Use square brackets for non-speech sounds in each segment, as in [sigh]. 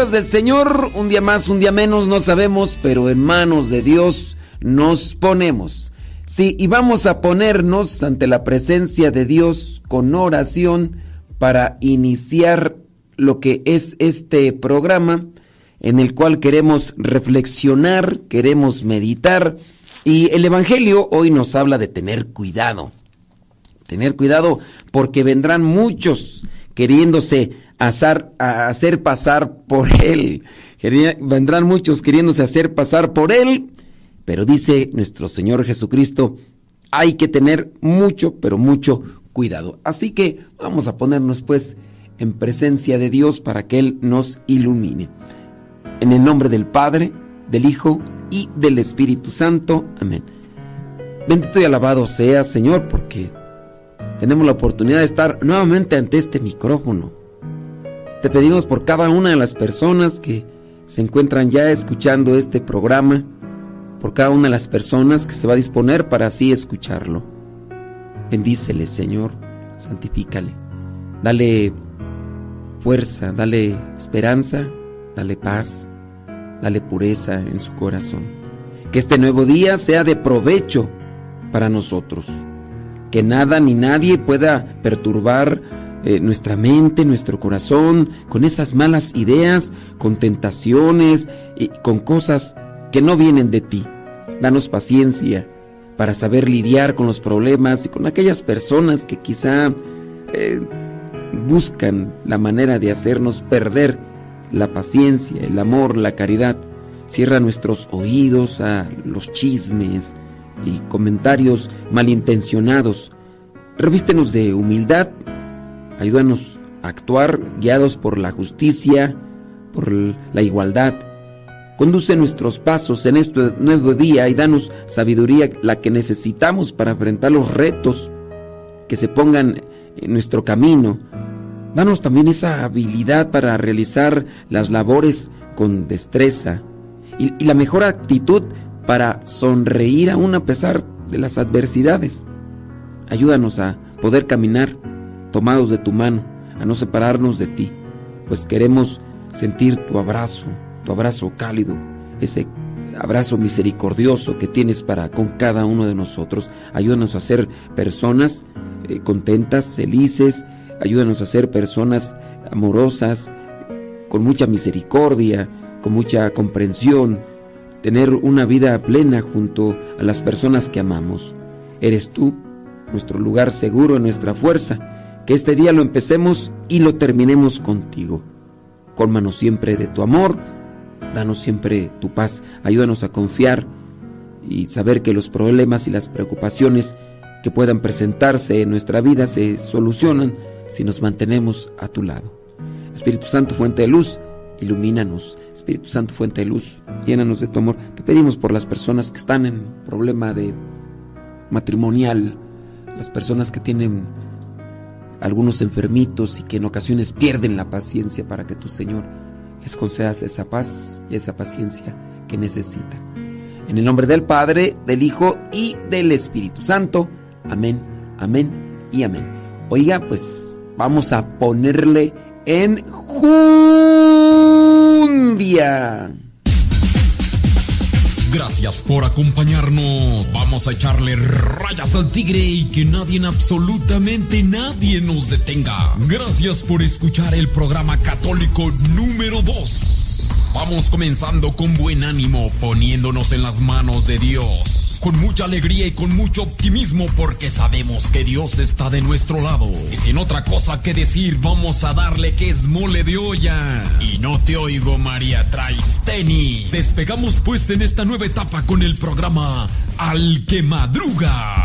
Del Señor, un día más, un día menos, no sabemos, pero en manos de Dios nos ponemos. Sí, y vamos a ponernos ante la presencia de Dios con oración para iniciar lo que es este programa en el cual queremos reflexionar, queremos meditar y el Evangelio hoy nos habla de tener cuidado. Tener cuidado porque vendrán muchos queriéndose a hacer pasar por él. Vendrán muchos queriéndose hacer pasar por él. Pero dice nuestro Señor Jesucristo, hay que tener mucho, pero mucho cuidado. Así que vamos a ponernos pues en presencia de Dios para que Él nos ilumine. En el nombre del Padre, del Hijo y del Espíritu Santo. Amén. Bendito y alabado sea, Señor, porque tenemos la oportunidad de estar nuevamente ante este micrófono. Te pedimos por cada una de las personas que se encuentran ya escuchando este programa, por cada una de las personas que se va a disponer para así escucharlo. Bendícele, Señor, santifícale. Dale fuerza, dale esperanza, dale paz, dale pureza en su corazón. Que este nuevo día sea de provecho para nosotros. Que nada ni nadie pueda perturbar eh, nuestra mente, nuestro corazón, con esas malas ideas, con tentaciones y con cosas que no vienen de ti. Danos paciencia para saber lidiar con los problemas y con aquellas personas que quizá eh, buscan la manera de hacernos perder la paciencia, el amor, la caridad. Cierra nuestros oídos a los chismes y comentarios malintencionados. Revístenos de humildad. Ayúdanos a actuar guiados por la justicia, por la igualdad. Conduce nuestros pasos en este nuevo día y danos sabiduría la que necesitamos para enfrentar los retos que se pongan en nuestro camino. Danos también esa habilidad para realizar las labores con destreza y, y la mejor actitud para sonreír aún a pesar de las adversidades. Ayúdanos a poder caminar tomados de tu mano, a no separarnos de ti, pues queremos sentir tu abrazo, tu abrazo cálido, ese abrazo misericordioso que tienes para con cada uno de nosotros. Ayúdanos a ser personas eh, contentas, felices, ayúdanos a ser personas amorosas, con mucha misericordia, con mucha comprensión, tener una vida plena junto a las personas que amamos. Eres tú, nuestro lugar seguro, nuestra fuerza. Este día lo empecemos y lo terminemos contigo. Cólmanos siempre de tu amor, danos siempre tu paz, ayúdanos a confiar y saber que los problemas y las preocupaciones que puedan presentarse en nuestra vida se solucionan si nos mantenemos a tu lado. Espíritu Santo, fuente de luz, ilumínanos. Espíritu Santo, fuente de luz, llénanos de tu amor. Te pedimos por las personas que están en problema de matrimonial, las personas que tienen algunos enfermitos y que en ocasiones pierden la paciencia para que tu Señor les concedas esa paz y esa paciencia que necesitan. En el nombre del Padre, del Hijo y del Espíritu Santo. Amén, amén y amén. Oiga, pues vamos a ponerle en Jundia. Gracias por acompañarnos. Vamos a echarle rayas al tigre y que nadie, absolutamente nadie nos detenga. Gracias por escuchar el programa católico número 2. Vamos comenzando con buen ánimo, poniéndonos en las manos de Dios con mucha alegría y con mucho optimismo porque sabemos que Dios está de nuestro lado. Y sin otra cosa que decir, vamos a darle que es mole de olla. Y no te oigo, María Traisteni. Despegamos pues en esta nueva etapa con el programa Al que Madruga.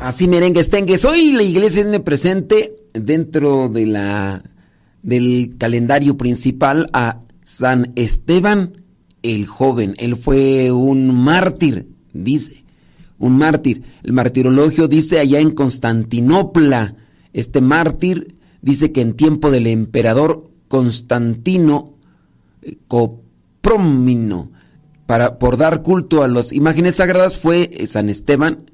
Así merengues tengues. Hoy la iglesia tiene presente dentro de la del calendario principal a San Esteban el joven. Él fue un mártir, dice, un mártir. El martirologio dice allá en Constantinopla, este mártir dice que en tiempo del emperador Constantino eh, Copromino, para, por dar culto a las imágenes sagradas, fue San Esteban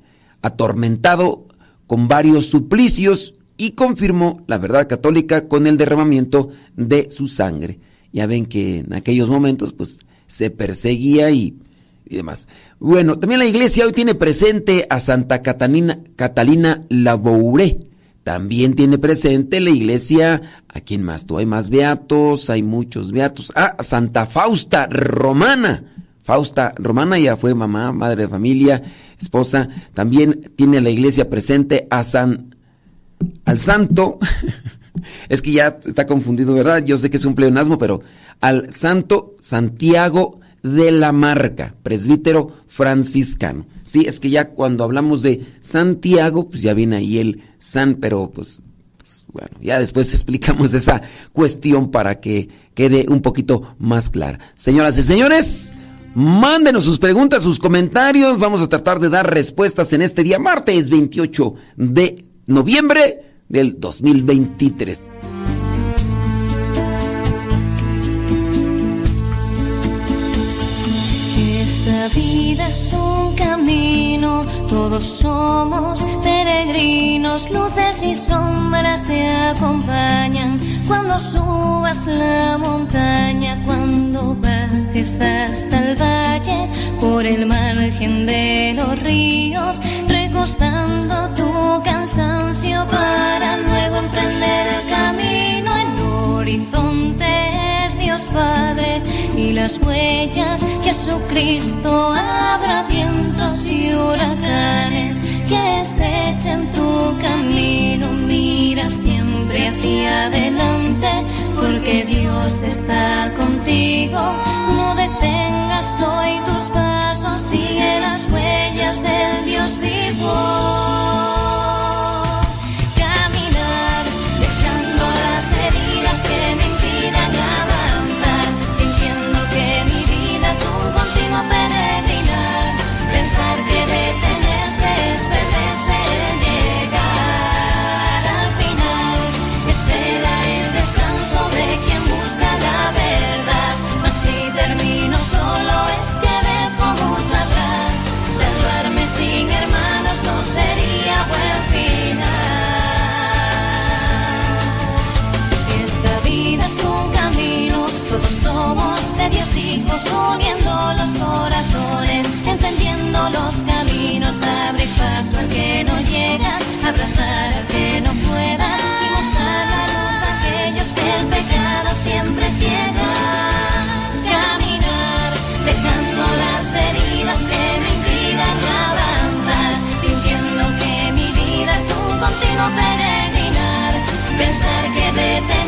atormentado con varios suplicios y confirmó la verdad católica con el derramamiento de su sangre. Ya ven que en aquellos momentos pues se perseguía y, demás. Bueno, también la iglesia hoy tiene presente a Santa Catalina, Catalina Labouré. También tiene presente la iglesia, ¿a quién más? Tú hay más beatos, hay muchos beatos. Ah, Santa Fausta Romana. Fausta Romana ya fue mamá, madre de familia esposa. También tiene la iglesia presente a San, al santo, [laughs] es que ya está confundido, ¿verdad? Yo sé que es un pleonasmo, pero al santo Santiago de la Marca, presbítero franciscano. Sí, es que ya cuando hablamos de Santiago, pues ya viene ahí el San, pero pues, pues bueno, ya después [laughs] explicamos esa cuestión para que quede un poquito más clara. Señoras y señores, Mándenos sus preguntas, sus comentarios. Vamos a tratar de dar respuestas en este día, martes 28 de noviembre del 2023. Esta vida es un camino, todos somos peregrinos, luces y sombras te acompañan cuando subas la montaña, cuando bajes hasta el valle, por el margen de los ríos, recostando tu cansancio para luego emprender el camino. El horizonte es Dios Padre las huellas Jesucristo abra vientos y huracanes que estrechen tu camino. Mira siempre hacia adelante porque Dios está contigo. No detengas hoy tus pasos, sigue las huellas del Dios vivo. hijos, uniendo los corazones, encendiendo los caminos, abrir paso al que no llega, abrazar al que no pueda y mostrar la luz a aquellos que el pecado siempre ciega. Caminar, dejando las heridas que me impidan avanzar, sintiendo que mi vida es un continuo peregrinar, pensar que detener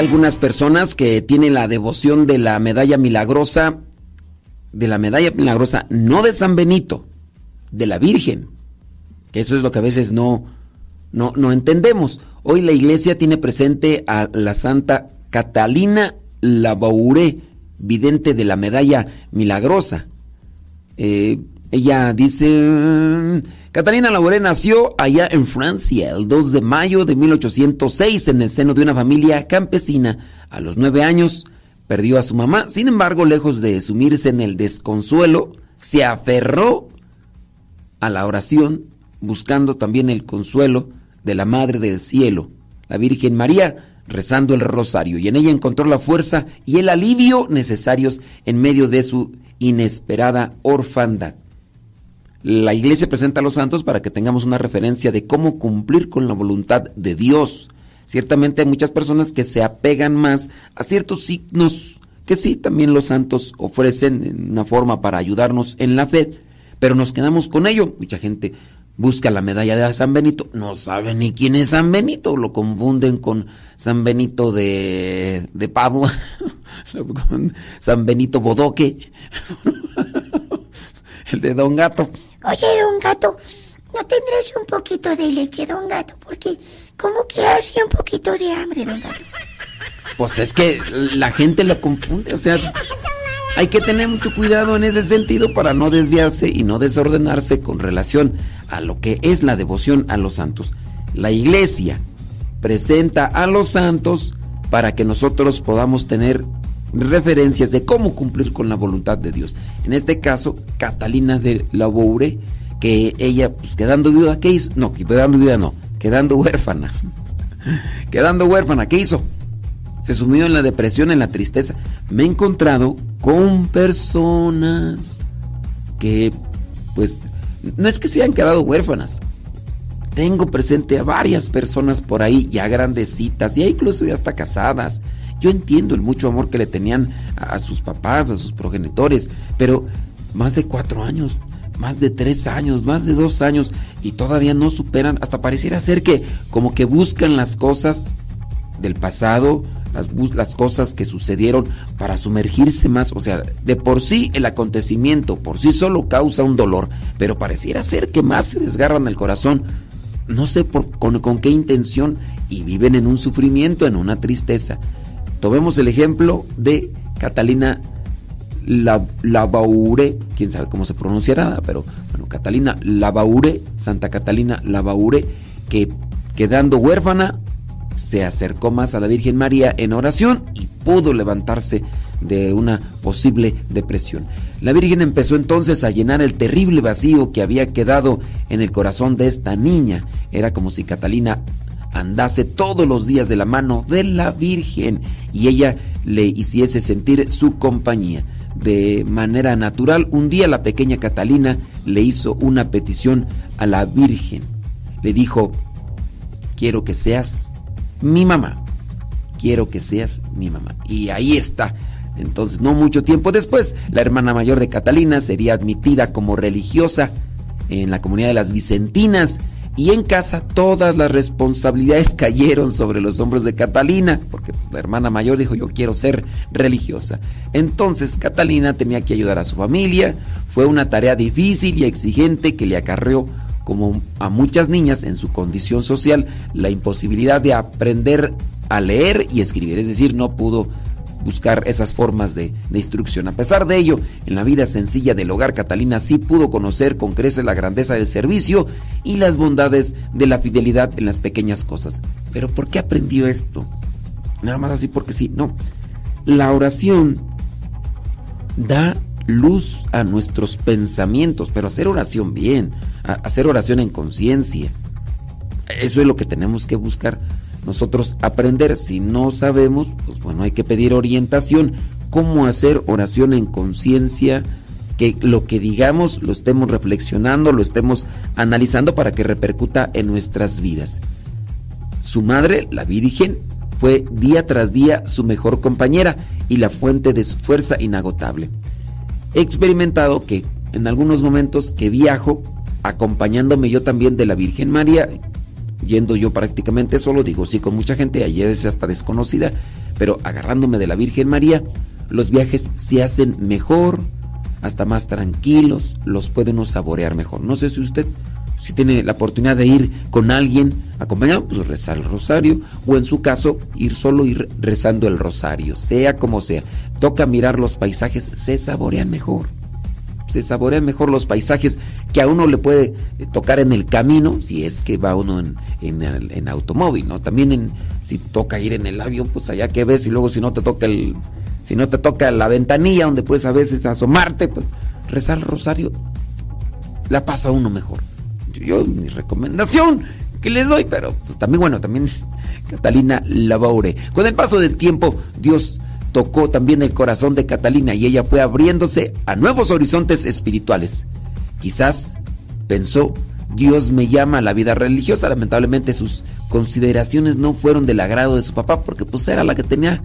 algunas personas que tienen la devoción de la medalla milagrosa, de la medalla milagrosa, no de San Benito, de la Virgen. Que eso es lo que a veces no, no, entendemos. Hoy la iglesia tiene presente a la Santa Catalina Labouré, vidente de la medalla milagrosa. Eh, ella dice, Catalina Labouré nació allá en Francia el 2 de mayo de 1806 en el seno de una familia campesina. A los nueve años perdió a su mamá, sin embargo, lejos de sumirse en el desconsuelo, se aferró a la oración, buscando también el consuelo de la Madre del Cielo, la Virgen María, rezando el rosario, y en ella encontró la fuerza y el alivio necesarios en medio de su inesperada orfandad. La iglesia presenta a los santos para que tengamos una referencia de cómo cumplir con la voluntad de Dios. Ciertamente hay muchas personas que se apegan más a ciertos signos que sí, también los santos ofrecen en una forma para ayudarnos en la fe, pero nos quedamos con ello. Mucha gente busca la medalla de San Benito, no sabe ni quién es San Benito, lo confunden con San Benito de, de Padua, [laughs] San Benito Bodoque, [laughs] el de Don Gato. Oye, don Gato, ¿no tendrás un poquito de leche, don Gato? Porque como que hace un poquito de hambre, don Gato. Pues es que la gente lo confunde, o sea, hay que tener mucho cuidado en ese sentido para no desviarse y no desordenarse con relación a lo que es la devoción a los santos. La iglesia presenta a los santos para que nosotros podamos tener referencias de cómo cumplir con la voluntad de Dios. En este caso, Catalina de Laboure, que ella, pues, quedando viuda, ¿qué hizo? No, quedando viuda no, quedando huérfana. [laughs] quedando huérfana, ¿qué hizo? Se sumió en la depresión, en la tristeza. Me he encontrado con personas que, pues, no es que se hayan quedado huérfanas. Tengo presente a varias personas por ahí, ya grandecitas, y incluso ya hasta casadas, yo entiendo el mucho amor que le tenían a, sus papás, a sus progenitores, pero más de cuatro años, más de tres años, más de dos años y todavía no superan, hasta pareciera ser que como que buscan las cosas del pasado, las, cosas que sucedieron para sumergirse más. O sea, de por sí el acontecimiento por sí solo causa un dolor, pero pareciera ser que más se desgarran el corazón. No sé por, con qué intención y viven en un sufrimiento, en una tristeza. Tomemos el ejemplo de Catalina Labaure, quién sabe cómo se pronunciará, pero bueno, Catalina Labaure, Santa Catalina Labaure, que quedando huérfana se acercó más a la Virgen María en oración y pudo levantarse de una posible depresión. La Virgen empezó entonces a llenar el terrible vacío que había quedado en el corazón de esta niña. Era como si Catalina andase todos los días de la mano de la Virgen y ella le hiciese sentir su compañía. De manera natural, un día la pequeña Catalina le hizo una petición a la Virgen. Le dijo, quiero que seas mi mamá. Quiero que seas mi mamá. Y ahí está. Entonces, no mucho tiempo después, la hermana mayor de Catalina sería admitida como religiosa en la comunidad de las Vicentinas y en casa todas las responsabilidades cayeron sobre los hombros de Catalina, porque pues, la hermana mayor dijo yo quiero ser religiosa. Entonces Catalina tenía que ayudar a su familia, fue una tarea difícil y exigente que le acarreó como a muchas niñas en su condición social la imposibilidad de aprender a leer y escribir, es decir, no pudo buscar esas formas de, instrucción. A pesar de ello, en la vida sencilla del hogar, Catalina sí pudo conocer con creces la grandeza del servicio y las bondades de la fidelidad en las pequeñas cosas. Pero ¿por qué aprendió esto? Nada más así porque sí, no. La oración da luz a nuestros pensamientos, pero hacer oración bien, hacer oración en conciencia. Eso es lo que tenemos que buscar nosotros aprender. Si no sabemos, pues bueno, hay que pedir orientación. Cómo hacer oración en conciencia, que lo que digamos lo estemos reflexionando, lo estemos analizando para que repercuta en nuestras vidas. Su madre, la Virgen, fue día tras día su mejor compañera y la fuente de su fuerza inagotable. He experimentado que en algunos momentos que viajo, acompañándome yo también de la Virgen María, yendo yo prácticamente solo, digo sí con mucha gente, allí es hasta desconocida, pero agarrándome de la Virgen María, los viajes se hacen mejor, hasta más tranquilos, los puede saborear mejor. No sé si usted, si tiene la oportunidad de ir con alguien acompañado, pues rezar el rosario, o en su caso, ir solo ir rezando el rosario, sea como sea. Toca mirar los paisajes, se saborean mejor. Se saborean mejor los paisajes que a uno le puede tocar en el camino, si es que va uno en, en, automóvil, ¿no? También en, si toca ir en el avión, pues allá que ves, y luego si no te toca el, si no te toca la ventanilla donde puedes a veces asomarte, pues rezar el rosario la pasa uno mejor. Yo, mi recomendación que les doy, pero pues también, bueno, también es Catalina Labaure. Con el paso del tiempo, Dios tocó también el corazón de Catalina y ella fue abriéndose a nuevos horizontes espirituales. Quizás pensó, Dios me llama a la vida religiosa. Lamentablemente sus consideraciones no fueron del agrado de su papá porque pues era la que tenía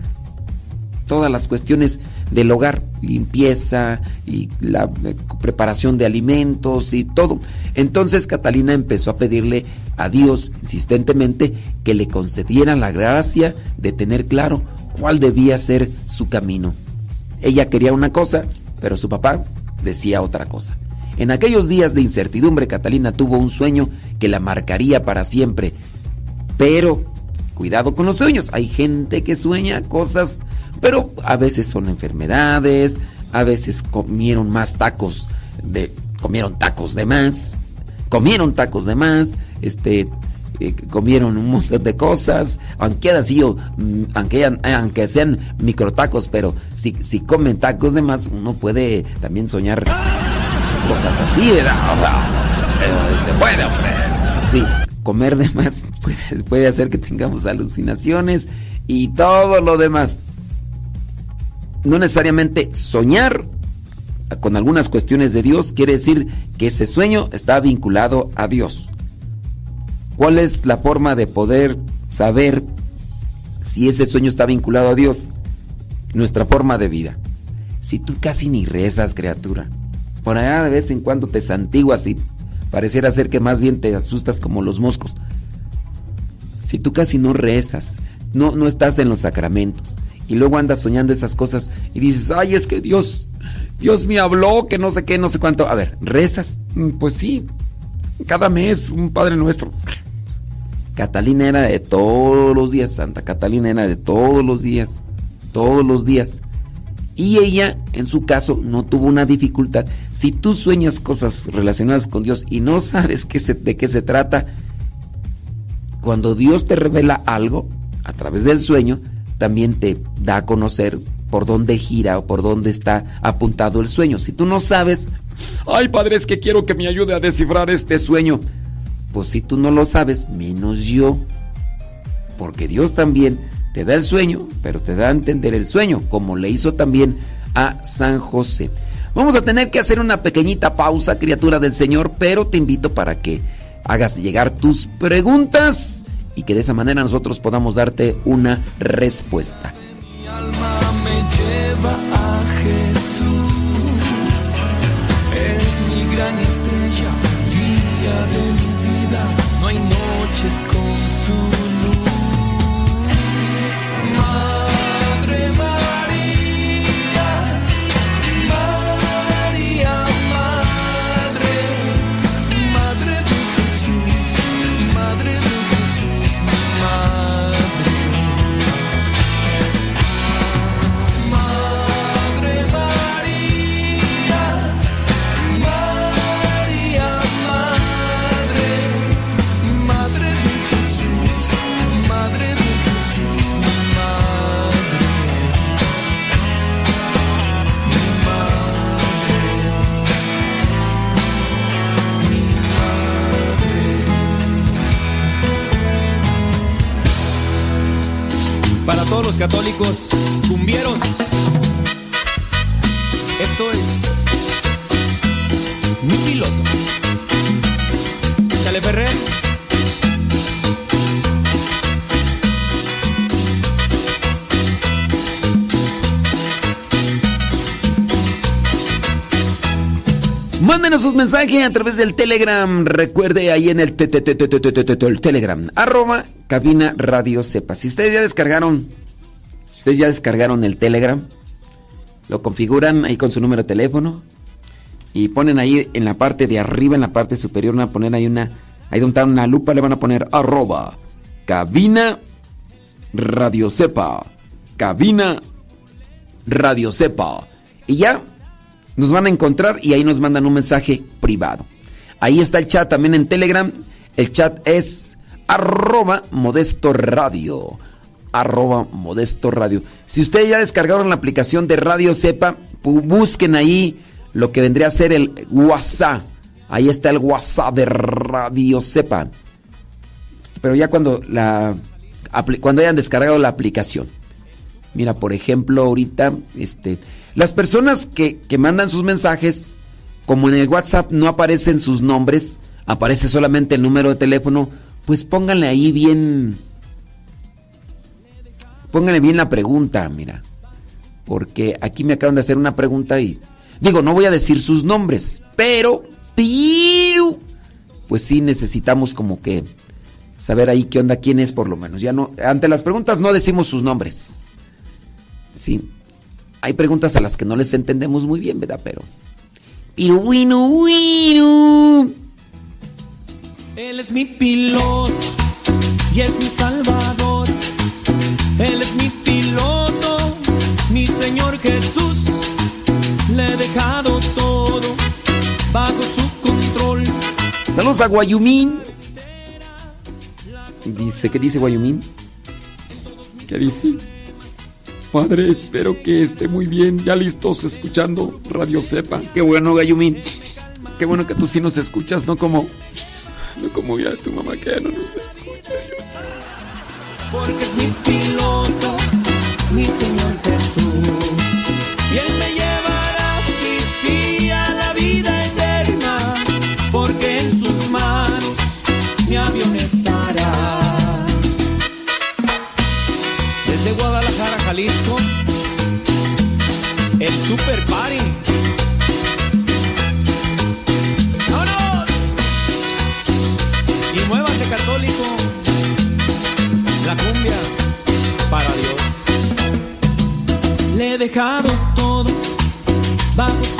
todas las cuestiones del hogar, limpieza y la eh, preparación de alimentos y todo. Entonces Catalina empezó a pedirle a Dios insistentemente que le concediera la gracia de tener claro cuál debía ser su camino. Ella quería una cosa, pero su papá decía otra cosa. En aquellos días de incertidumbre, Catalina tuvo un sueño que la marcaría para siempre. Pero, cuidado con los sueños. Hay gente que sueña cosas pero a veces son enfermedades, a veces comieron más tacos de comieron tacos de más, comieron tacos de más, este eh, comieron un montón de cosas, aunque haya sido, mm, aunque, aunque sean microtacos, pero si, si comen tacos de más, uno puede también soñar cosas así, ¿verdad? se puede, Sí, comer de más [laughs] puede, puede hacer que tengamos alucinaciones y todo lo demás no necesariamente soñar con algunas cuestiones de Dios quiere decir que ese sueño está vinculado a Dios. ¿Cuál es la forma de poder saber si ese sueño está vinculado a Dios? Nuestra forma de vida. Si tú casi ni rezas, criatura, por allá de vez en cuando te santiguas y pareciera ser que más bien te asustas como los moscos. Si tú casi no rezas, no, no estás en los sacramentos, y luego andas soñando esas cosas y dices, ay, es que Dios, Dios me habló, que no sé qué, no sé cuánto. A ver, ¿rezas? Mm, pues sí, cada mes un Padre Nuestro. Catalina era de todos los días, Santa Catalina era de todos los días, todos los días. Y ella, en su caso, no tuvo una dificultad. Si tú sueñas cosas relacionadas con Dios y no sabes de qué se trata, cuando Dios te revela algo a través del sueño, también te da a conocer por dónde gira o por dónde está apuntado el sueño. Si tú no sabes, ay padre, es que quiero que me ayude a descifrar este sueño. Pues si tú no lo sabes, menos yo. Porque Dios también te da el sueño, pero te da a entender el sueño, como le hizo también a San José. Vamos a tener que hacer una pequeñita pausa, criatura del Señor, pero te invito para que hagas llegar tus preguntas y que de esa manera nosotros podamos darte una respuesta. Mi alma me lleva a Jesús, es mi gran estrella, día de mi vida, no hay noches Mensajes a través del Telegram. Recuerde ahí en el Telegram. Arroba cabina radio sepa. Si ustedes ya descargaron. Ustedes ya descargaron el Telegram. Lo configuran ahí con su número de teléfono. Y ponen ahí en la parte de arriba, en la parte superior, van a poner ahí una. Ahí donde está una lupa, le van a poner arroba cabina radio sepa. Cabina radio sepa. Y ya nos van a encontrar y ahí nos mandan un mensaje privado. Ahí está el chat también en Telegram. El chat es arroba modesto radio. Arroba modesto radio. Si ustedes ya descargaron la aplicación de Radio Sepa, busquen ahí lo que vendría a ser el WhatsApp. Ahí está el WhatsApp de Radio Sepa. Pero ya cuando la cuando hayan descargado la aplicación. Mira, por ejemplo, ahorita este las personas que, mandan sus mensajes, como en el WhatsApp no aparecen sus nombres, aparece solamente el número de teléfono, pues pónganle ahí bien. Pónganle bien la pregunta, mira. Porque aquí me acaban de hacer una pregunta y. Digo, no voy a decir sus nombres, pero. Pero. Pues sí necesitamos como que saber ahí qué onda, quién es por lo menos. Ya no. Ante las preguntas no decimos sus nombres. Sí hay preguntas a las que no les entendemos muy bien, ¿verdad? Pero. Bueno, Él es mi piloto y es mi salvador. Él es mi piloto, mi Señor Jesús. Le he dejado todo bajo su control. Saludos a Guayumín. Dice, ¿qué dice Guayumín? ¿Qué dice? Padre, espero que esté muy bien, ya listos escuchando Radio Cepa. Qué bueno, Gayumín. Qué bueno que tú sí nos escuchas, no como no como ya tu mamá que ya no nos escucha. Porque es mi piloto, mi Señor Jesús. Super Party. ¡Vámonos! Y muévase católico, la cumbia para Dios. Le he dejado todo bajo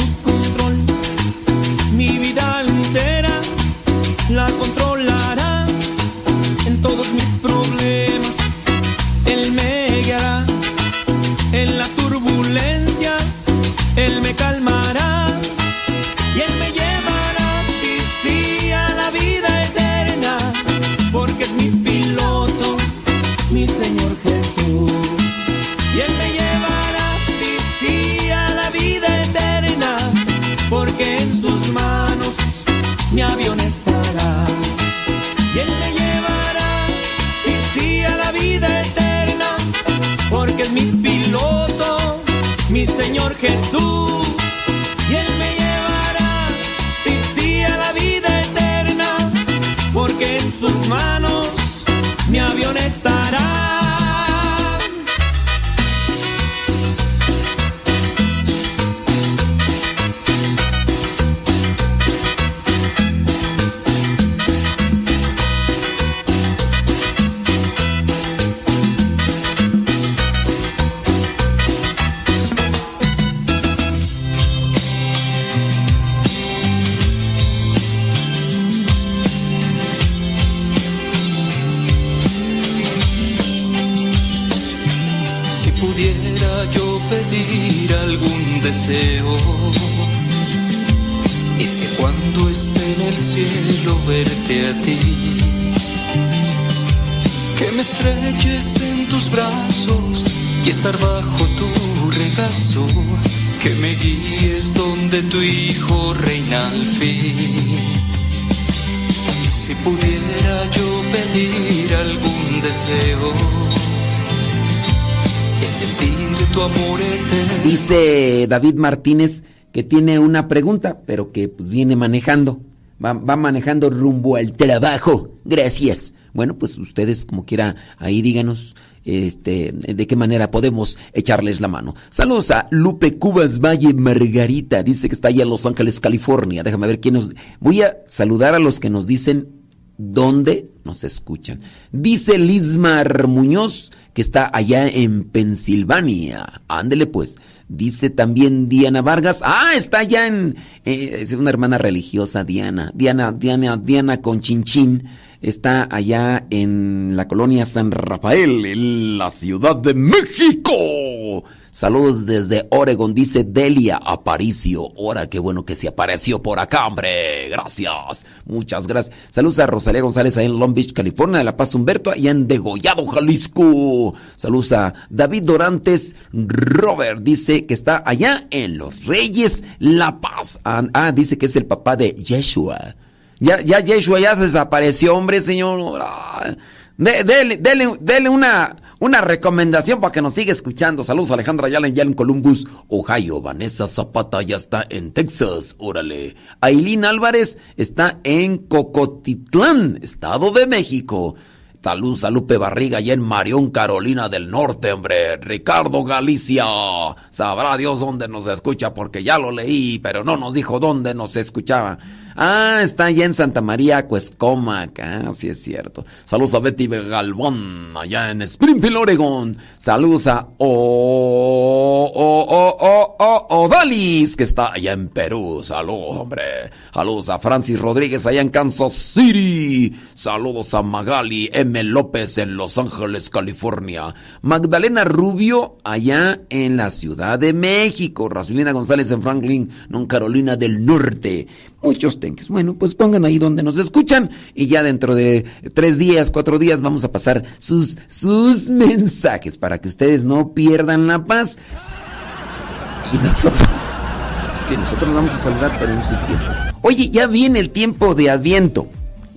deseo, es que cuando esté en el cielo verte a ti, que me estrelles en tus brazos y estar bajo tu regazo, que me guíes donde tu hijo reina al fin. Y si pudiera yo pedir algún deseo, Dice David Martínez que tiene una pregunta, pero que pues viene manejando. Va, va manejando rumbo al trabajo. Gracias. Bueno, pues ustedes como quiera, ahí díganos este, de qué manera podemos echarles la mano. Saludos a Lupe Cubas Valle Margarita, dice que está allá en Los Ángeles, California. Déjame ver quién nos... Voy a saludar a los que nos dicen dónde nos escuchan. Dice Lismar Muñoz que está allá en Pensilvania. Ándele pues. Dice también Diana Vargas. Ah, está allá en... eh, es una hermana religiosa, Diana. Diana, Diana, Diana con Chinchín. Está allá en la colonia San Rafael, en la Ciudad de México. Saludos desde Oregon, dice Delia Aparicio. Ahora, qué bueno que se apareció por acá, hombre. Gracias. Muchas gracias. Saludos a Rosalía González allá en Long Beach, California. De La Paz Humberto, allá en Degollado, Jalisco. Saludos a David Dorantes Robert. Dice que está allá en Los Reyes, La Paz. Ah, ah, dice que es el papá de Yeshua. Ya, ya Yeshua ya desapareció, hombre, señor. Ah, de- dele, dele, dele una, una recomendación para que nos siga escuchando. Saludos Alejandra Ayala ya en Columbus, Ohio. Vanessa Zapata ya está en Texas, órale. Ailín Álvarez está en Cocotitlán, Estado de México. Saludos a Lupe Barriga allá en Marión, Carolina del Norte, hombre. Ricardo Galicia. Sabrá Dios dónde nos escucha porque ya lo leí, pero no nos dijo dónde nos escuchaba. Ah, está allá en Santa María, Cuescomac. Ah, sí es cierto. Saludos a Betty Galván, allá en Springfield, Oregon. Saludos a O, O, O, O, O, Odalis, que está allá en Perú. Saludos, hombre. Saludos a Francis Rodríguez, allá en Kansas City. Saludos a Magali M. López en Los Ángeles, California. Magdalena Rubio, allá en la Ciudad de México. Racelina González en Franklin, non Carolina del Norte. Muchos tenques. Bueno, pues pongan ahí donde nos escuchan y ya dentro de tres días, cuatro días vamos a pasar sus, sus [laughs] mensajes para que ustedes no pierdan la paz. Y nosotros, sí, nosotros nos vamos a saludar, pero en su tiempo. Oye, ya viene el tiempo de Adviento.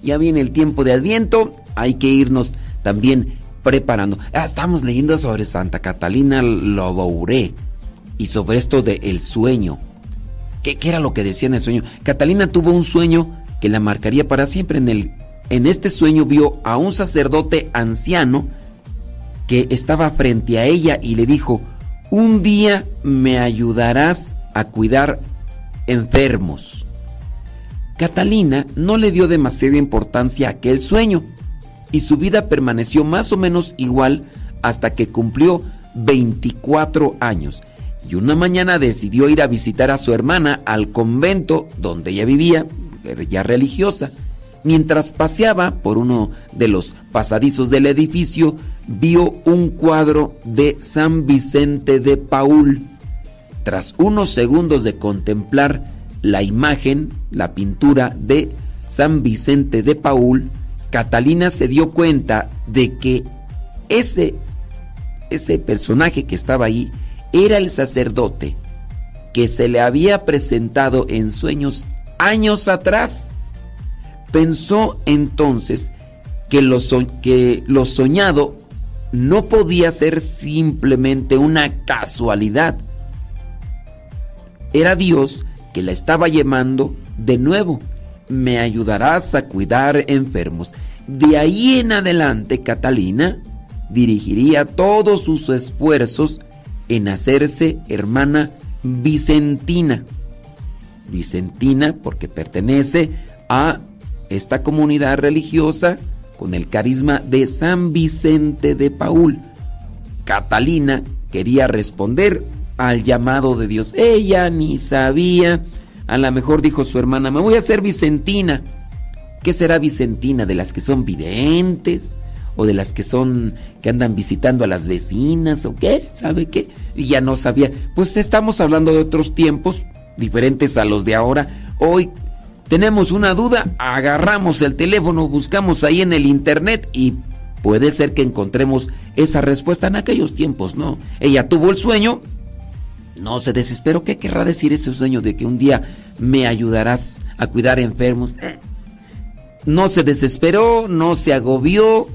Ya viene el tiempo de Adviento. Hay que irnos también preparando. Ah, estamos leyendo sobre Santa Catalina Lobouré y sobre esto de el sueño. ¿Qué, era lo que decía en el sueño? Catalina tuvo un sueño que la marcaría para siempre. En, el, en este sueño vio a un sacerdote anciano que estaba frente a ella y le dijo, un día me ayudarás a cuidar enfermos. Catalina no le dio demasiada importancia a aquel sueño y su vida permaneció más o menos igual hasta que cumplió 24 años y una mañana decidió ir a visitar a su hermana al convento donde ella vivía, ya religiosa. Mientras paseaba por uno de los pasadizos del edificio, vio un cuadro de San Vicente de Paul. Tras unos segundos de contemplar la imagen, la pintura de San Vicente de Paul, Catalina se dio cuenta de que ese, ese personaje que estaba ahí era el sacerdote que se le había presentado en sueños años atrás. Pensó entonces que lo, que lo soñado no podía ser simplemente una casualidad. Era Dios que la estaba llamando de nuevo. Me ayudarás a cuidar enfermos. De ahí en adelante, Catalina dirigiría todos sus esfuerzos en hacerse hermana Vicentina. Vicentina porque pertenece a esta comunidad religiosa con el carisma de San Vicente de Paul. Catalina quería responder al llamado de Dios. Ella ni sabía. A lo mejor dijo su hermana, me voy a hacer Vicentina. ¿Qué será Vicentina? ¿De las que son videntes? ¿O de las que son, que andan visitando a las vecinas? ¿O qué? ¿Sabe qué? Y ya no sabía. Pues estamos hablando de otros tiempos, diferentes a los de ahora. Hoy tenemos una duda, agarramos el teléfono, buscamos ahí en el internet y puede ser que encontremos esa respuesta en aquellos tiempos, ¿no? Ella tuvo el sueño, no se desesperó. ¿Qué querrá decir ese sueño de que un día me ayudarás a cuidar enfermos? No se desesperó, no se agobió,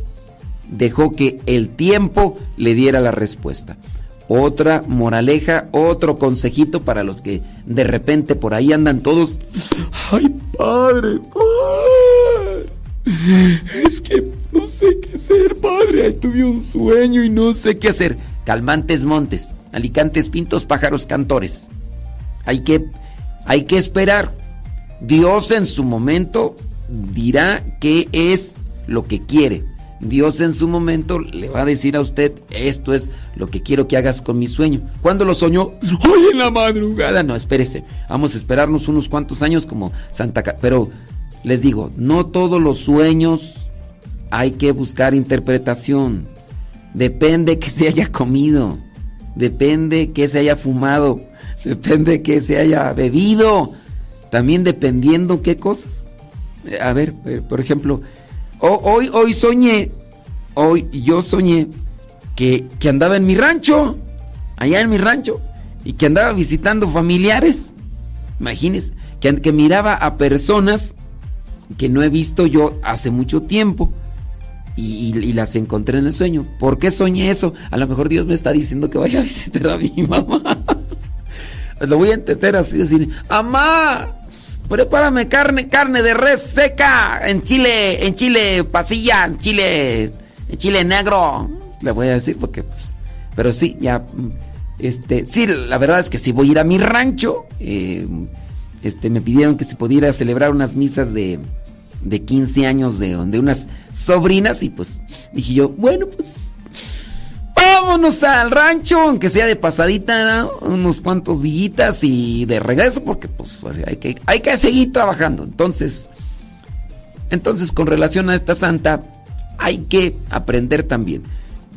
dejó que el tiempo le diera la respuesta. Otra moraleja, otro consejito para los que de repente por ahí andan todos. ¡Ay, padre! Es que no sé qué hacer, padre. Ay, tuve un sueño y no sé qué hacer. Calmantes montes, alicantes pintos, pájaros cantores. Hay que, hay que esperar. Dios en su momento dirá qué es lo que quiere. Dios en su momento le va a decir a usted, esto es lo que quiero que hagas con mi sueño. ¿Cuándo lo soñó? [laughs] Hoy en la madrugada. No, espérese. Vamos a esperarnos unos cuantos años como Santa... Pero les digo, no todos los sueños hay que buscar interpretación. Depende que se haya comido. Depende que se haya fumado. [laughs] Depende que se haya bebido. También dependiendo qué cosas. A ver, eh, por ejemplo, hoy, hoy soñé, hoy yo soñé que, que andaba en mi rancho, allá en mi rancho, y que andaba visitando familiares. Imagínense, que, que miraba a personas que no he visto yo hace mucho tiempo. Y, las encontré en el sueño. ¿Por qué soñé eso? A lo mejor Dios me está diciendo que vaya a visitar a mi mamá. [laughs] Lo voy a entender así, decir, ¡Amá! Prepárame carne, carne de res seca en chile, en chile pasilla, en chile, en chile negro. Le voy a decir porque, pues, pero sí, ya, este, sí, la verdad es que si voy a ir a mi rancho, eh, este, me pidieron que se pudiera celebrar unas misas de, de 15 años de, de unas sobrinas y pues dije yo, bueno, pues vámonos al rancho, aunque sea de pasadita, unos cuantos días y de regreso, porque pues hay que, hay que seguir trabajando. Entonces, entonces con relación a esta santa, hay que aprender también.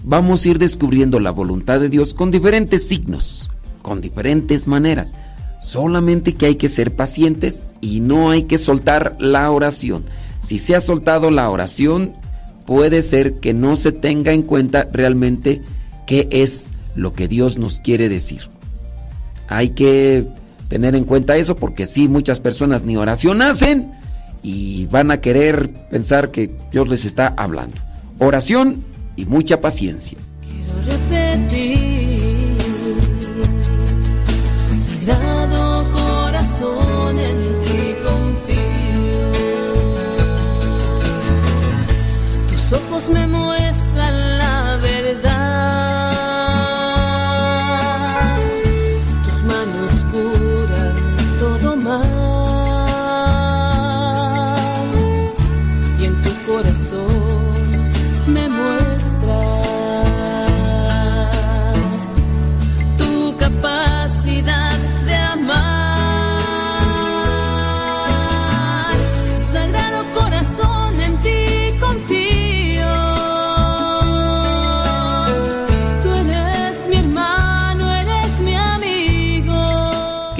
Vamos a ir descubriendo la voluntad de Dios con diferentes signos, con diferentes maneras. Solamente que hay que ser pacientes y no hay que soltar la oración. Si se ha soltado la oración, puede ser que no se tenga en cuenta realmente qué es lo que Dios nos quiere decir. Hay que tener en cuenta eso porque sí, muchas personas ni oración hacen y van a querer pensar que Dios les está hablando. Oración y mucha paciencia. Quiero repetir,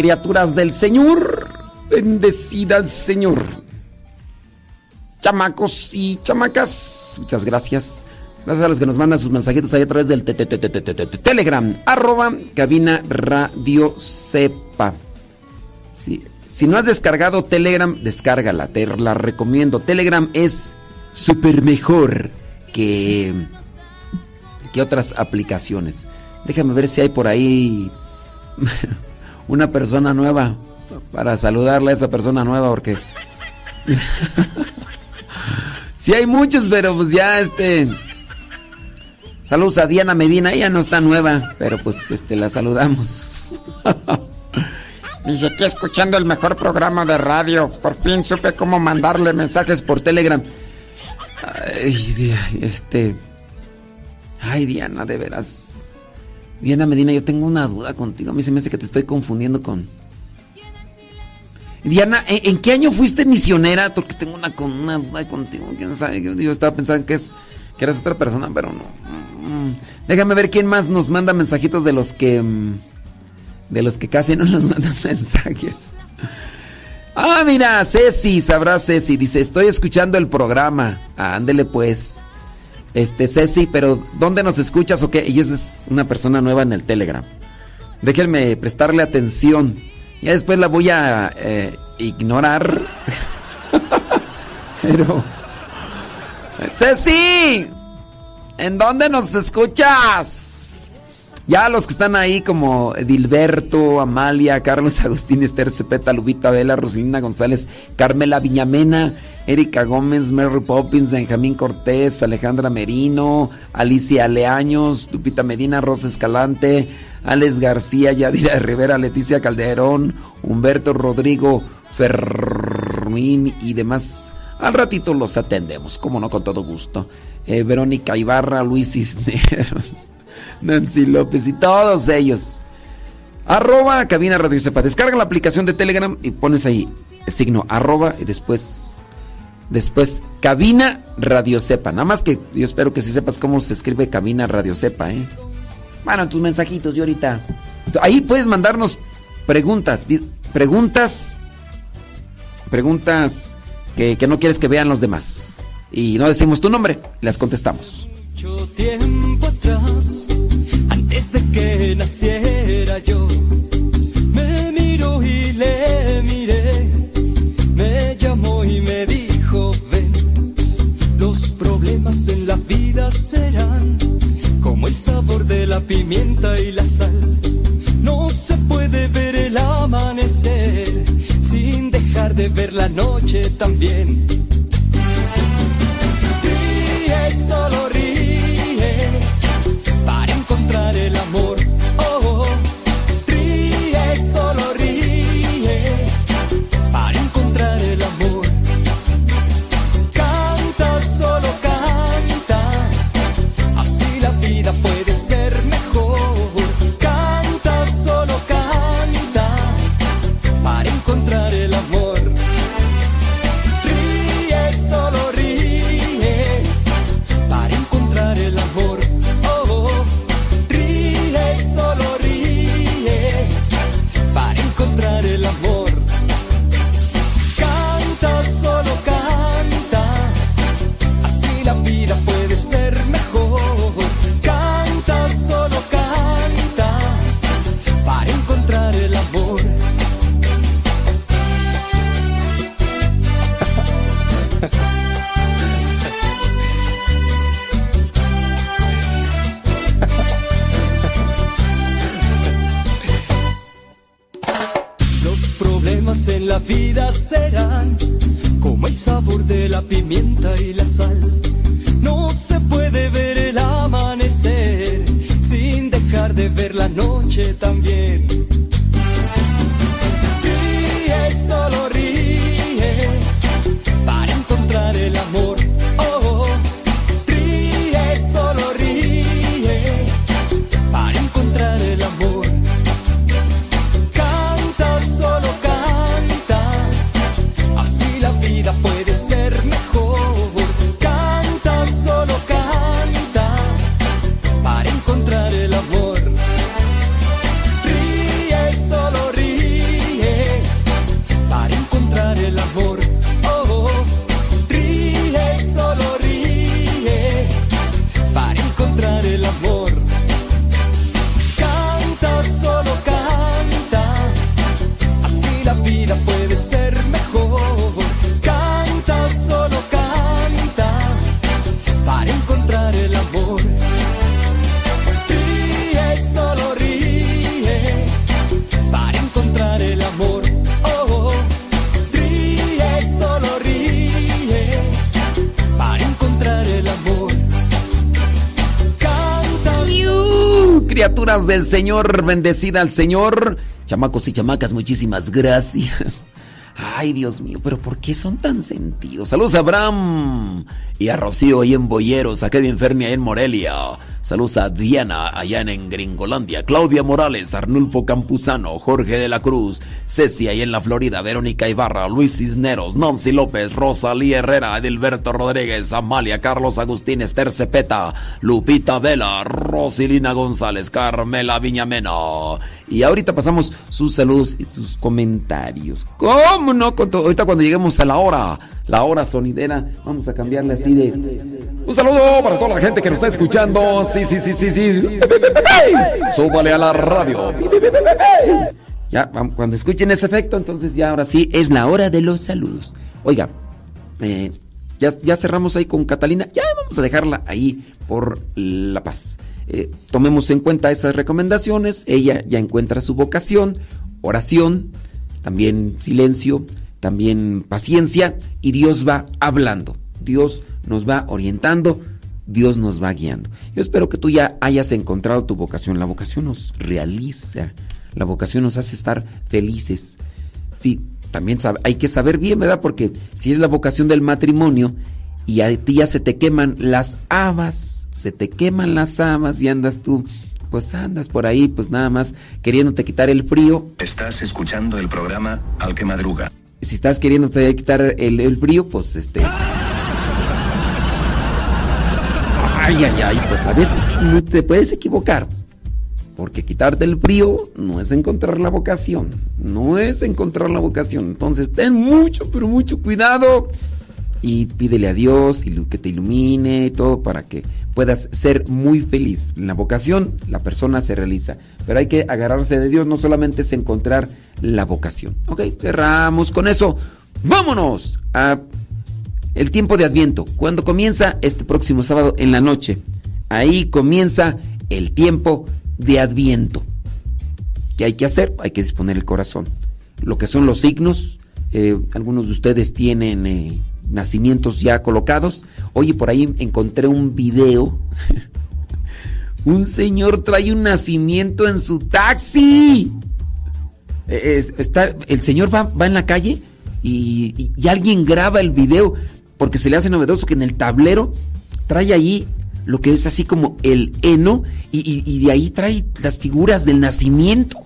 Criaturas del Señor, bendecida al Señor. Chamacos y chamacas, muchas gracias. Gracias a los que nos mandan sus mensajitos ahí a través del te- te- te- te- te- te- te- Telegram, arroba cabina radio sepa. Si, si no has descargado Telegram, descárgala, te la recomiendo. Telegram es súper mejor que, que otras aplicaciones. Déjame ver si hay por ahí una persona nueva para saludarle a esa persona nueva porque [laughs] sí hay muchos pero pues ya este saludos a Diana Medina ella no está nueva pero pues este la saludamos. [laughs] Dice aquí escuchando el mejor programa de radio por fin supe cómo mandarle mensajes por Telegram ay, este ay Diana de veras Diana Medina, yo tengo una duda contigo. A mí se me hace que te estoy confundiendo con. Diana, ¿en, qué año fuiste misionera? Porque tengo una, con una duda contigo. ¿Quién sabe? Yo, estaba pensando que, es, que eras otra persona, pero no. Mm, Déjame ver quién más nos manda mensajitos de los que. mm, De los que casi no nos mandan [laughs] mensajes. Ah, mira, Ceci, sabrá Ceci. Dice: Estoy escuchando el programa. Ándele pues. Este, Ceci, pero ¿dónde nos escuchas o qué? Ella es una persona nueva en el Telegram. Déjenme prestarle atención. Ya después la voy a eh, ignorar. [laughs] pero. Ceci, ¿en dónde nos escuchas? Ya los que están ahí como Dilberto, Amalia, Carlos [laughs] Agustín, Esther Cepeta, Lubita Vela, Rosalina González, Carmela Viñamena, Erika Gómez, Mary Poppins, Benjamín Cortés, Alejandra Merino, Alicia Leaños, Lupita Medina, Rosa Escalante, Alex García, Yadira [laughs] Rivera, Leticia Calderón, Humberto Rodrigo Fermín y demás. Al ratito los atendemos, como no, con todo gusto. Eh, Verónica Ibarra, Luis Cisneros, Nancy López y todos ellos. Arroba cabina radio sepa. Descarga la aplicación de Telegram y pones ahí el signo arroba y después. Después cabina radio sepa. Nada más que yo espero que sí sepas cómo se escribe cabina radio sepa, ¿eh? Bueno, tus mensajitos y ahorita. Ahí puedes mandarnos preguntas. Preguntas. Preguntas que, no quieres que vean los demás. Y no decimos tu nombre, las contestamos. Antes de que naciera yo, me miró y le miré, me llamó y me dijo, ven, los problemas en la vida serán como el sabor de la pimienta y la sal. No se puede ver el amanecer sin dejar de ver la noche también. Solo ríe, para encontrar el amor. Del Señor, bendecida al Señor. Chamacos y chamacas, muchísimas gracias. Ay, Dios mío, pero ¿por qué son tan sentidos? Saludos a Abraham y a Rocío ahí en Boyeros, a Kevin Fermi ahí en Morelia. Saludos a Diana allá en Gringolandia, Claudia Morales, Arnulfo Campuzano, Jorge de la Cruz, Ceci ahí en la Florida, Verónica Ibarra, Luis Cisneros, Nancy López, Rosalía Herrera, Edilberto Rodríguez, Amalia, Carlos Agustín, Esther Cepeta, Lupita Vela, Rosilina González, Carmela Viñamena. Y ahorita pasamos sus saludos y sus comentarios. ¿Cómo no? Ahorita cuando lleguemos a la hora, la hora sonidera, vamos a cambiarle así de... Un saludo para toda la gente que nos está escuchando. Sí, sí, sí, sí, sí. Súbale a la radio. Ya, cuando escuchen ese efecto, entonces ya ahora sí es la hora de los saludos. Oiga, eh, ya, ya cerramos ahí con Catalina. Ya vamos a dejarla ahí por La Paz. eh, tomemos en cuenta esas recomendaciones, ella ya encuentra su vocación, oración, también silencio, también paciencia y Dios va hablando, Dios nos va orientando, Dios nos va guiando. Yo espero que tú ya hayas encontrado tu vocación, la vocación nos realiza, la vocación nos hace estar felices. Sí, también hay que saber bien, ¿verdad? Porque si es la vocación del matrimonio y a ti ya se te queman las habas, se te queman las habas y andas tú, pues andas por ahí, pues nada más queriéndote quitar el frío. Estás escuchando el programa Al que madruga. Si estás queriéndote quitar el, el frío, pues este... Ay, ay, ay, pues a veces te puedes equivocar. Porque quitarte el frío no es encontrar la vocación. No es encontrar la vocación. Entonces ten mucho, pero mucho cuidado. Y pídele a Dios que te ilumine y todo para que puedas ser muy feliz. La vocación, la persona se realiza. Pero hay que agarrarse de Dios. No solamente es encontrar la vocación. Ok, cerramos con eso. Vámonos a el tiempo de Adviento. Cuando comienza este próximo sábado en la noche. Ahí comienza el tiempo de Adviento. ¿Qué hay que hacer? Hay que disponer el corazón. Lo que son los signos, eh, algunos de ustedes tienen eh, nacimientos ya colocados. Oye, por ahí encontré un video. [laughs] un señor trae un nacimiento en su taxi. Eh, es- está, el señor va, va en la calle y, y- alguien graba el video porque se le hace novedoso que en el tablero trae ahí lo que es así como el heno y, de ahí trae las figuras del nacimiento.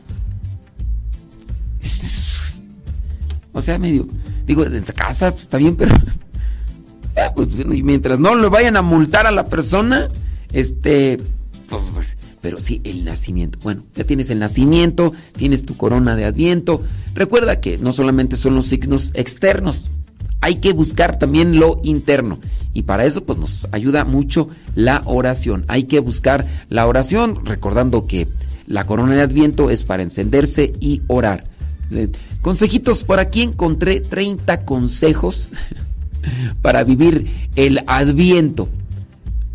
O sea, medio, digo, en esa casa pues, está bien, pero [laughs] eh, pues, mientras no le vayan a multar a la persona, este, pues, pero sí, el nacimiento. Bueno, ya tienes el nacimiento, tienes tu corona de adviento. Recuerda que no solamente son los signos externos, hay que buscar también lo interno. Y para eso, pues nos ayuda mucho la oración. Hay que buscar la oración, recordando que la corona de adviento es para encenderse y orar. Consejitos, por aquí encontré 30 consejos [laughs] para vivir el adviento.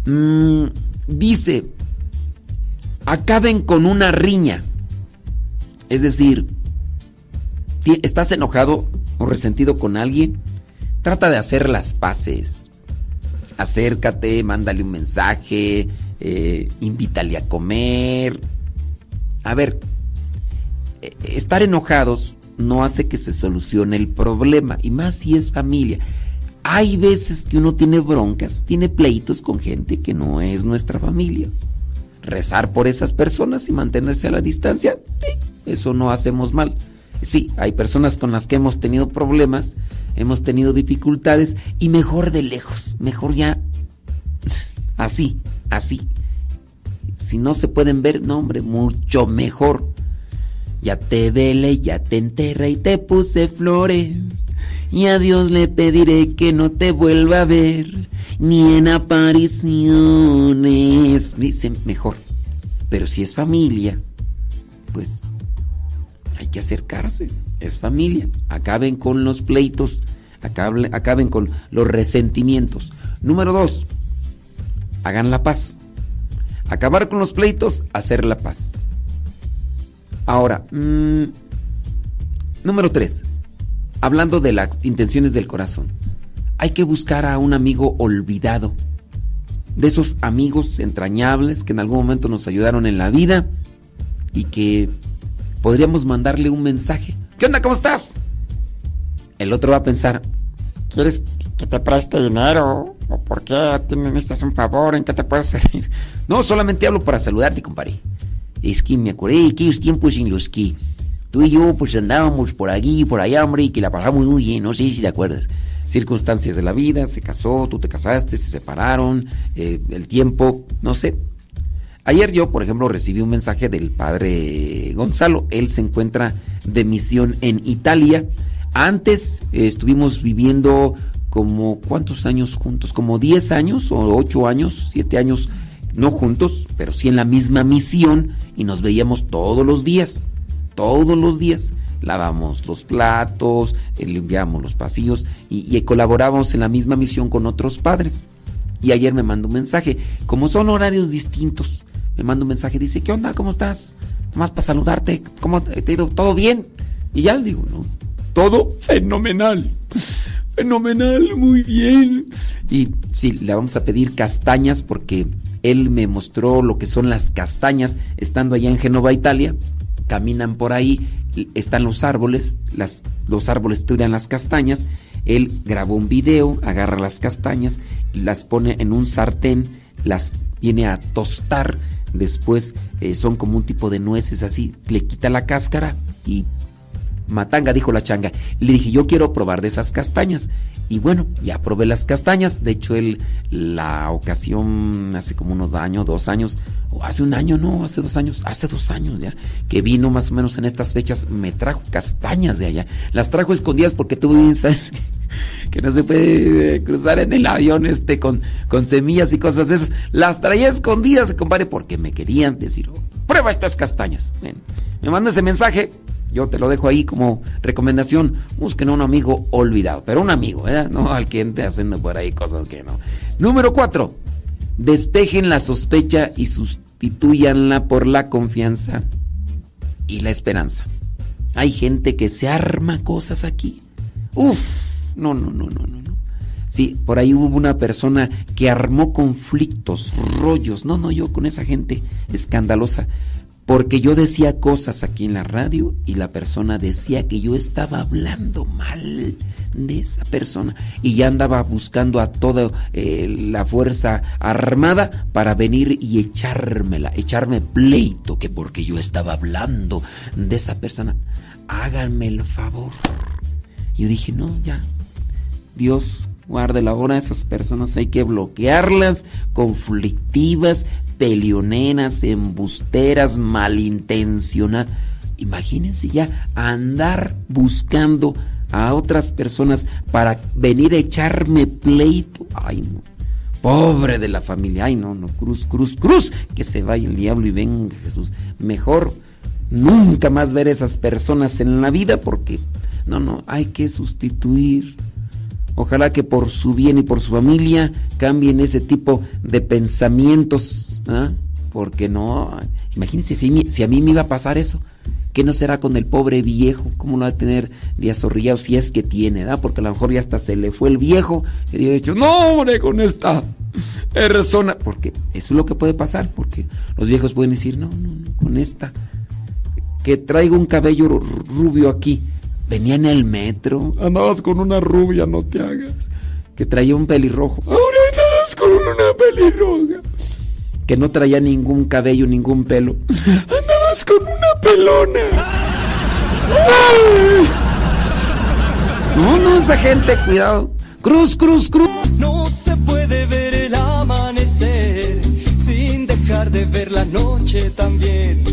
Mm, dice, acaben con una riña. Es decir, estás enojado o resentido con alguien, trata de hacer las paces. Acércate, mándale un mensaje, eh, invítale a comer. A ver, estar enojados no hace que se solucione el problema, y más si es familia. Hay veces que uno tiene broncas, tiene pleitos con gente que no es nuestra familia. Rezar por esas personas y mantenerse a la distancia, eso no hacemos mal. Sí, hay personas con las que hemos tenido problemas, hemos tenido dificultades, y mejor de lejos, mejor ya [laughs] así, así. Si no se pueden ver, no hombre, mucho mejor. Ya te vele, ya te enterré y te puse flores. Y a Dios le pediré que no te vuelva a ver, ni en apariciones. Dice mejor. Pero si es familia, pues hay que acercarse. Es familia. Acaben con los pleitos, acaben, acaben con los resentimientos. Número dos, hagan la paz. Acabar con los pleitos, hacer la paz. Ahora, mm, número tres, hablando de las intenciones del corazón. Hay que buscar a un amigo olvidado. De esos amigos entrañables que en algún momento nos ayudaron en la vida y que podríamos mandarle un mensaje. ¿Qué onda? ¿Cómo estás? El otro va a pensar, ¿quieres que te preste dinero? ¿O por qué necesitas un favor? ¿En qué te puedo servir? No, solamente hablo para saludarte, compadre. Es que me acordé de aquellos tiempos en los que tú y yo pues andábamos por aquí y por allá, hombre, y que la pasamos muy bien, no sé si te acuerdas. Circunstancias de la vida, se casó, tú te casaste, se separaron, eh, el tiempo, no sé. Ayer yo, por ejemplo, recibí un mensaje del padre Gonzalo. Él se encuentra de misión en Italia. Antes eh, estuvimos viviendo como, ¿cuántos años juntos? Como 10 años o 8 años, 7 años, no juntos, pero sí en la misma misión y nos veíamos todos los días, todos los días. Lavamos los platos, eh, limpiamos los pasillos y, colaboramos en la misma misión con otros padres. Y ayer me mandó un mensaje, como son horarios distintos, me manda un mensaje, dice, ¿qué onda? ¿Cómo estás? Nomás para saludarte, ¿cómo te ha ido? ¿Todo bien? Y ya le digo, no, todo fenomenal. Fenomenal, muy bien. Y sí, le vamos a pedir castañas porque él me mostró lo que son las castañas estando allá en Génova, Italia. Caminan por ahí, están los árboles, los árboles tiran las castañas. Él grabó un video, agarra las castañas, las pone en un sartén, las viene a tostar. Después eh, son como un tipo de nueces así, le quita la cáscara y matanga, dijo la changa. Le dije, yo quiero probar de esas castañas. Y bueno, ya probé las castañas. De hecho, él, la ocasión, hace como unos años, dos años, o hace un año, no, hace dos años, hace dos años ya, que vino más o menos en estas fechas, me trajo castañas de allá. Las trajo escondidas porque tú bien sabes que no se puede eh, cruzar en el avión este con, con semillas y cosas esas. Las traía escondidas, compadre, porque me querían decir, oh, prueba estas castañas. Me manda ese mensaje, yo te lo dejo ahí como recomendación. Busquen a un amigo olvidado, pero un amigo, ¿verdad? No al que esté haciendo por ahí cosas que no. Número cuatro, despejen la sospecha y sustituyanla por la confianza y la esperanza. Hay gente que se arma cosas aquí. Uf, no, no, no, no, no. no. Sí, por ahí hubo una persona que armó conflictos, rollos. No, no, yo con esa gente escandalosa porque yo decía cosas aquí en la radio y la persona decía que yo estaba hablando mal de esa persona y ya andaba buscando a toda eh, la fuerza armada para venir y echármela, echarme pleito, que porque yo estaba hablando de esa persona. Háganme el favor. Yo dije, no, ya, Dios guarde la hora, esas personas hay que bloquearlas, conflictivas, pelioneras, embusteras, malintencionadas. Imagínense ya andar buscando a otras personas para venir a echarme pleito. Ay, no. Pobre de la familia. Ay, no, no. Cruz, cruz, cruz. Que se vaya el diablo y venga Jesús. Mejor nunca más ver esas personas en la vida porque, no, no, hay que sustituir. Ojalá que por su bien y por su familia cambien ese tipo de pensamientos. ¿Ah? Porque no, imagínense si, si, a mí me iba a pasar eso. ¿Qué no será con el pobre viejo? ¿Cómo lo va a tener días zorrillado si es que tiene, ¿da? Porque a lo mejor ya hasta se le fue el viejo y ha dicho, no, hombre, con esta persona. Porque eso es lo que puede pasar, porque los viejos pueden decir, no, no, no, con esta. Que traigo un cabello rubio aquí Venía en el metro. Andabas con una rubia, no te hagas. Que traía un pelirrojo. Ahora andabas con una pelirroja. Que no traía ningún cabello, ningún pelo. Andabas con una pelona. ¡Ay! No, no, esa gente, cuidado. Cruz, cruz, cruz. No se puede ver el amanecer sin dejar de ver la noche también.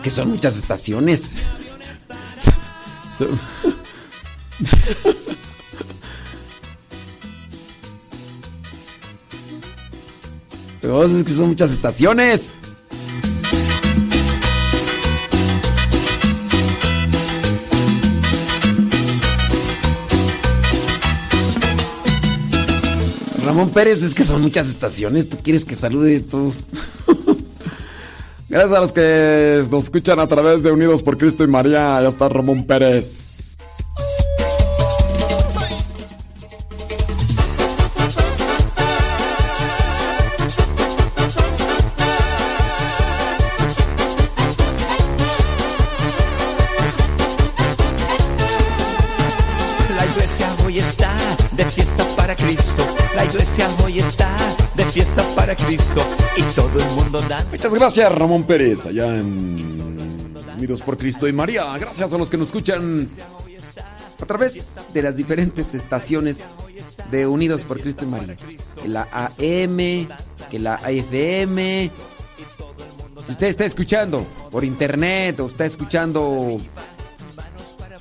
Que son muchas estaciones. [laughs] Pero es que son muchas estaciones. Ramón Pérez, es que son muchas estaciones. ¿Tú quieres que salude a todos? Gracias a los que nos escuchan a través de Unidos por Cristo y María. Ya está Ramón Pérez. Gracias, Ramón Pérez, allá en Unidos por Cristo y María. Gracias a los que nos escuchan a través de las diferentes estaciones de Unidos por Cristo y María. Que la AM, que la AFM. Si usted está escuchando por internet o está escuchando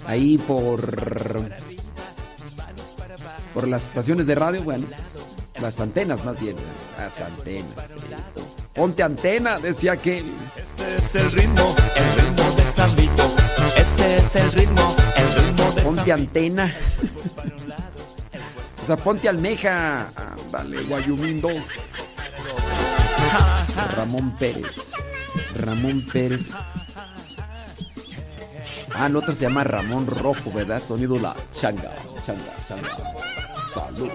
ahí por por las estaciones de radio, bueno, las antenas más bien, las antenas. sí. Ponte antena, decía que Este es el ritmo, el ritmo de San Vito. Este es el ritmo, el ritmo de ponte San antena. [laughs] o sea, ponte almeja. Dale, Guayumín 2. Ramón Pérez. Ramón Pérez. Ah, el otro se llama Ramón Rojo, ¿verdad? Sonido la changa, changa, changa. Saludos.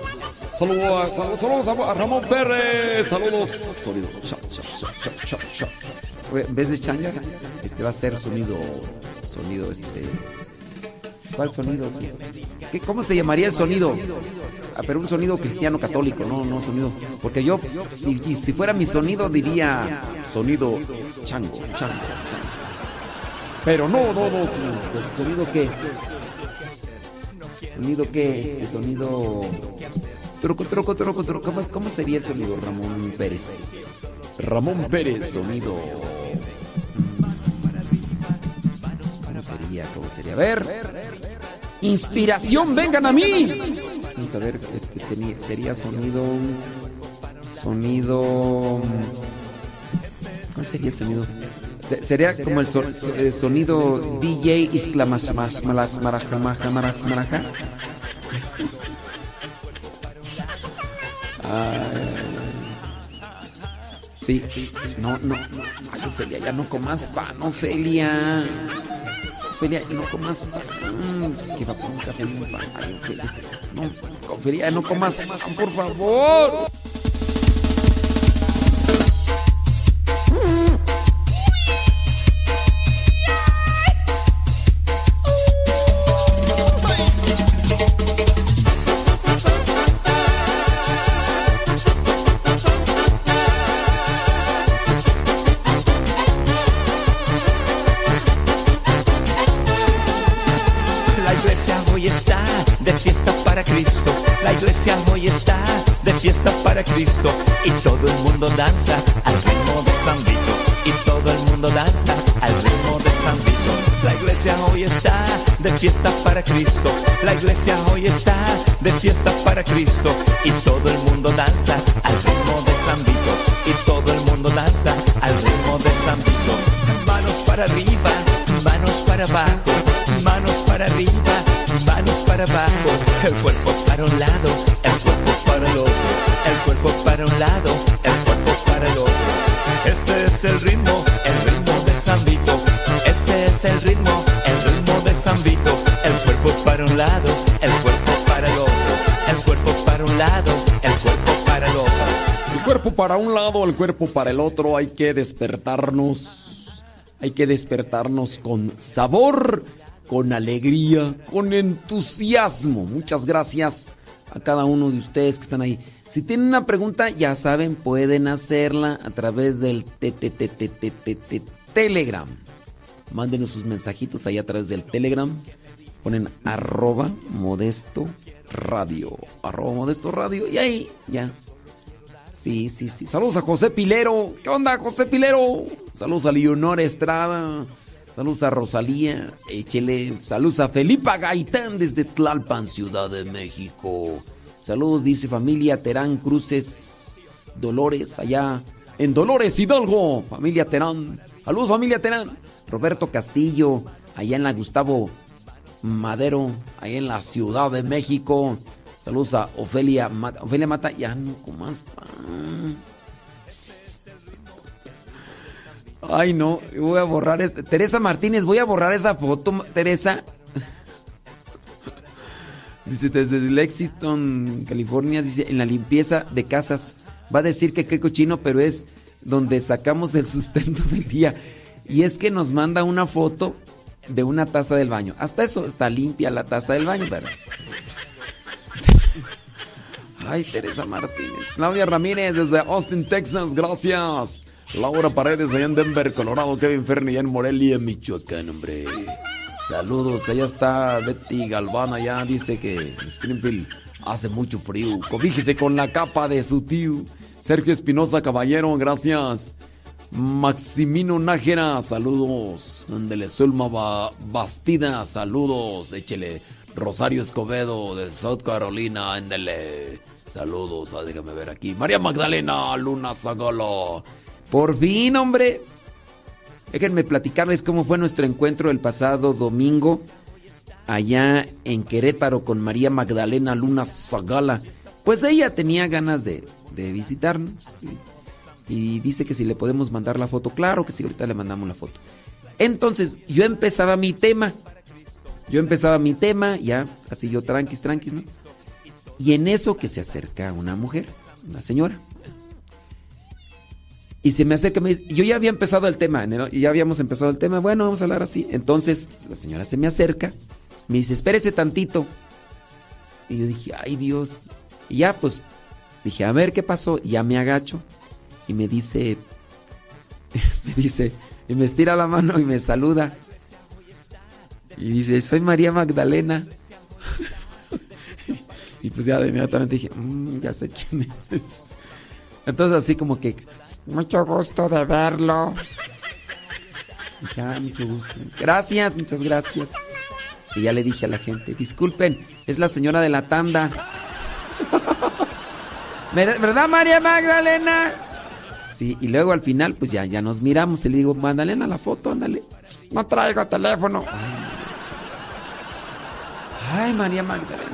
Saludos, a- saludos, saludos a, Ramón Pérez. Saludos. Sonido. cha, En vez de changa, este va a ser sonido. Sonido este. ¿Cuál sonido? ¿Qué, ¿Cómo se llamaría el sonido? Ah, pero un sonido cristiano católico, no, no sonido. Porque yo, si, si fuera mi sonido, diría sonido chango, chango, chango. Pero no, no, no, sonido, sonido qué. Sonido qué, este sonido. Troco, troco, troco, troco. ¿Cómo, cómo sería el sonido, Ramón Pérez? Ramón Pérez, sonido. ¿Cómo sería? ¿Cómo sería? A ver. Inspiración, vengan a mí. Vamos a ver, este sería, sería sonido. Sonido. ¿Cuál sería el sonido? Se- Sería como el so- so- eh, sonido DJ Isklamash Malas Maraja Maraja. Sí, sí. No, no, no, no, Ofelia, ya no comas pan, Ofelia. Ofelia, no comas pan. Es que va por un café un pan. Ay, Ofelia. No, Ofelia, no comas pan, por favor. El cuerpo para el otro. Hay que despertarnos. Hay que despertarnos con sabor, con alegría, con entusiasmo. Muchas gracias a cada uno de ustedes que están ahí. Si tienen una pregunta, ya saben, pueden hacerla a través del te- te- te- te- te- te- te- Telegram. Mándenos sus mensajitos ahí a través del Telegram. Ponen arroba modesto radio. Arroba modesto radio. Y ahí ya Sí, sí, sí. Saludos a José Pilero. ¿Qué onda, José Pilero? Saludos a Leonor Estrada. Saludos a Rosalía. Échele. Saludos a Felipa Gaitán desde Tlalpan, Ciudad de México. Saludos, dice familia Terán Cruces Dolores, allá en Dolores Hidalgo. Familia Terán. Saludos, familia Terán. Roberto Castillo, allá en la Gustavo Madero, allá en la Ciudad de México. Saludos a Ofelia Mata. Ofelia Mata, ya no comas pan. Ay, no, voy a borrar. este- Teresa Martínez, voy a borrar esa foto, Teresa. Dice, desde Lexington, California, dice, en la limpieza de casas. Va a decir que qué cochino, pero es donde sacamos el sustento [laughs] del día. Y es que nos manda una foto de una taza del baño. Hasta eso está limpia la taza del baño, ¿verdad? Ay, Teresa Martínez. Claudia Ramírez desde Austin, Texas, gracias. Laura Paredes allá en Denver, Colorado. Kevin Ferni allá en Morelia, Michoacán, hombre. Saludos, allá está Betty Galván allá. Dice que Springfield hace mucho frío. Cobíjese con la capa de su tío. Sergio Espinosa Caballero, gracias. Maximino Nájera, saludos. Ándele, Zulma Ba- Bastida, saludos. Échele. Rosario Escobedo de South Carolina, ándele. Saludos, ah, déjame ver aquí. María Magdalena Luna Zagalo. Por fin, hombre. Déjenme platicarles cómo fue nuestro encuentro el pasado domingo allá en Querétaro con María Magdalena Luna Zagala. Pues ella tenía ganas de, de visitarnos y, y dice que si le podemos mandar la foto. Claro que sí, ahorita le mandamos la foto. Entonces yo empezaba mi tema. Yo empezaba mi tema, ya, así yo tranquis, tranquis, ¿no? Y en eso que se acerca una mujer, una señora. Y se me acerca, me dice, yo ya había empezado el tema, ya habíamos empezado el tema, bueno, vamos a hablar así. Entonces la señora se me acerca, me dice, espérese tantito. Y yo dije, ay Dios. Y ya pues dije, a ver qué pasó. Y ya me agacho y me dice, [laughs] me dice, y me estira la mano y me saluda. Y dice, soy María Magdalena. Y pues ya de inmediatamente dije, "Mm, ya sé quién es. Entonces así como que, mucho gusto de verlo. Ya, mucho gusto. Gracias, muchas gracias. Y ya le dije a la gente, disculpen, es la señora de la tanda. [laughs] ¿Ver- ¿Verdad, María Magdalena? Sí, y luego al final, pues ya, ya nos miramos y le digo, Magdalena, la foto, ándale. No traigo teléfono. Ay, María Magdalena.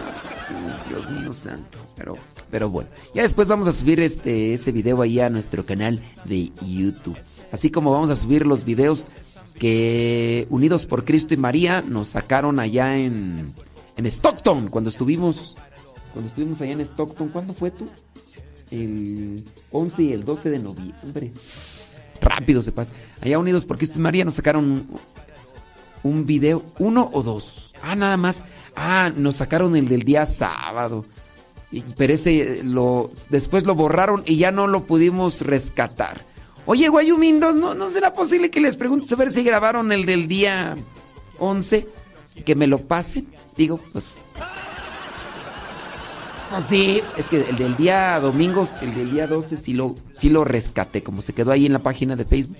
Dios mío santo. Pero, pero bueno. Ya después vamos a subir este, ese video ahí a nuestro canal de YouTube. Así como vamos a subir los videos que Unidos por Cristo y María nos sacaron allá en, en Stockton. Cuando estuvimos. Cuando estuvimos allá en Stockton. ¿Cuándo fue tú? El 11 y el 12 de noviembre. Rápido se pasa. Allá Unidos por Cristo y María nos sacaron un, un video. ¿Uno o dos? Ah, nada más. Ah, nos sacaron el del día sábado. Pero ese lo después lo borraron y ya no lo pudimos rescatar. Oye, Guayumindos, ¿no, ¿no será posible que les preguntes a ver si grabaron el del día 11? Que me lo pasen. Digo, pues. Pues sí, es que el del día domingo, el del día 12 sí lo, sí lo rescaté. Como se quedó ahí en la página de Facebook.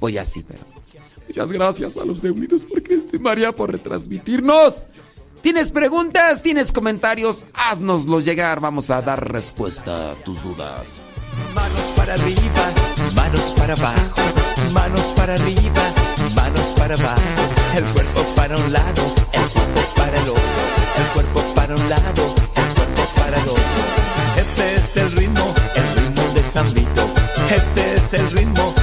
Pues ya sí, pero. Muchas gracias a los de Unidos por Cristo y María por retransmitirnos. ¿Tienes preguntas? ¿Tienes comentarios? Haznoslos llegar. Vamos a dar respuesta a tus dudas. Manos para arriba, manos para abajo, manos para arriba, manos para abajo, el cuerpo para un lado, el cuerpo para el otro, el cuerpo para un lado, el cuerpo para el otro. Este es el ritmo, el ritmo de San Vito. Este es el ritmo, el ritmo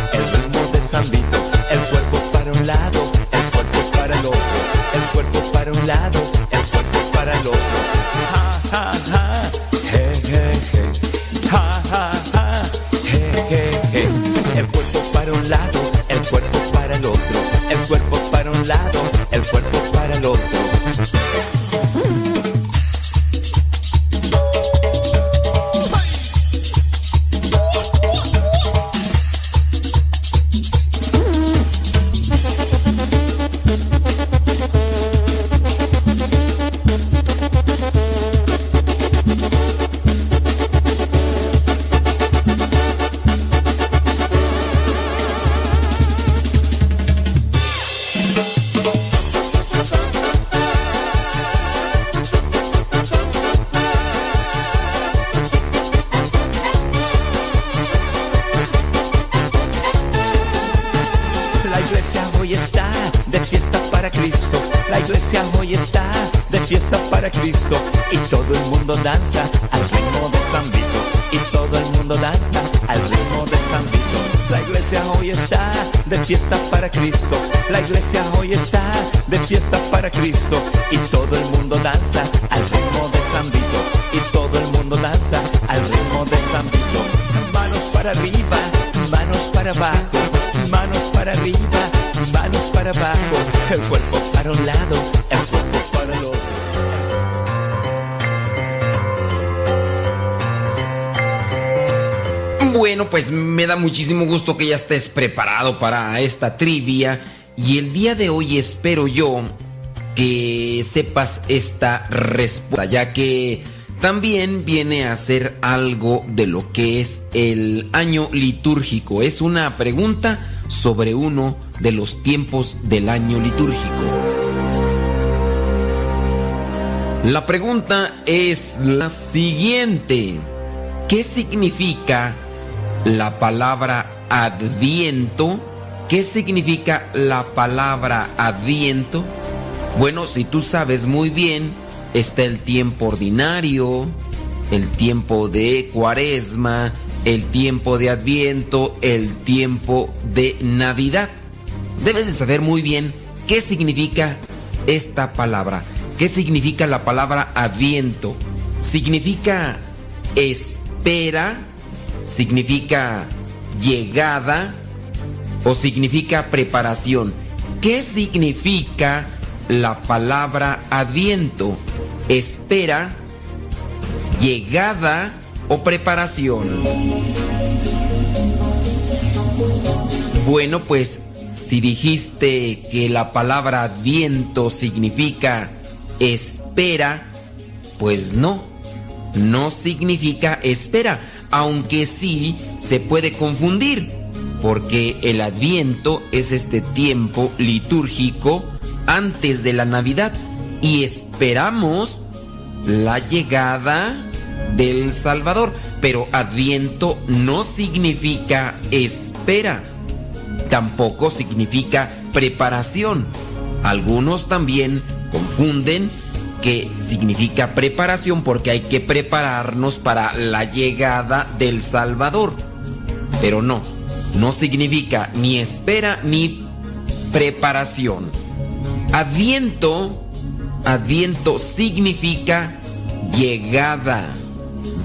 muchísimo gusto que ya estés preparado para esta trivia. Y el día de hoy espero yo que sepas esta respuesta, ya que también viene a ser algo de lo que es el año litúrgico. Es una pregunta sobre uno de los tiempos del año litúrgico. La pregunta es la siguiente. ¿Qué significa la palabra adviento? ¿Qué significa la palabra adviento? Bueno, si tú sabes muy bien, está el tiempo ordinario, el tiempo de cuaresma, el tiempo de adviento, el tiempo de Navidad. Debes de saber muy bien qué significa esta palabra. ¿Qué significa la palabra adviento? Significa espera, significa llegada o significa preparación. ¿Qué significa la palabra adviento? Espera, llegada o preparación. Bueno, pues si dijiste que la palabra adviento significa espera, pues no, no significa espera, aunque sí se puede confundir, porque el adviento es este tiempo litúrgico antes de la Navidad y esperamos la llegada del Salvador, pero adviento no significa espera, tampoco significa preparación. Algunos también confunden que significa preparación porque hay que prepararnos para la llegada del Salvador. Pero no, no significa ni espera ni preparación. Adviento, adviento significa llegada.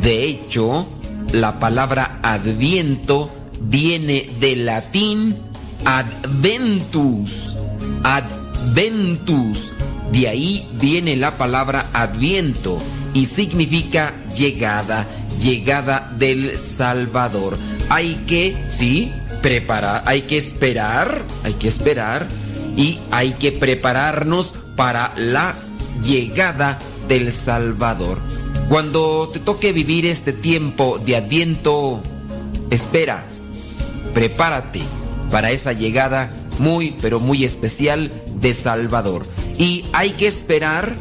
De hecho, la palabra adviento viene del latín adventus. Adventus. De ahí viene la palabra adviento y significa llegada, llegada del Salvador. Hay que, sí, preparar, hay que esperar, hay que esperar y hay que prepararnos para la llegada del Salvador. Cuando te toque vivir este tiempo de adviento, espera, prepárate para esa llegada muy, pero muy especial de Salvador. Y hay que esperar,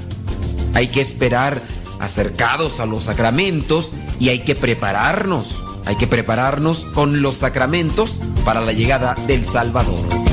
hay que esperar acercados a los sacramentos y hay que prepararnos, hay que prepararnos con los sacramentos para la llegada del Salvador.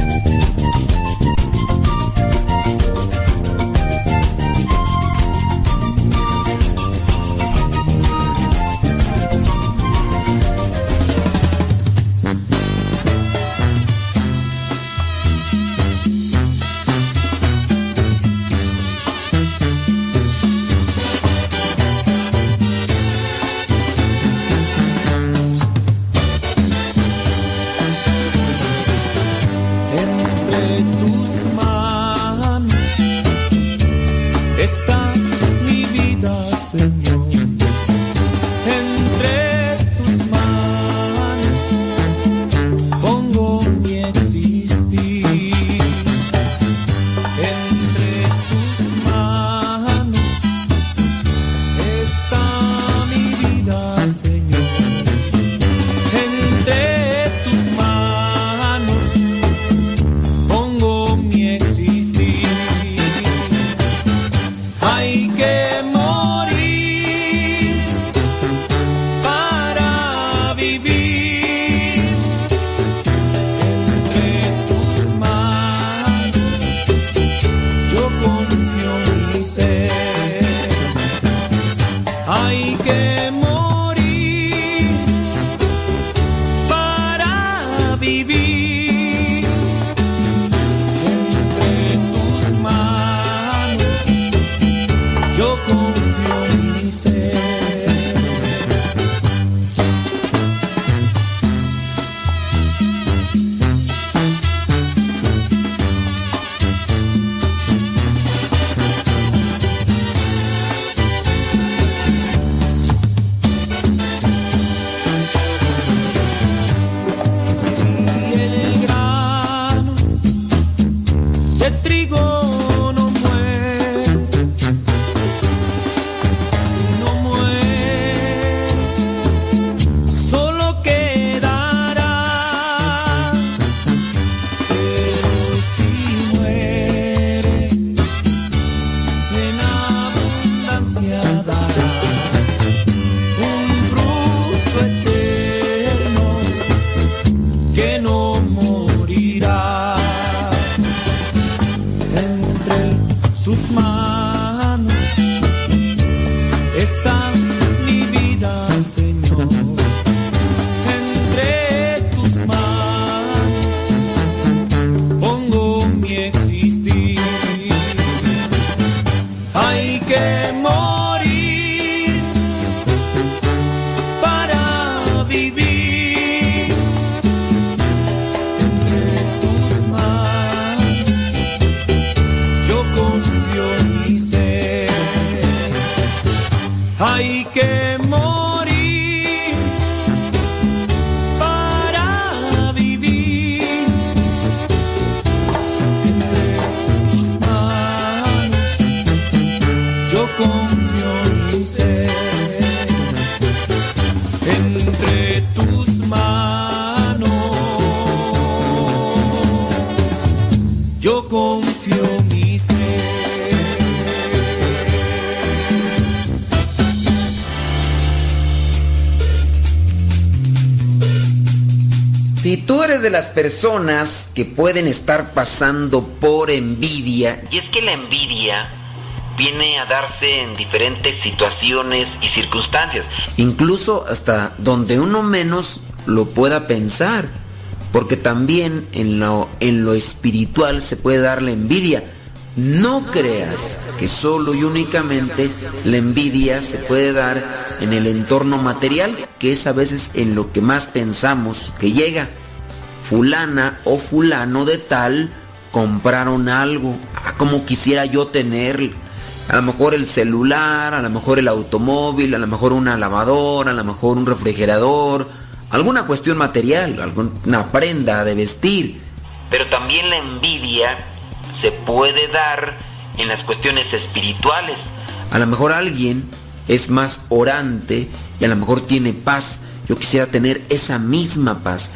De las personas que pueden estar pasando por envidia, y es que la envidia viene a darse en diferentes situaciones y circunstancias. Incluso hasta donde uno menos lo pueda pensar. Porque también en lo, en lo espiritual se puede dar la envidia. No creas que solo y únicamente la envidia se puede dar en el entorno material, que es a veces en lo que más pensamos que llega. Fulana o fulano de tal compraron algo, ah, como quisiera yo tener, a lo mejor el celular, a lo mejor el automóvil, a lo mejor una lavadora, a lo mejor un refrigerador, alguna cuestión material, alguna prenda de vestir. Pero también la envidia se puede dar en las cuestiones espirituales. A lo mejor alguien es más orante y a lo mejor tiene paz. Yo quisiera tener esa misma paz.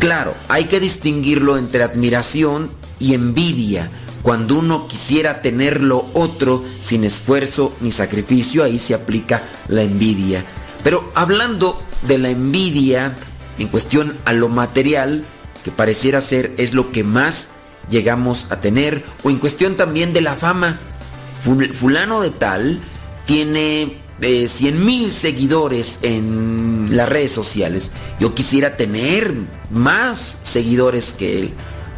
Claro, hay que distinguirlo entre admiración y envidia. Cuando uno quisiera tener lo otro sin esfuerzo ni sacrificio, ahí se aplica la envidia. Pero hablando de la envidia en cuestión a lo material, que pareciera ser es lo que más llegamos a tener, o en cuestión también de la fama. Fulano de tal tiene eh, 100 mil seguidores en las redes sociales. Yo quisiera tener más seguidores que él.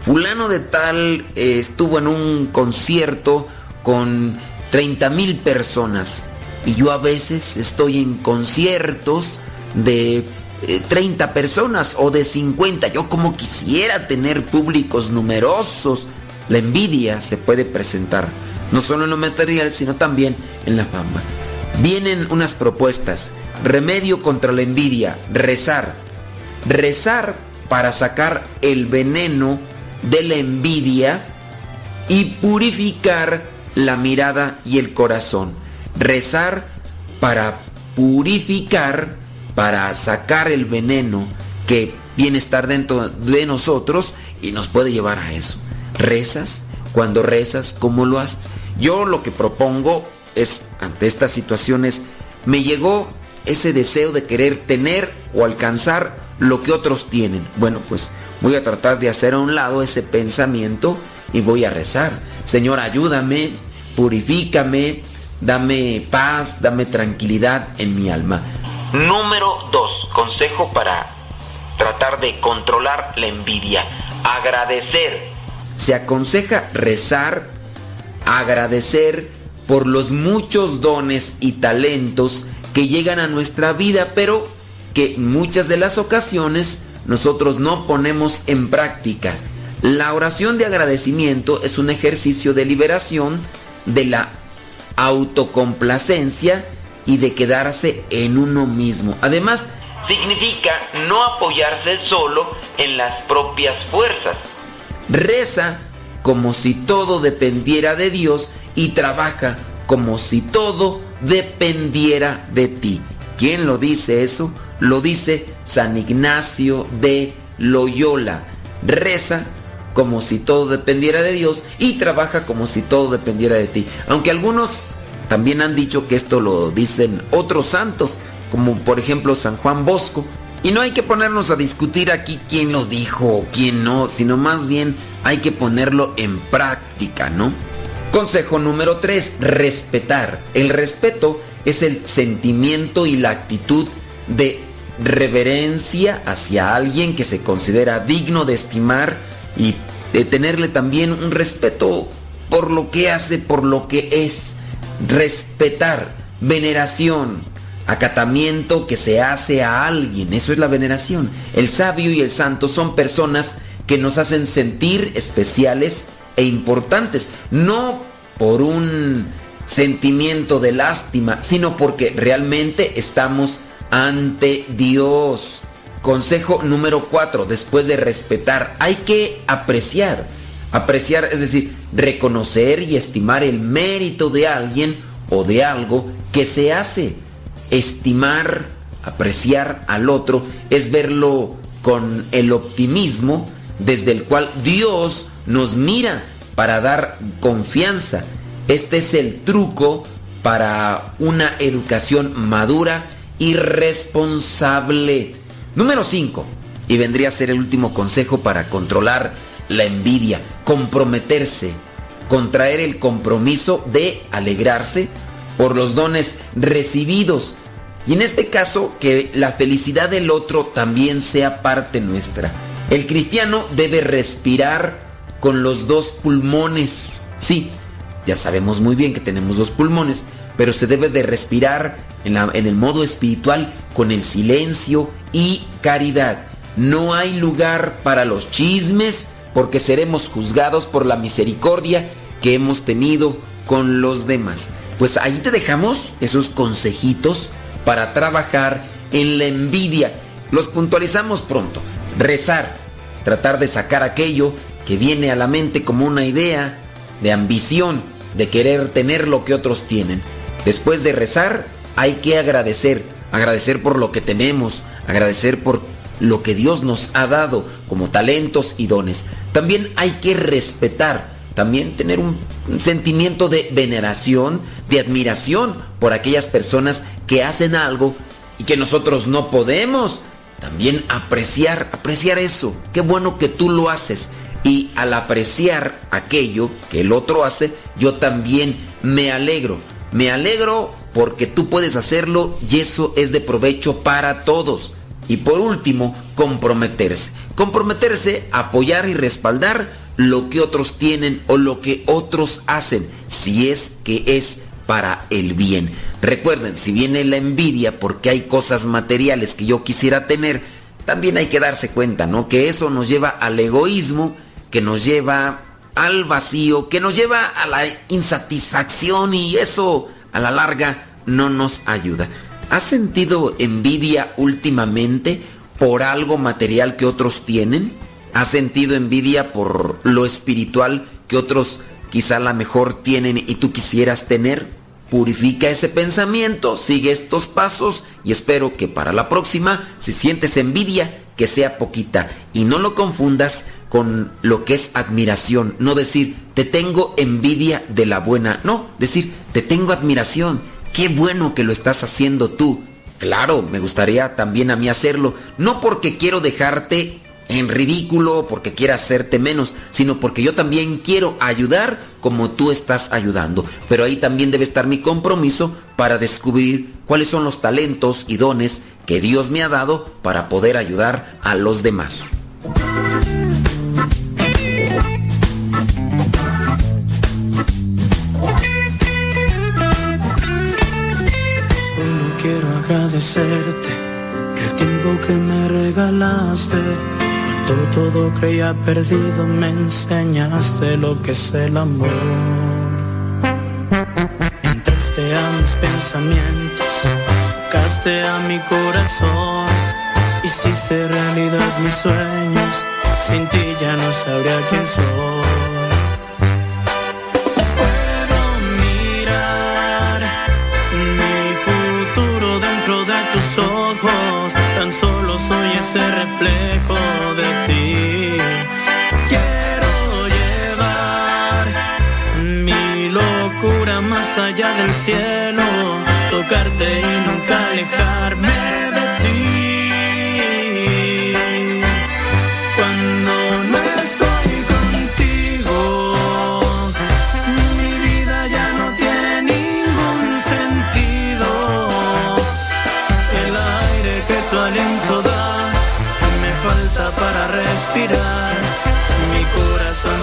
Fulano de tal eh, estuvo en un concierto con 30 mil personas. Y yo a veces estoy en conciertos de 30 eh, personas o de 50. Yo como quisiera tener públicos numerosos. La envidia se puede presentar no solo en lo material, sino también en la fama. Vienen unas propuestas. Remedio contra la envidia. Rezar. Rezar para sacar el veneno de la envidia y purificar la mirada y el corazón. Rezar para purificar para sacar el veneno que viene estar dentro de nosotros y nos puede llevar a eso. ¿Rezas? Cuando rezas, ¿cómo lo haces? Yo lo que propongo es, ante estas situaciones, me llegó ese deseo de querer tener o alcanzar lo que otros tienen. Bueno, pues voy a tratar de hacer a un lado ese pensamiento y voy a rezar. Señor, ayúdame, purifícame, dame paz, dame tranquilidad en mi alma. Número 2. Consejo para tratar de controlar la envidia. Agradecer. Se aconseja rezar, agradecer por los muchos dones y talentos que llegan a nuestra vida, pero que en muchas de las ocasiones nosotros no ponemos en práctica. La oración de agradecimiento es un ejercicio de liberación de la autocomplacencia y de quedarse en uno mismo. Además, significa no apoyarse solo en las propias fuerzas. Reza como si todo dependiera de Dios y trabaja como si todo dependiera de ti. ¿Quién lo dice eso? Lo dice San Ignacio de Loyola. Reza como si todo dependiera de Dios y trabaja como si todo dependiera de ti. Aunque algunos también han dicho que esto lo dicen otros santos, como por ejemplo San Juan Bosco. Y no hay que ponernos a discutir aquí quién lo dijo o quién no, sino más bien hay que ponerlo en práctica, ¿no? Consejo número 3, respetar. El respeto es el sentimiento y la actitud de reverencia hacia alguien que se considera digno de estimar y de tenerle también un respeto por lo que hace, por lo que es respetar, veneración, acatamiento que se hace a alguien. Eso es la veneración. El sabio y el santo son personas que nos hacen sentir especiales e importantes. No por un sentimiento de lástima, sino porque realmente estamos ante Dios. Consejo número 4, después de respetar, hay que apreciar Apreciar, es decir, reconocer y estimar el mérito de alguien o de algo que se hace. Estimar, apreciar al otro es verlo con el optimismo desde el cual Dios nos mira para dar confianza. Este es el truco para una educación madura y responsable. Número 5. Y vendría a ser el último consejo para controlar la envidia, comprometerse. contraer el compromiso de alegrarse por los dones recibidos. Y en este caso, que la felicidad del otro también sea parte nuestra. El cristiano debe respirar con los dos pulmones. Sí, ya sabemos muy bien que tenemos dos pulmones, pero se debe de respirar en, en el modo espiritual con el silencio y caridad. No hay lugar para los chismes porque seremos juzgados por la misericordia que hemos tenido con los demás. Pues ahí te dejamos esos consejitos para trabajar en la envidia. Los puntualizamos pronto. Rezar, tratar de sacar aquello que viene a la mente como una idea de ambición, de querer tener lo que otros tienen. Después de rezar, hay que agradecer, agradecer por lo que tenemos, agradecer por lo que Dios nos ha dado como talentos y dones. También hay que respetar, también tener un, sentimiento de veneración, de admiración por aquellas personas que hacen algo y que nosotros no podemos. También apreciar, apreciar eso. Qué bueno que tú lo haces. Y al apreciar aquello que el otro hace, yo también me alegro. Me alegro porque tú puedes hacerlo y eso es de provecho para todos. Y por último, comprometerse. Comprometerse, apoyar y respaldar lo que otros tienen o lo que otros hacen, si es que es para el bien. Recuerden, si viene la envidia porque hay cosas materiales que yo quisiera tener, también hay que darse cuenta, ¿no? Que eso nos lleva al egoísmo, que nos lleva al vacío, que nos lleva a la insatisfacción y eso a la larga no nos ayuda. ¿Has sentido envidia últimamente por algo material que otros tienen? ¿Has sentido envidia por lo espiritual que otros quizá la mejor tienen y tú quisieras tener? Purifica ese pensamiento, sigue estos pasos y espero que para la próxima, si sientes envidia, que sea poquita y no lo confundas con lo que es admiración. No decir, te tengo envidia de la buena. No, decir, te tengo admiración. Qué bueno que lo estás haciendo tú. Claro, me gustaría también a mí hacerlo. No porque quiero dejarte en ridículo, porque quiera hacerte menos, sino porque yo también quiero ayudar como tú estás ayudando. Pero ahí también debe estar mi compromiso para descubrir cuáles son los talentos y dones que Dios me ha dado para poder ayudar a los demás. Agradecerte el tiempo que me regalaste. Cuando todo creía perdido, me enseñaste lo que es el amor. Entraste a mis pensamientos, tocaste a mi corazón. Hiciste realidad mis sueños, sin ti ya no sabría quién soy. Reflejo de ti. Quiero llevar mi locura más allá del cielo. Tocarte y nunca alejarme de.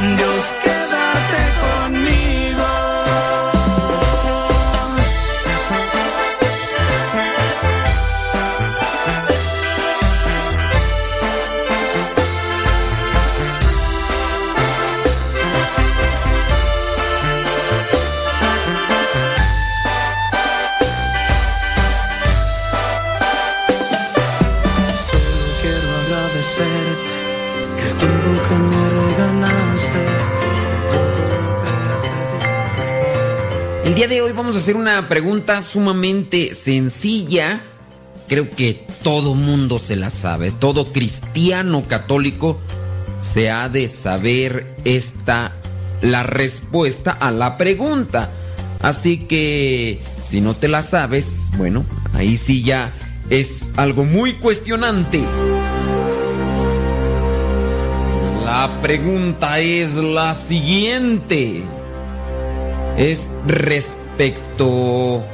Dios, vamos a hacer una pregunta sumamente sencilla. Creo que todo mundo se la sabe. Todo cristiano católico se ha de saber esta la respuesta a la pregunta. Así que si no te la sabes, bueno, ahí sí ya es algo muy cuestionante. La pregunta es la siguiente. Es respecto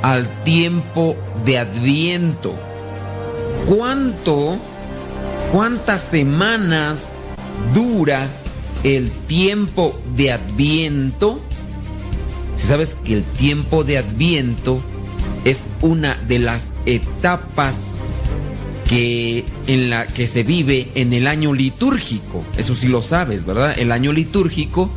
al tiempo de Adviento. ¿Cuánto, cuántas semanas dura el tiempo de Adviento? Si sabes que el tiempo de Adviento es una de las etapas que en la que se vive en el año litúrgico. Eso sí lo sabes, ¿verdad? El año litúrgico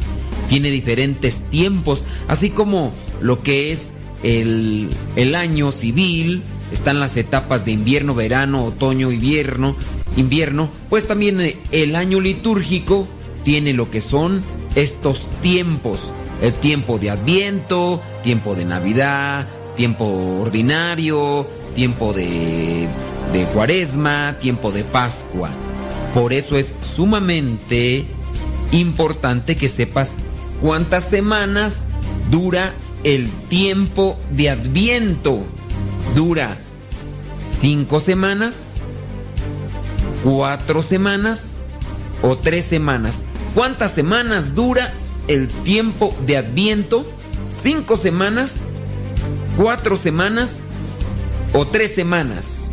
tiene diferentes tiempos, así como lo que es el, el año civil, están las etapas de invierno, verano, otoño, invierno, invierno, pues también eh, el año litúrgico tiene lo que son estos tiempos. El tiempo de Adviento, tiempo de Navidad, tiempo ordinario, tiempo de, de Cuaresma, tiempo de Pascua. Por eso es sumamente importante que sepas cuántas semanas dura el tiempo de Adviento. Dura cinco semanas, cuatro semanas o tres semanas. ¿Cuántas semanas dura el tiempo de Adviento? ¿Cinco semanas? ¿Cuatro semanas? ¿O tres semanas?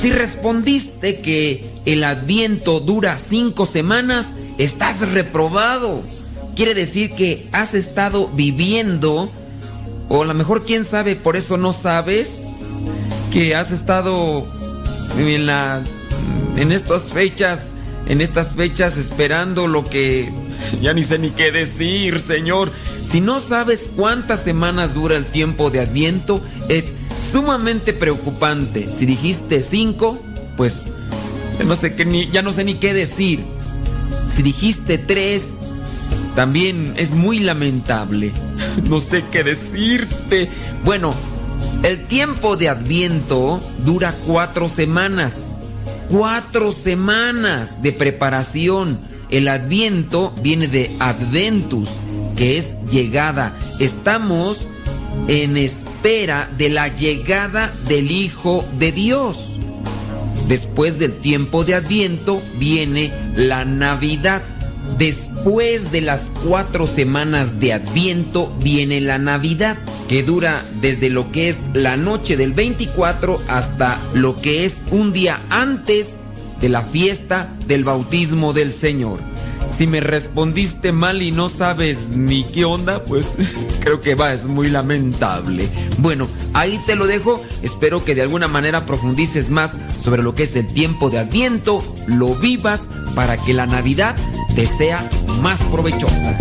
Si respondiste que el Adviento dura cinco semanas, estás reprobado. Quiere decir que has estado viviendo, o a lo mejor quién sabe, por eso no sabes, que has estado en la en estas fechas, en estas fechas esperando lo que ya ni sé ni qué decir, Señor. Si no sabes cuántas semanas dura el tiempo de Adviento, es sumamente preocupante. Si dijiste cinco, pues no sé qué ni ya no sé ni qué decir. Si dijiste tres, también es muy lamentable. [laughs] No sé qué decirte. Bueno, el tiempo de Adviento dura cuatro semanas. Cuatro semanas de preparación. El Adviento viene de Adventus, que es llegada. Estamos en espera de la llegada del Hijo de Dios. Después del tiempo de Adviento viene la Navidad. Después de las cuatro semanas de Adviento viene la Navidad, que dura desde lo que es la noche del 24 hasta lo que es un día antes de la fiesta del bautismo del Señor. Si me respondiste mal y no sabes ni qué onda, pues [laughs] creo que va, es muy lamentable. Bueno, ahí te lo dejo. Espero que de alguna manera profundices más sobre lo que es el tiempo de Adviento, lo vivas para que la Navidad te sea más provechosa.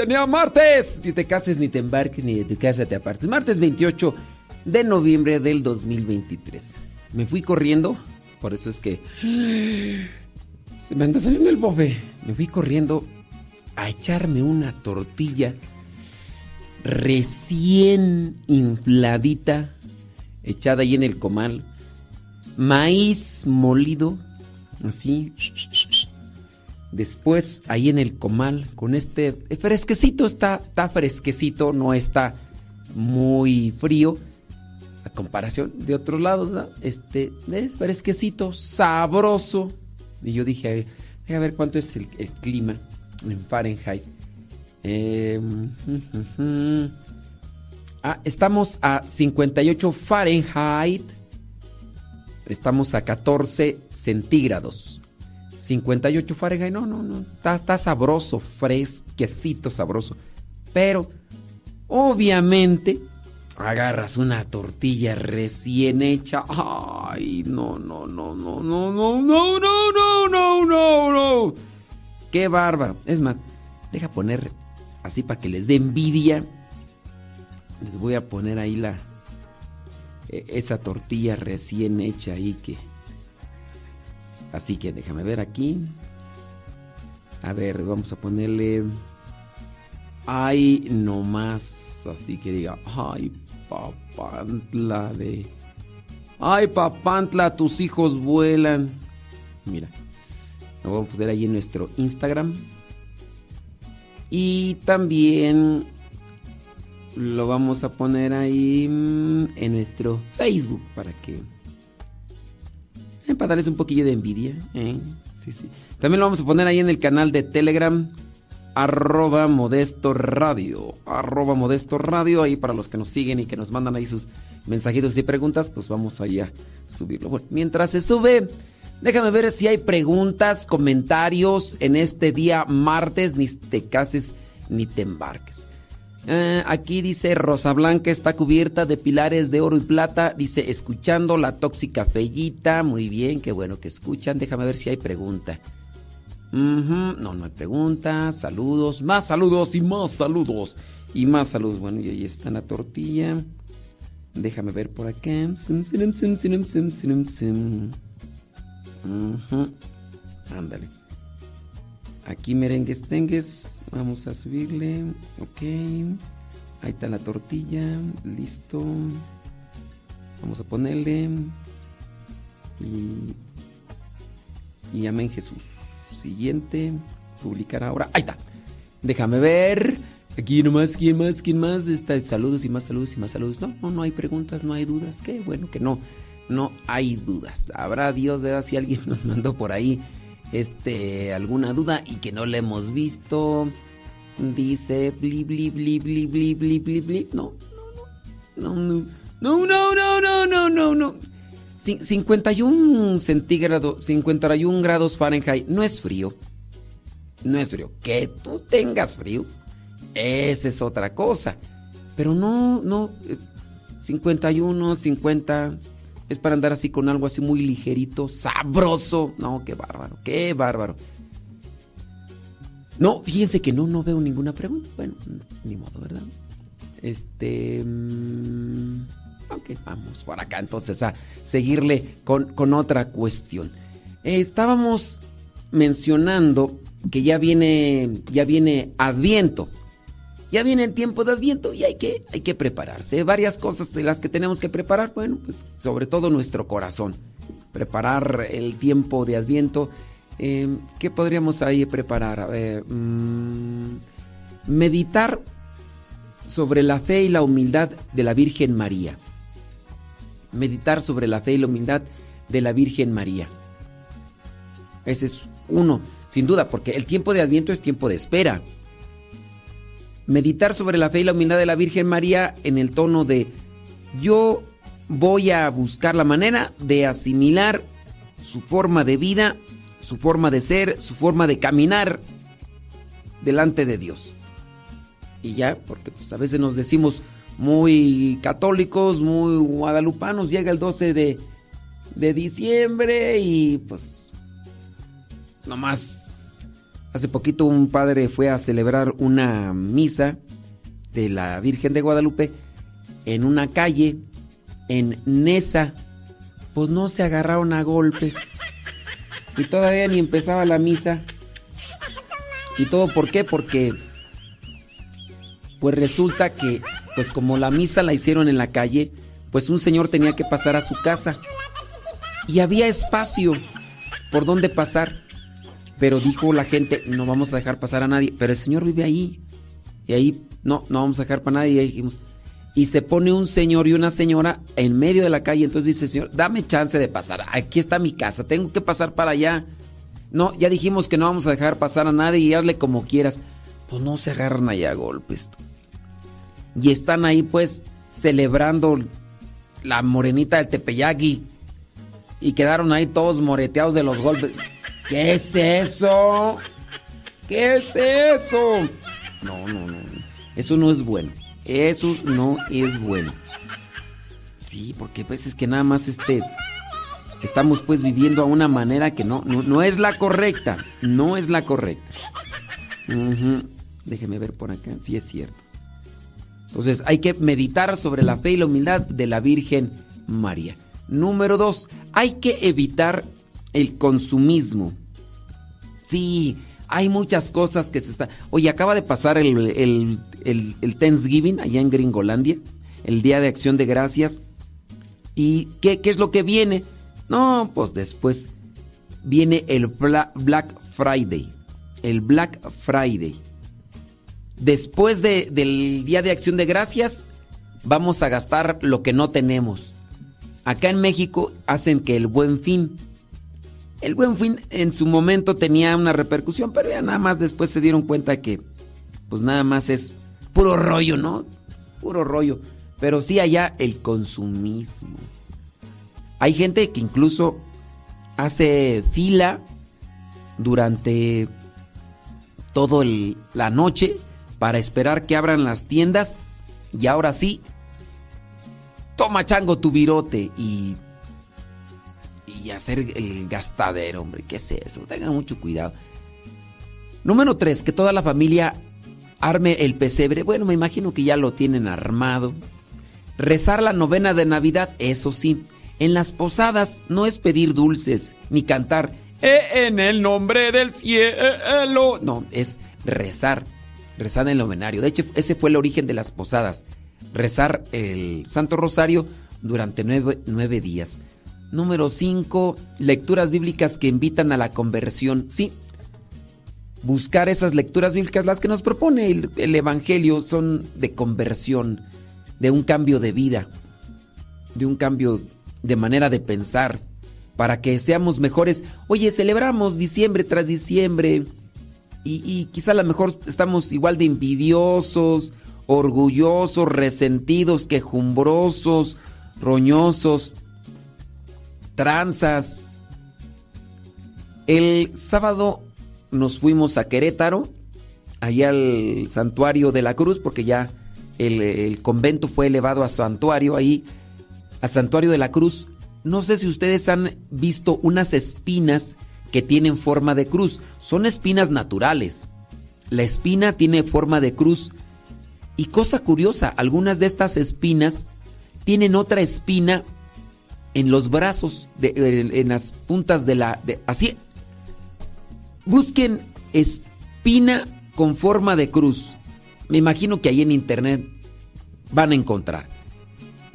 Tenía martes. Ni te cases, ni te embarques, ni de tu casa te apartes. Martes 28 de noviembre del 2023. Me fui corriendo. Por eso es que. [gasps] Se me anda saliendo el bofe. Me fui corriendo a echarme una tortilla recién infladita. Echada ahí en el comal. Maíz molido. Así. Después ahí en el comal con este fresquecito, está, está fresquecito, no está muy frío. A comparación de otros lados, ¿no? Este es fresquecito, sabroso. Y yo dije, a ver, cuánto es el, clima en Fahrenheit. Eh, ah, estamos a 58 Fahrenheit. Estamos a 14 centígrados. 58 Fahrenheit, no, no, no. Está, está sabroso, fresquecito, sabroso. Pero, obviamente, agarras una tortilla recién hecha. Ay, no, no, no, no, no, no, no, no, no, no, no, no. Qué bárbaro. Es más, deja poner así para que les dé envidia. Les voy a poner ahí la e- esa tortilla recién hecha ahí que Así que déjame ver aquí. A ver, vamos a ponerle. Ay, no más. Así que diga, ay, papantla de. Ay, papantla, tus hijos vuelan. Mira. Lo vamos a poner ahí en nuestro Instagram. Y también lo vamos a poner ahí mm, en nuestro Facebook para que. Para darles un poquillo de envidia. ¿eh? Sí, sí. También lo vamos a poner ahí en el canal de Telegram. Arroba Modesto Radio. Arroba Modesto Radio. Ahí para los que nos siguen y que nos mandan ahí sus mensajitos y preguntas, pues vamos ahí a subirlo. Bueno, mientras se sube, déjame ver si hay preguntas, comentarios en este día martes. Ni te cases ni te embarques. Eh, aquí dice Rosa Blanca está cubierta de pilares de oro y plata. Dice escuchando la tóxica fellita. Muy bien, qué bueno que escuchan. Déjame ver si hay pregunta. No, no hay pregunta. Saludos, más saludos y más saludos. Y más saludos. Bueno, y ahí está la tortilla. Déjame ver por acá. Ándale. Aquí merengues tengues. Vamos a subirle. Ok. Ahí está la tortilla. Listo. Vamos a ponerle. Y. Y amén Jesús. Siguiente. Publicar ahora. Ahí está. Déjame ver. Aquí nomás, ¿quién más? ¿Quién más? Está, saludos y más saludos y más saludos. No, no, no hay preguntas, no hay dudas. Qué bueno que no. No hay dudas. Habrá Dios, ¿verdad? Si alguien nos mandó por ahí este, alguna duda y que no le hemos visto. Dice bli bli bli bli bli bli bli. No, no, no. No, no, no, no, no, no, no. Cin- 51 centígrados, 51 grados Fahrenheit no es frío. No es frío. Que tú tengas frío, esa es otra cosa. Pero no, no. eh, 51, 50. Es para andar así con algo así muy ligerito, sabroso. No, qué bárbaro, qué bárbaro. No, fíjense que no, no veo ninguna pregunta. Bueno, ni modo, ¿verdad? Este. mm, ok, vamos por acá entonces a seguirle con, con otra cuestión. Estábamos mencionando que ya viene, ya viene Adviento. Ya viene el tiempo de Adviento y hay que, hay que prepararse. Varias cosas de las que tenemos que preparar, bueno, pues sobre todo nuestro corazón. Preparar el tiempo de Adviento. Eh, ¿Qué podríamos ahí preparar? A ver, mm, meditar sobre la fe y la humildad de la Virgen María. Meditar sobre la fe y la humildad de la Virgen María. Ese es uno, sin duda, porque el tiempo de Adviento es tiempo de espera. Meditar sobre la fe y la humildad de la Virgen María en el tono de yo voy a buscar la manera de asimilar su forma de vida, su forma de ser, su forma de caminar delante de Dios. Y ya, porque pues a veces nos decimos muy católicos, muy guadalupanos, llega el 12 de, de diciembre y pues nomás hace poquito un padre fue a celebrar una misa de la Virgen de Guadalupe en una calle en Nesa. Pues no se agarraron a golpes. Y todavía ni empezaba la misa. ¿Y todo por qué? Porque pues resulta que pues como la misa la hicieron en la calle, pues un señor tenía que pasar a su casa. Y había espacio por donde pasar. Pero dijo la gente, no vamos a dejar pasar a nadie. Pero el señor vive ahí. Y ahí, no, no vamos a dejar para nadie. Y dijimos, y se pone un señor y una señora en medio de la calle. Entonces dice, señor, dame chance de pasar. Aquí está mi casa, tengo que pasar para allá. No, ya dijimos que no vamos a dejar pasar a nadie y hazle como quieras. Pues no se agarran allá a golpes. Y están ahí pues celebrando la morenita del Tepeyagui. Y quedaron ahí todos moreteados de los golpes. ¿Qué es eso? ¿Qué es eso? No, no, no. Eso no es bueno. Eso no es bueno. Sí, porque pues es que nada más este estamos pues viviendo a una manera que no, no, no es la correcta. No es la correcta. Déjeme ver por acá. Sí es cierto. Entonces hay que meditar sobre la fe y la humildad de la Virgen María. Número dos, hay que evitar el consumismo. Sí, hay muchas cosas que se están... Oye, acaba de pasar el, el, el, el Thanksgiving allá en Gringolandia, el Día de Acción de Gracias. ¿Y qué, qué es lo que viene? No, pues después viene el Bla- Black Friday. El Black Friday. Después de- del Día de Acción de Gracias, vamos a gastar lo que no tenemos. Acá en México hacen que el buen fin. El buen fin en su momento tenía una repercusión, pero ya nada más después se dieron cuenta que pues nada más es puro rollo, ¿no? Puro rollo. Pero sí allá el consumismo. Hay gente que incluso hace fila durante toda la noche para esperar que abran las tiendas y ahora sí, toma chango tu virote y, y hacer el gastadero, hombre, ¿qué es eso? Tengan mucho cuidado. Número 3, que toda la familia arme el pesebre. Bueno, me imagino que ya lo tienen armado. Rezar la novena de Navidad, eso sí. En las posadas no es pedir dulces ni cantar "Eh, en el nombre del cielo. No, es rezar. Rezar en el novenario. De hecho, ese fue el origen de las posadas. Rezar el Santo Rosario durante nueve días. Número 5. Lecturas bíblicas que invitan a la conversión. Sí, buscar esas lecturas bíblicas, las que nos propone el, el Evangelio, son de conversión, de un cambio de vida, de un cambio de manera de pensar, para que seamos mejores. Oye, celebramos diciembre tras diciembre y, y quizá a lo mejor estamos igual de envidiosos, orgullosos, resentidos, quejumbrosos, roñosos, tranzas. El sábado nos fuimos a Querétaro, allá al santuario de la cruz, porque ya el, el convento fue elevado a santuario ahí, al santuario de la cruz. No sé si ustedes han visto unas espinas que tienen forma de cruz. Son espinas naturales. La espina tiene forma de cruz. Y cosa curiosa, algunas de estas espinas tienen otra espina en los brazos, de- en, las puntas de la... de- así. Busquen espina con forma de cruz. Me imagino que ahí en internet van a encontrar.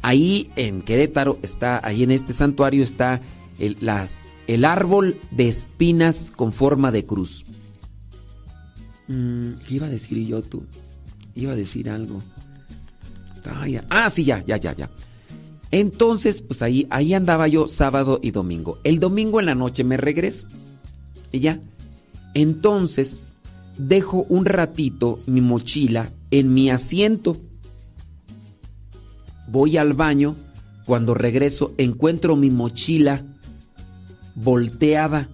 Ahí en Querétaro está, ahí en este santuario está el, las, el árbol de espinas con forma de cruz. Mm, ¿Qué iba a decir yo tú? Iba a decir algo. Ah. Ah, sí, ya, ya, ya, ya. Entonces, pues ahí, ahí andaba yo sábado y domingo. El domingo en la noche me regreso. Y ya. Entonces, dejo un ratito mi mochila en mi asiento. Voy al baño. Cuando regreso, encuentro mi mochila volteada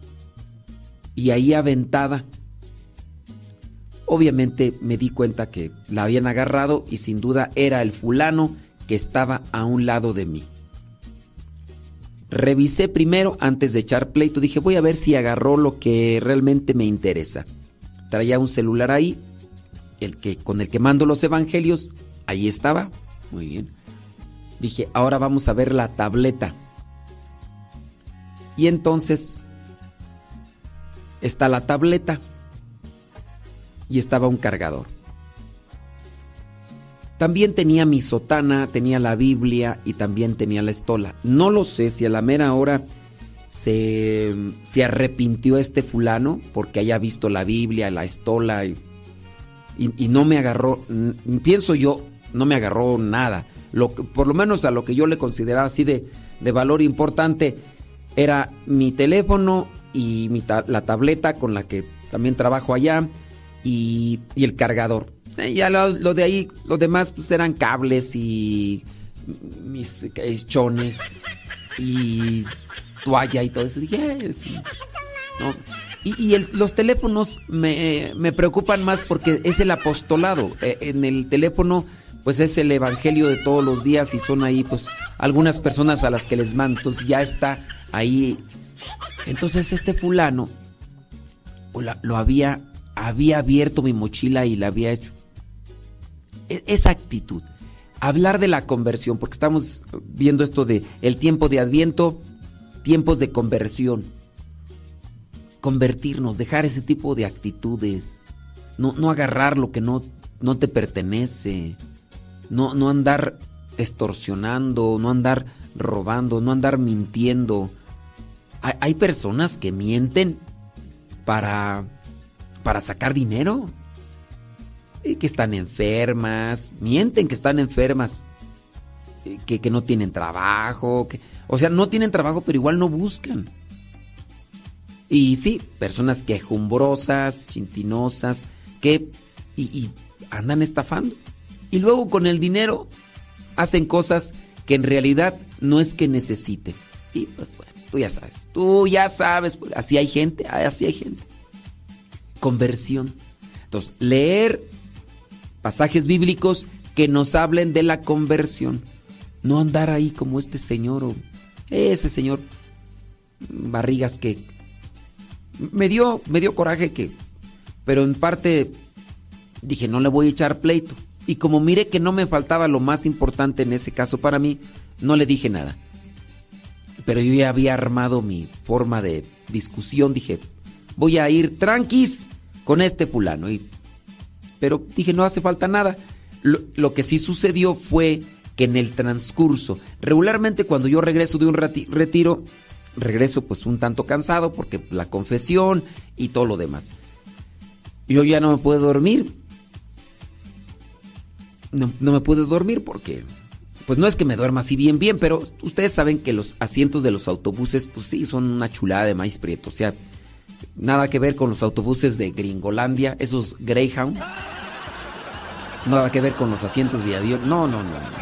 y ahí aventada. Obviamente me di cuenta que la habían agarrado y sin duda era el fulano estaba a un lado de mí. Revisé primero antes de echar pleito, dije voy a ver si agarró lo que realmente me interesa. Traía un celular ahí, el que con el que mando los evangelios, ahí estaba. Muy bien. Dije, ahora vamos a ver la tableta. Y entonces está la tableta y estaba un cargador. También tenía mi sotana, tenía la Biblia y también tenía la estola. No lo sé si a la mera hora se, se arrepintió este fulano porque haya visto la Biblia, la estola y, y- no me agarró, pienso yo, no me agarró nada. Lo, por lo menos a lo que yo le consideraba así de, de valor importante era mi teléfono y mi ta- la tableta con la que también trabajo allá y, y el cargador. Eh, Ya lo, de ahí, lo demás pues eran cables y mis eh, chones y toalla y todo eso. "Eh, es- no". Y, y los teléfonos me, me preocupan más porque es el apostolado. Eh, en el teléfono pues es el evangelio de todos los días y son ahí pues algunas personas a las que les mando. Entonces ya está ahí. Entonces este fulano lo había, había abierto mi mochila y la había hecho. E- esa actitud. Hablar de la conversión, porque estamos viendo esto de el tiempo de Adviento, tiempos de conversión. Convertirnos, dejar ese tipo de actitudes. No, no agarrar lo que no, no te pertenece. No, no andar extorsionando, no andar robando, no andar mintiendo. Hay, hay personas que mienten para, para sacar dinero. Que están enfermas, mienten que están enfermas, eh, que, que no tienen trabajo, que, o sea, no tienen trabajo pero igual no buscan. Y sí, personas quejumbrosas, chintinosas, que y, y andan estafando. Y luego con el dinero hacen cosas que en realidad no es que necesiten. Y pues bueno, tú ya sabes, tú ya sabes, pues, así hay gente, así hay gente. Conversión. Entonces, leer pasajes bíblicos que nos hablen de la conversión. No andar ahí como este señor o ese señor Barrigas que me dio, me dio coraje que, pero en parte dije, no le voy a echar pleito. Y como miré que no me faltaba lo más importante en ese caso para mí, no le dije nada. Pero yo ya había armado mi forma de discusión, dije, voy a ir tranquis con este fulano. Y, pero dije, no hace falta nada. Lo, que sí sucedió fue que en el transcurso, regularmente cuando yo regreso de un reti- retiro, regreso pues un tanto cansado porque la confesión y todo lo demás. Yo ya no me puedo dormir. No, no me puedo dormir porque, pues no es que me duerma así bien, bien, pero ustedes saben que los asientos de los autobuses, pues sí, son una chulada de maíz prieto. O sea, nada que ver con los autobuses de Gringolandia, esos Greyhound. Nada que ver con los asientos de avión. No, no, no.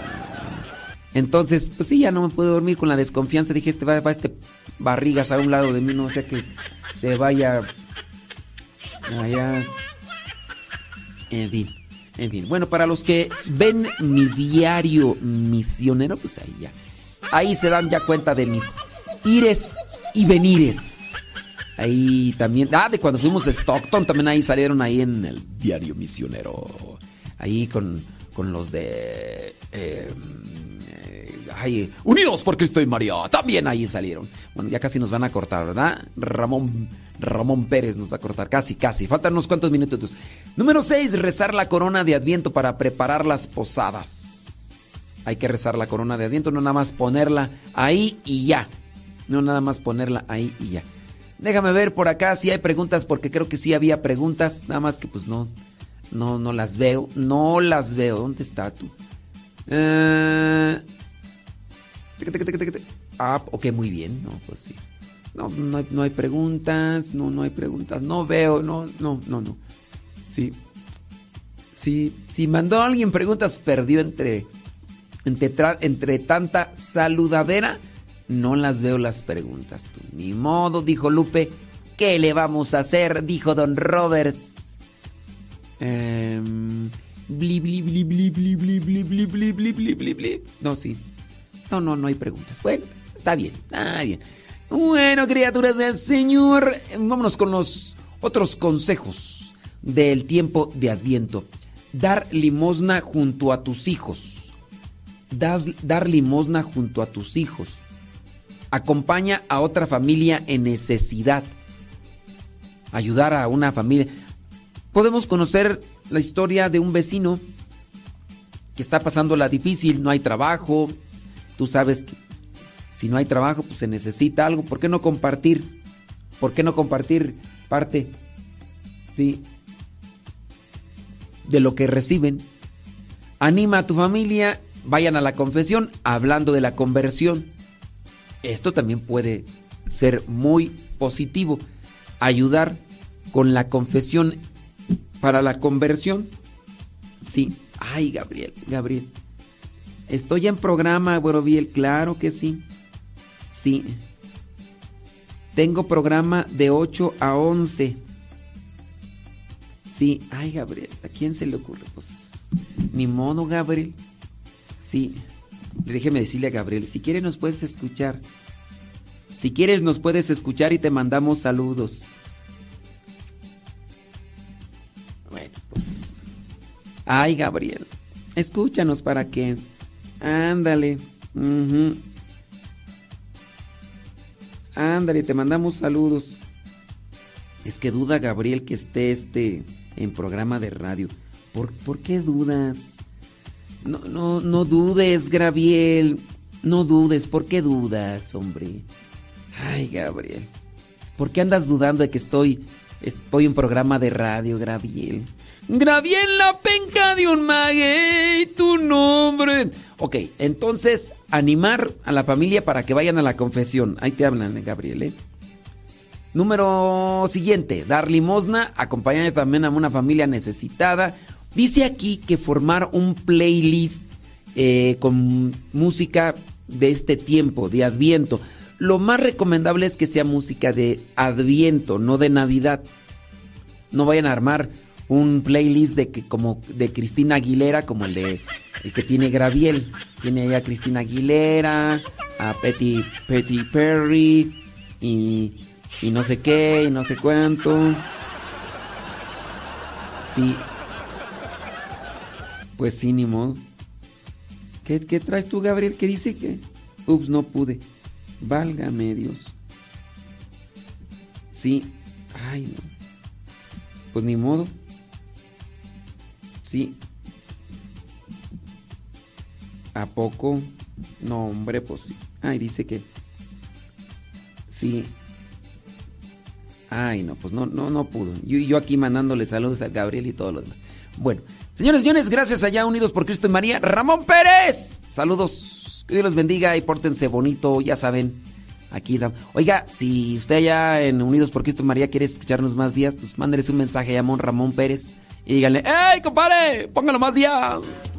Entonces, pues sí, ya no me puedo dormir con la desconfianza. Dije, este va, va este barrigas a un lado de mí, no sea que se vaya allá. En fin, en fin. Bueno, para los que ven mi diario misionero, pues ahí ya. Ahí se dan ya cuenta de mis ires y venires. Ahí también, ah, de cuando fuimos a Stockton, también ahí salieron ahí en el diario misionero. Ahí con, con los de... eh, Unidos por Cristo y María. También ahí salieron. Bueno, ya casi nos van a cortar, ¿verdad? Ramón, Ramón Pérez nos va a cortar. Casi, casi. Faltan unos cuantos minutos. Número 6. Rezar la corona de Adviento para preparar las posadas. Hay que rezar la corona de Adviento, no nada más ponerla ahí y ya. No nada más ponerla ahí y ya. Déjame ver por acá si hay preguntas, porque creo que sí había preguntas, nada más que pues no, no, no las veo, no las veo. ¿Dónde está tú? Eh. Ah, ok, muy bien, no, pues sí. No, no hay, no hay preguntas, no, no hay preguntas, no veo, no, no, no, no. Sí. Sí, si mandó alguien preguntas, perdió entre, entre, entre tanta saludadera, no las veo las preguntas. tú. Ni modo, dijo Lupe. ¿Qué le vamos a hacer? Dijo Don Roberts. Em. No, sí. No, no, no hay preguntas. Bueno, está bien, está bien. Bueno, criaturas del Señor, vámonos con los otros consejos del tiempo de Adviento. Dar limosna junto a tus hijos. Dar limosna junto a tus hijos. Acompaña a otra familia en necesidad. Ayudar a una familia. Podemos conocer la historia de un vecino que está pasando la difícil, no hay trabajo. Tú sabes que si no hay trabajo, pues se necesita algo. ¿Por qué no compartir? ¿Por qué no compartir parte? Sí. De lo que reciben. Anima a tu familia, vayan a la confesión hablando de la conversión. Esto también puede ser muy positivo. Ayudar con la confesión para la conversión. Sí. Ay, Gabriel, Gabriel. Estoy en programa, Borobiel, claro que sí. Sí. Tengo programa de 8 a 11. Sí. Ay, Gabriel, ¿a quién se le ocurre? Pues, ni modo, Gabriel. Sí. Déjeme decirle a Gabriel, si quieres nos puedes escuchar. Si quieres nos puedes escuchar y te mandamos saludos. Bueno, pues... Ay, Gabriel, escúchanos para que... Ándale. ujú. Ándale, te mandamos saludos. Es que duda Gabriel que esté este en programa de radio. ¿Por, por qué dudas? No, no, no dudes, Gabriel. No dudes, ¿por qué dudas, hombre? Ay, Gabriel. ¿Por qué andas dudando de que estoy, estoy en programa de radio, Gabriel? Gabriel, la penca de un maguey, tu nombre. Ok, entonces, animar a la familia para que vayan a la confesión. Ahí te hablan, Gabriel, ¿eh? Número siguiente, dar limosna, acompañar también a una familia necesitada. Dice aquí que formar un playlist eh, con música de este tiempo, de Adviento. Lo más recomendable es que sea música de Adviento, no de Navidad. No vayan a armar un playlist de que como de Cristina Aguilera, como el de el que tiene Graviel. Tiene ahí a Cristina Aguilera, a Petty, Petty Perry y, y no sé qué, y no sé cuánto. Sí. Pues sí, ni modo. ¿Qué, qué traes tú, Gabriel? ¿Qué dice que? Ups, no pude. Válgame Dios. Sí. Ay, no. Pues ni modo. Sí. ¿A poco? No, hombre, pues sí. Ay, dice que. Sí. Ay, no, pues no, no, no pudo. Yo, yo aquí mandándole saludos a Gabriel y todo lo demás. Bueno, señores señores, gracias allá Unidos por Cristo y María. Ramón Pérez. Saludos. Que Dios los bendiga y pórtense bonito, ya saben. Aquí Oiga, si usted allá en Unidos por Cristo y María quiere escucharnos más días, pues mándeles un mensaje a Ramón Pérez y díganle, ¡Ey, compadre! Póngalo más días.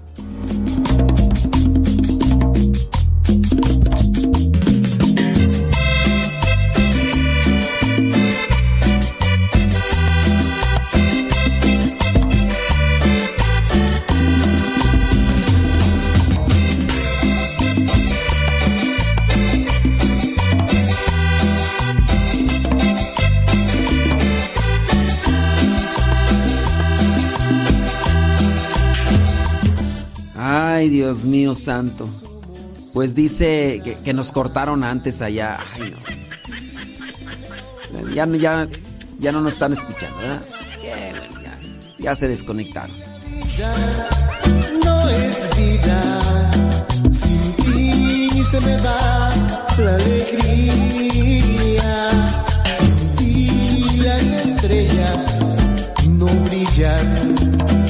Ay, Dios mío santo. Pues dice que, que nos cortaron antes allá. Ay, no. Ya, no- ya, ya no nos están escuchando, ¿verdad? Ya, ya se desconectaron. no es vida. Sin ti se me va la alegría. Sin ti las estrellas no brillan.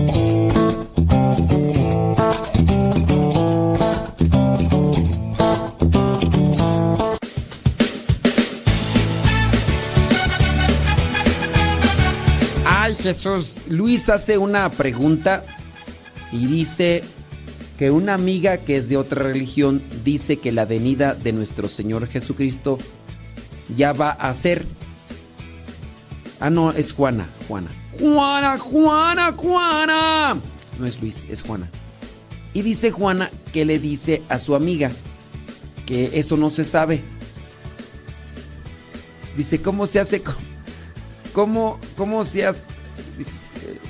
Luis hace una pregunta y dice que una amiga que es de otra religión dice que la venida de nuestro Señor Jesucristo ya va a ser. Ah, no, es Juana, Juana. Juana, Juana, Juana. No es Luis, es Juana. Y dice Juana que le dice a su amiga que eso no se sabe. Dice, ¿cómo se hace? ¿Cómo, cómo se hace?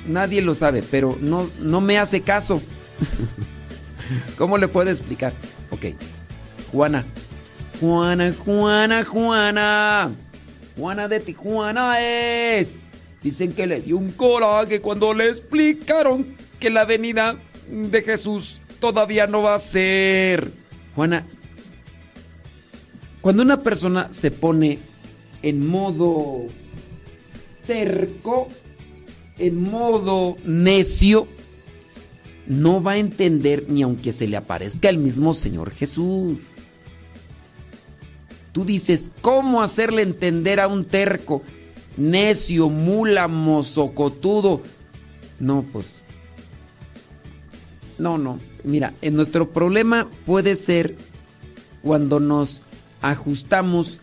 nadie lo sabe, pero no, no me hace caso. [laughs] ¿Cómo le puedo explicar? Ok. Juana. Juana, Juana, Juana. Juana de Tijuana es. Dicen que le dio un coraje cuando le explicaron que la venida de Jesús todavía no va a ser. Juana, cuando una persona se pone en modo terco, en modo necio, no va a entender ni aunque se le aparezca el mismo Señor Jesús. Tú dices, ¿cómo hacerle entender a un terco, necio, mula, mozocotudo? No, pues. No, no. Mira, en nuestro problema puede ser cuando nos ajustamos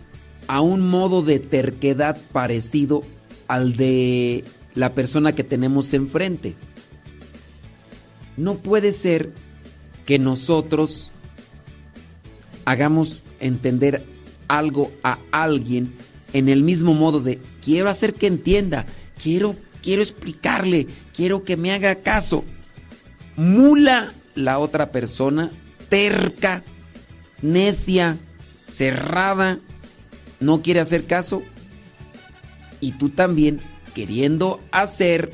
a un modo de terquedad parecido al de la persona que tenemos enfrente. No puede ser que nosotros hagamos entender algo a alguien en el mismo modo de quiero hacer que entienda, quiero quiero explicarle, quiero que me haga caso. Mula la otra persona, terca, necia, cerrada, no quiere hacer caso. Y tú también queriendo hacer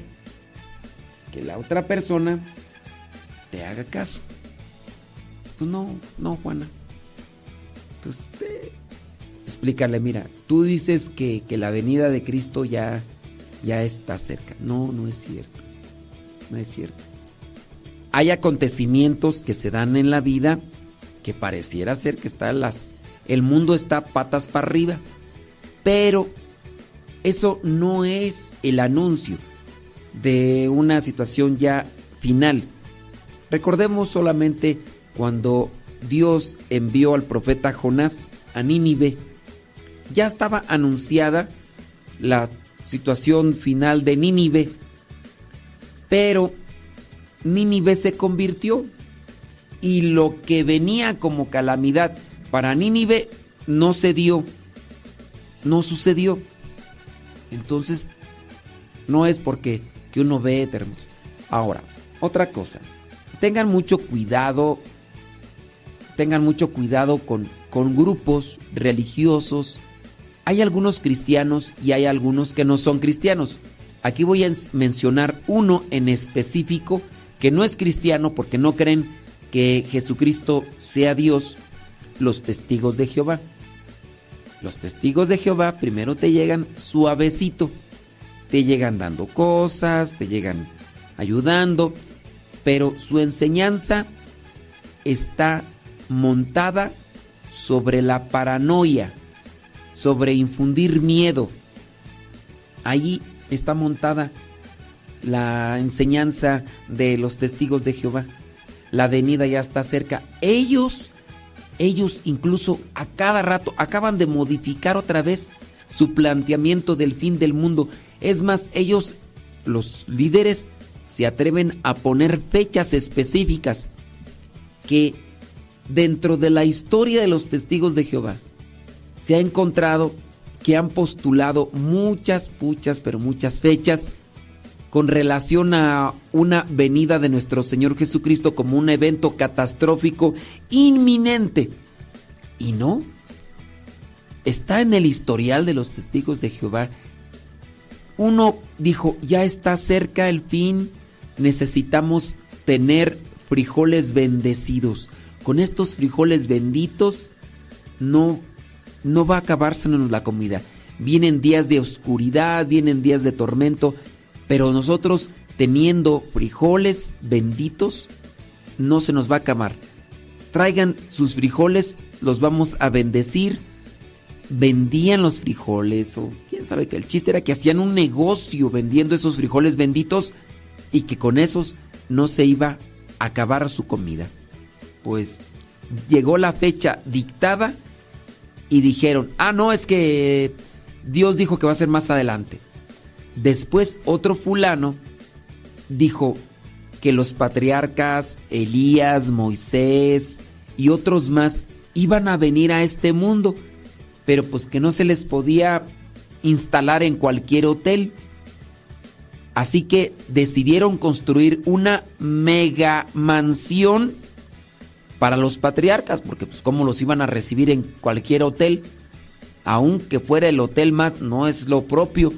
que la otra persona te haga caso. Pues no, no, Juana. Entonces, eh, explícale, mira, tú dices que, que, la venida de Cristo ya, ya está cerca. No, no es cierto. No es cierto. Hay acontecimientos que se dan en la vida que pareciera ser que están las el mundo está patas para arriba. Pero eso no es el anuncio de una situación ya final. Recordemos solamente cuando Dios envió al profeta Jonás a Nínive. Ya estaba anunciada la situación final de Nínive, pero Nínive se convirtió y lo que venía como calamidad para Nínive no se dio, no sucedió. Entonces, no es porque que uno ve eternos. Ahora, otra cosa, tengan mucho cuidado, tengan mucho cuidado con, con grupos religiosos. Hay algunos cristianos y hay algunos que no son cristianos. Aquí voy a mencionar uno en específico que no es cristiano porque no creen que Jesucristo sea Dios los testigos de Jehová. Los testigos de Jehová primero te llegan suavecito, te llegan dando cosas, te llegan ayudando, pero su enseñanza está montada sobre la paranoia, sobre infundir miedo. Ahí está montada la enseñanza de los testigos de Jehová. La venida ya está cerca. Ellos ellos incluso a cada rato acaban de modificar otra vez su planteamiento del fin del mundo. Es más, ellos, los líderes, se atreven a poner fechas específicas que dentro de la historia de los testigos de Jehová se ha encontrado que han postulado muchas, muchas, pero muchas fechas con relación a una venida de nuestro Señor Jesucristo como un evento catastrófico inminente. Y no, está en el historial de los testigos de Jehová. Uno dijo, ya está cerca el fin, necesitamos tener frijoles bendecidos. Con estos frijoles benditos no, no va a acabársenos la comida. Vienen días de oscuridad, vienen días de tormento, pero nosotros teniendo frijoles benditos, no se nos va a acabar. Traigan sus frijoles, los vamos a bendecir. Vendían los frijoles, o quién sabe que el chiste era que hacían un negocio vendiendo esos frijoles benditos y que con esos no se iba a acabar su comida. Pues llegó la fecha dictada y dijeron, ah, no, es que Dios dijo que va a ser más adelante. Después otro fulano dijo que los patriarcas Elías, Moisés y otros más iban a venir a este mundo, pero pues que no se les podía instalar en cualquier hotel. Así que decidieron construir una mega mansión para los patriarcas, porque pues cómo los iban a recibir en cualquier hotel, aunque fuera el hotel más, no es lo propio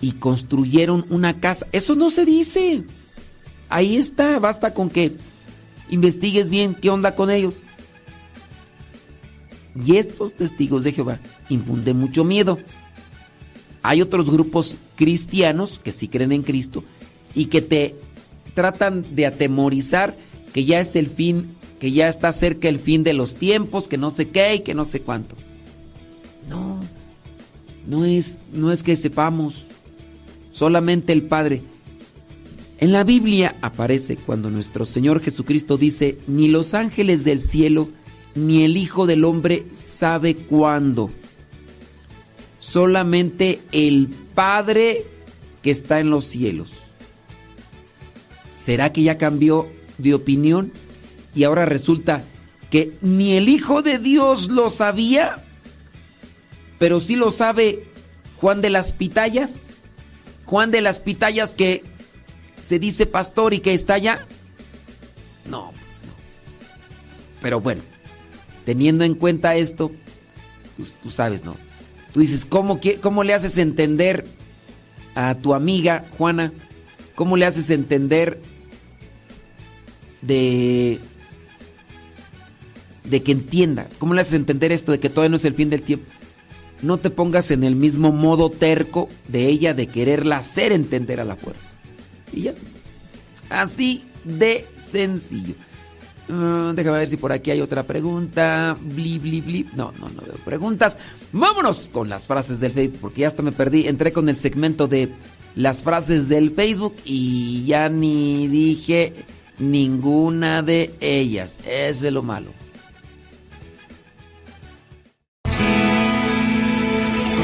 y construyeron una casa. Eso no se dice. Ahí está, basta con que investigues bien qué onda con ellos. Y estos testigos de Jehová infunden mucho miedo. Hay otros grupos cristianos que sí creen en Cristo y que te tratan de atemorizar que ya es el fin, que ya está cerca el fin de los tiempos, que no sé qué y que no sé cuánto. No, no es, no es que sepamos, solamente el Padre. En la Biblia aparece cuando nuestro Señor Jesucristo dice, ni los ángeles del cielo, ni el Hijo del Hombre sabe cuándo. Solamente el Padre que está en los cielos. ¿Será que ya cambió de opinión? Y ahora resulta que ni el Hijo de Dios lo sabía, pero sí lo sabe Juan de las Pitayas. Juan de las Pitayas que se dice pastor y que está allá. No, pues no. Pero bueno, teniendo en cuenta esto, pues tú sabes, ¿no? Tú dices, ¿cómo, ¿cómo le haces entender a tu amiga Juana? ¿Cómo le haces entender de de que entienda. ¿Cómo le haces entender esto de que todavía no es el fin del tiempo? No te pongas en el mismo modo terco de ella de quererla hacer entender a la fuerza. Y ya. Así de sencillo. Uh, déjame ver si por aquí hay otra pregunta. Bli, bli, bli. No, no, no veo preguntas. Vámonos con las frases del Facebook, porque ya hasta me perdí. Entré con el segmento de las frases del Facebook y ya ni dije ninguna de ellas. Eso es lo malo.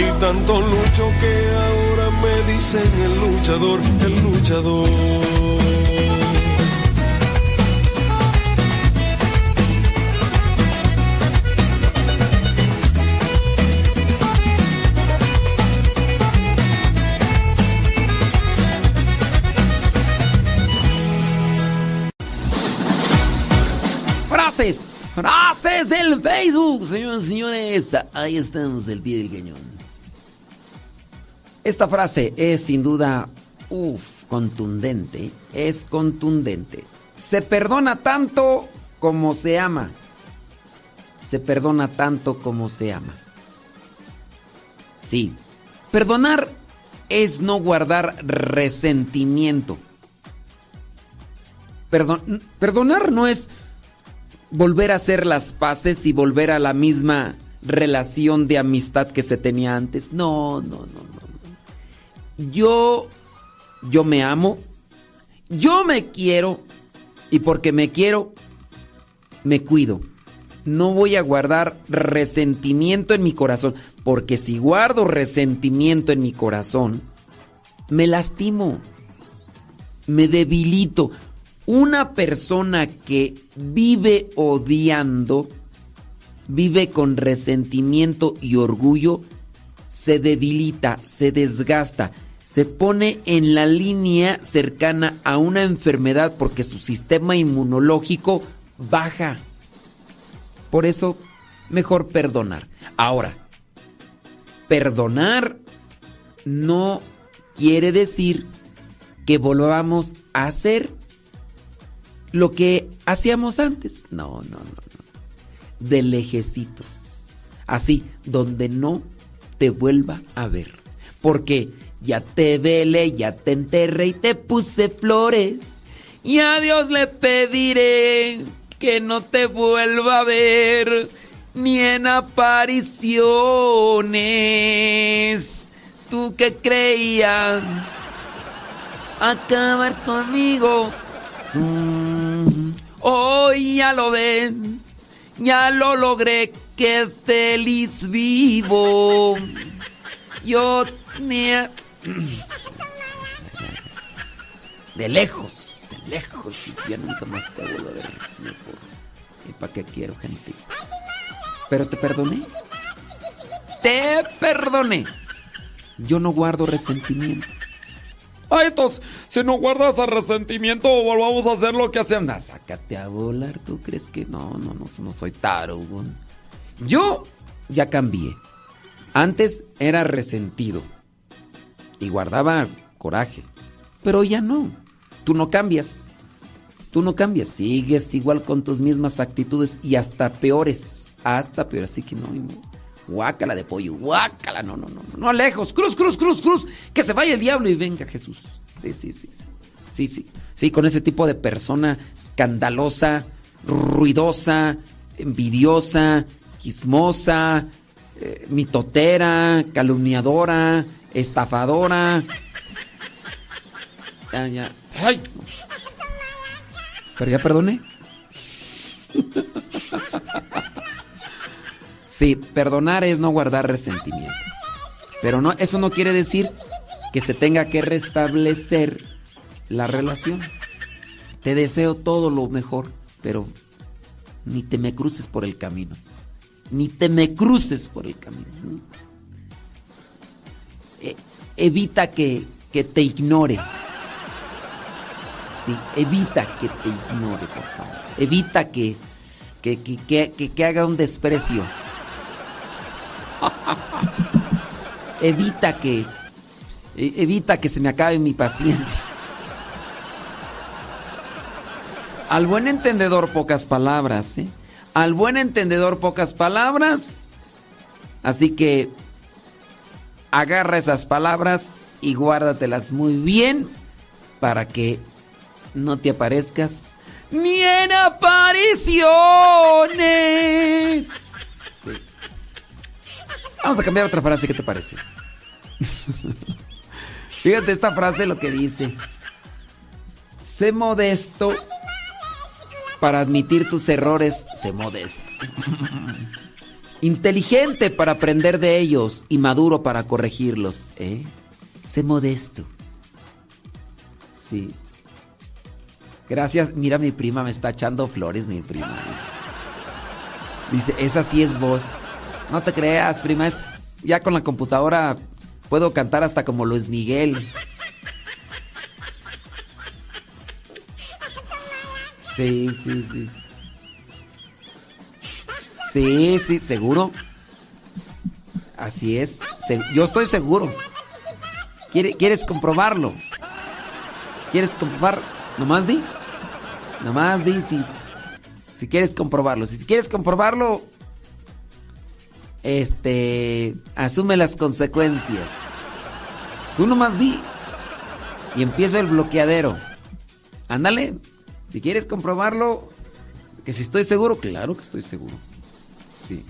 y tanto lucho que ahora me dicen el luchador, el luchador. Frases, frases del Facebook, señores y señores. Ahí estamos, el pie del cañón. Esta frase es sin duda, uff, contundente. Es contundente. Se perdona tanto como se ama. Se perdona tanto como se ama. Sí, perdonar es no guardar resentimiento. Perdon- perdonar no es volver a hacer las paces y volver a la misma relación de amistad que se tenía antes. No, no. no. Yo, yo me amo, yo me quiero y porque me quiero, me cuido. No voy a guardar resentimiento en mi corazón, porque si guardo resentimiento en mi corazón, me lastimo, me debilito. Una persona que vive odiando, vive con resentimiento y orgullo, se debilita, se desgasta, se pone en la línea cercana a una enfermedad porque su sistema inmunológico baja. Por eso, mejor perdonar. Ahora, perdonar no quiere decir que volvamos a hacer lo que hacíamos antes. No, no, no. De lejecitos. Así, donde no te vuelva a ver. Porque ya te velé, ya te enterré y te puse flores. Y a Dios le pediré que no te vuelva a ver ni en apariciones. Tú que creías acabar conmigo. Hoy ya lo ves, ya lo logré, que feliz vivo. Yo tenía... De lejos, de lejos. Y si ya nunca más te vuelvo a ver. ¿Y para qué quiero, gente? Pero te perdoné. Te perdoné. Yo no guardo resentimiento. Ay, entonces, si no guardas el resentimiento, volvamos a hacer lo que hacemos. Sácate a volar, ¿tú crees que no? No, no, no soy tarugo. Yo ya cambié. Antes era resentido y guardaba coraje, pero ya no. Tú no cambias. Tú no cambias, sigues igual con tus mismas actitudes y hasta peores. Hasta peores, así que no. Guácala de pollo, guácala, no, no, no, no, lejos, cruz, cruz, cruz, cruz, que se vaya el diablo y venga Jesús. Sí, sí, sí, sí, sí, sí, sí, con ese tipo de persona escandalosa, ruidosa, envidiosa, chismosa, eh, mitotera, calumniadora, estafadora. Ya, ya. ¡Ay! Pero ya perdoné. Sí, perdonar es no guardar resentimiento. Pero no, eso no quiere decir que se tenga que restablecer la relación. Te deseo todo lo mejor, pero ni te me cruces por el camino. Ni te me cruces por el camino. Evita que, que te ignore. Sí, evita que te ignore, por favor. Evita que, que- que- que haga un desprecio. [laughs] evita que e- evita que se me acabe mi paciencia. Al buen entendedor pocas palabras, ¿eh? Al buen entendedor pocas palabras. Así que agarra esas palabras y guárdatelas muy bien para que no te aparezcas ni en apariciones. Vamos a cambiar otra frase, ¿qué te parece? [laughs] Fíjate esta frase lo que dice. Sé modesto para admitir tus errores, sé modesto. [laughs] Inteligente para aprender de ellos y maduro para corregirlos, ¿eh? Sé modesto. Sí. Gracias. Mira, mi prima me está echando flores, mi prima. Dice, esa sí es voz. No te creas, prima, es ya con la computadora puedo cantar hasta como Luis Miguel. Sí, sí, sí. Sí, sí, seguro. Así es. Yo estoy seguro. ¿Quiere- ¿Quieres comprobarlo? ¿Quieres comprobar? Nomás di. Nomás di si, si quieres comprobarlo. Si quieres comprobarlo, este, asume las consecuencias. Tú nomás di. Y empieza el bloqueadero. Ándale. Si quieres comprobarlo, que si estoy seguro, claro que estoy seguro. Sí.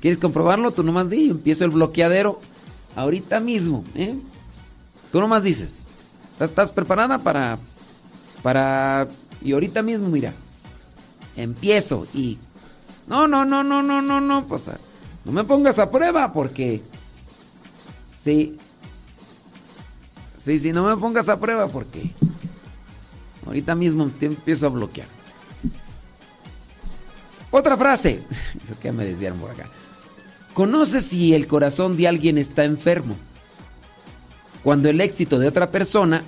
¿Quieres comprobarlo? Tú nomás di. Empiezo el bloqueadero ahorita mismo. ¿eh? Tú nomás dices. ¿Estás, preparada para, para... Y ahorita mismo, mira. Empiezo y... No, no, no, no, no, no, no. Pues no me pongas a prueba porque... Sí. Sí, sí, no me pongas a prueba porque... Ahorita mismo te empiezo a bloquear. Otra frase. [laughs] Ya me desviaron por acá. Conoce si el corazón de alguien está enfermo. Cuando el éxito de otra persona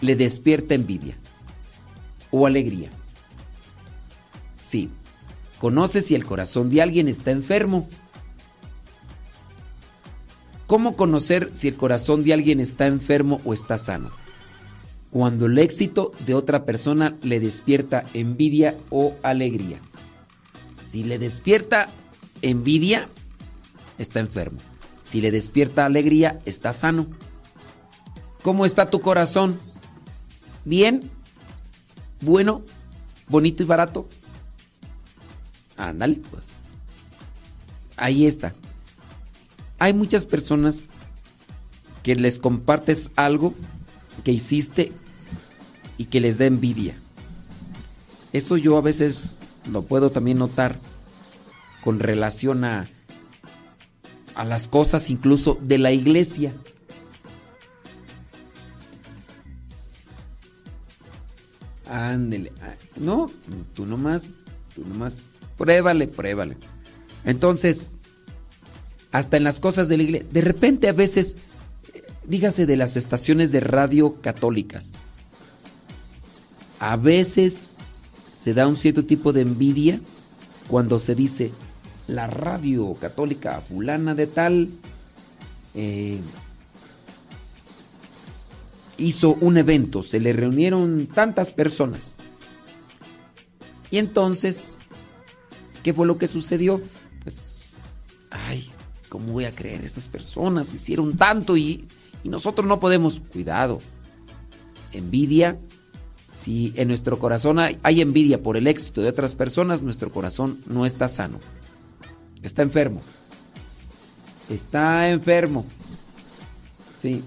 le despierta envidia o alegría. Sí. Conoce si el corazón de alguien está enfermo. ¿Cómo conocer si el corazón de alguien está enfermo o está sano? Cuando el éxito de otra persona le despierta envidia o alegría. Si le despierta envidia, está enfermo. Si le despierta alegría, está sano. ¿Cómo está tu corazón? ¿Bien? ¿Bueno? ¿Bonito y barato? Ándale, pues. Ahí está. Hay muchas personas que les compartes algo que hiciste y que les da envidia. Eso yo a veces lo puedo también notar con relación a, a las cosas incluso de la iglesia. Ándele. Ah, No, tú nomás, tú nomás. Pruébale, pruébale. Entonces, hasta en las cosas de la iglesia, de repente a veces, eh, dígase de las estaciones de radio católicas, a veces se da un cierto tipo de envidia cuando se dice la radio católica fulana de tal eh, hizo un evento, se le reunieron tantas personas. Y entonces, ¿qué fue lo que sucedió? Pues, ay, ¿cómo voy a creer? Estas personas hicieron tanto y, y nosotros no podemos. Cuidado. Envidia. Si en nuestro corazón hay, envidia por el éxito de otras personas, nuestro corazón no está sano. Está enfermo. Está enfermo. Sí.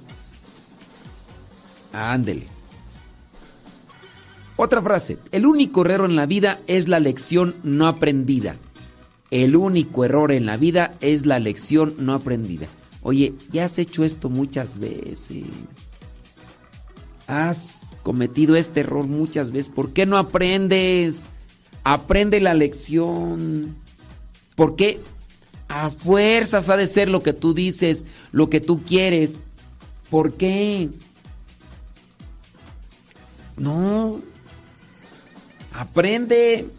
Ándele. Otra frase. El único error en la vida es la lección no aprendida. El único error en la vida es la lección no aprendida. Oye, ya has hecho esto muchas veces. Has cometido este error muchas veces. ¿Por qué no aprendes? Aprende la lección. ¿Por qué? A fuerzas ha de ser lo que tú dices, lo que tú quieres. ¿Por qué? No. Aprende.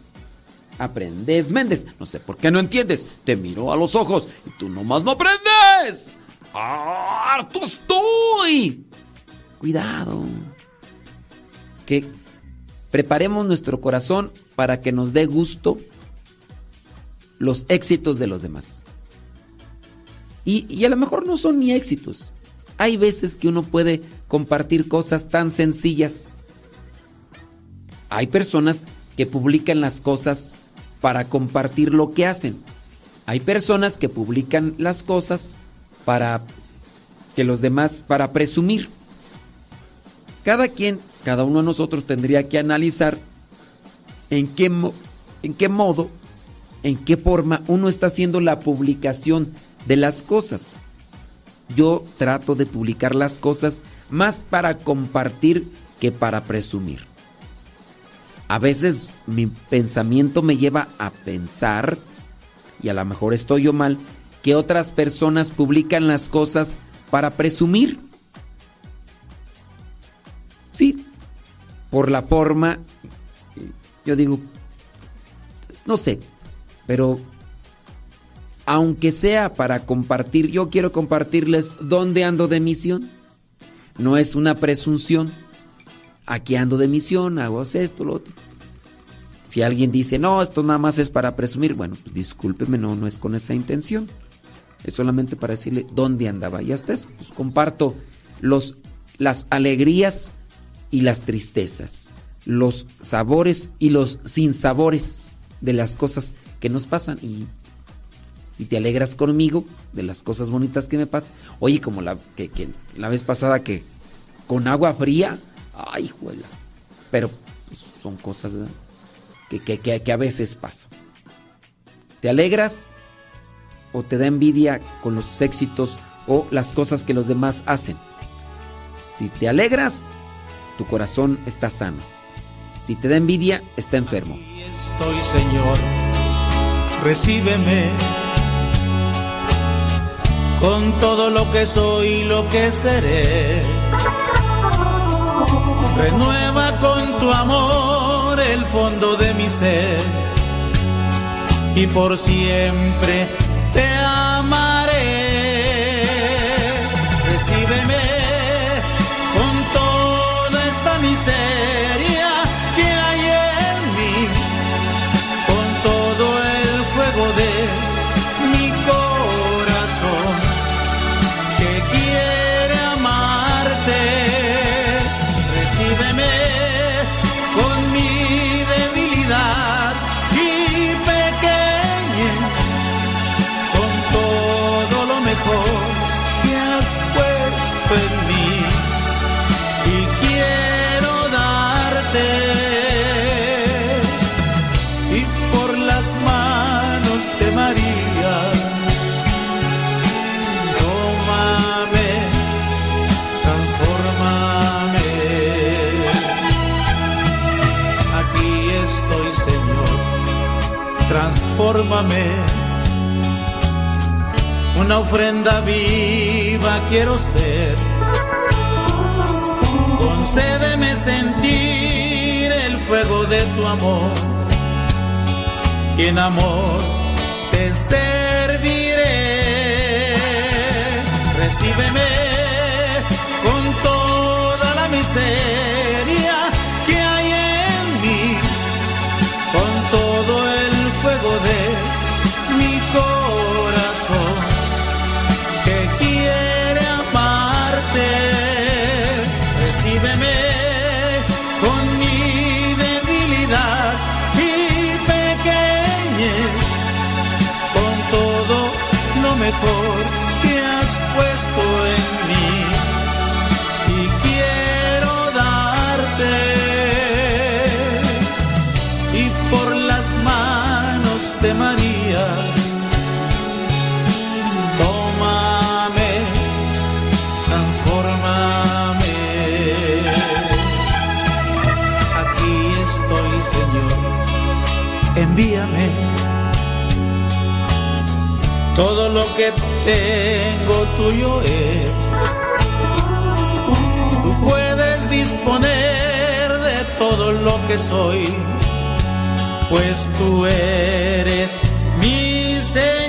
Aprendes, Méndez. No sé por qué no entiendes. Te miro a los ojos y tú nomás no aprendes. ¡Harto estoy! Cuidado. Que preparemos nuestro corazón para que nos dé gusto los éxitos de los demás. Y, y, a lo mejor no son ni éxitos. Hay veces que uno puede compartir cosas tan sencillas. Hay personas que publican las cosas para compartir lo que hacen. Hay personas que publican las cosas para que los demás, para presumir. Cada quien, cada uno de nosotros tendría que analizar en qué, en qué modo, en qué forma uno está haciendo la publicación de las cosas. Yo trato de publicar las cosas más para compartir que para presumir. A veces mi pensamiento me lleva a pensar, y a lo mejor estoy yo mal, que otras personas publican las cosas para presumir. Sí, por la forma, yo digo, no sé, pero aunque sea para compartir, yo quiero compartirles dónde ando de misión. No es una presunción. Aquí ando de misión, hago esto, lo otro. Si alguien dice, no, esto nada más es para presumir, bueno, pues discúlpeme, no, no es con esa intención. Es solamente para decirle dónde andaba. Y hasta eso, pues comparto los, las alegrías y las tristezas, los sabores y los sinsabores de las cosas que nos pasan. Y si te alegras conmigo de las cosas bonitas que me pasan, oye, como la, que, la vez pasada que con agua fría, ay, juela. Pero pues, son cosas que, que, que a veces pasan. ¿Te alegras o te da envidia con los éxitos o las cosas que los demás hacen? Si te alegras, tu corazón está sano. Si te da envidia, está enfermo. Estoy, Señor, recíbeme con todo lo que soy y lo que seré. Renueva con tu amor el fondo de mi ser y por siempre Una ofrenda viva quiero ser. Concédeme sentir el fuego de tu amor. Y en amor te serviré. Recíbeme que tengo tuyo es. Tú puedes disponer de todo lo que soy, pues tú eres mi Señor.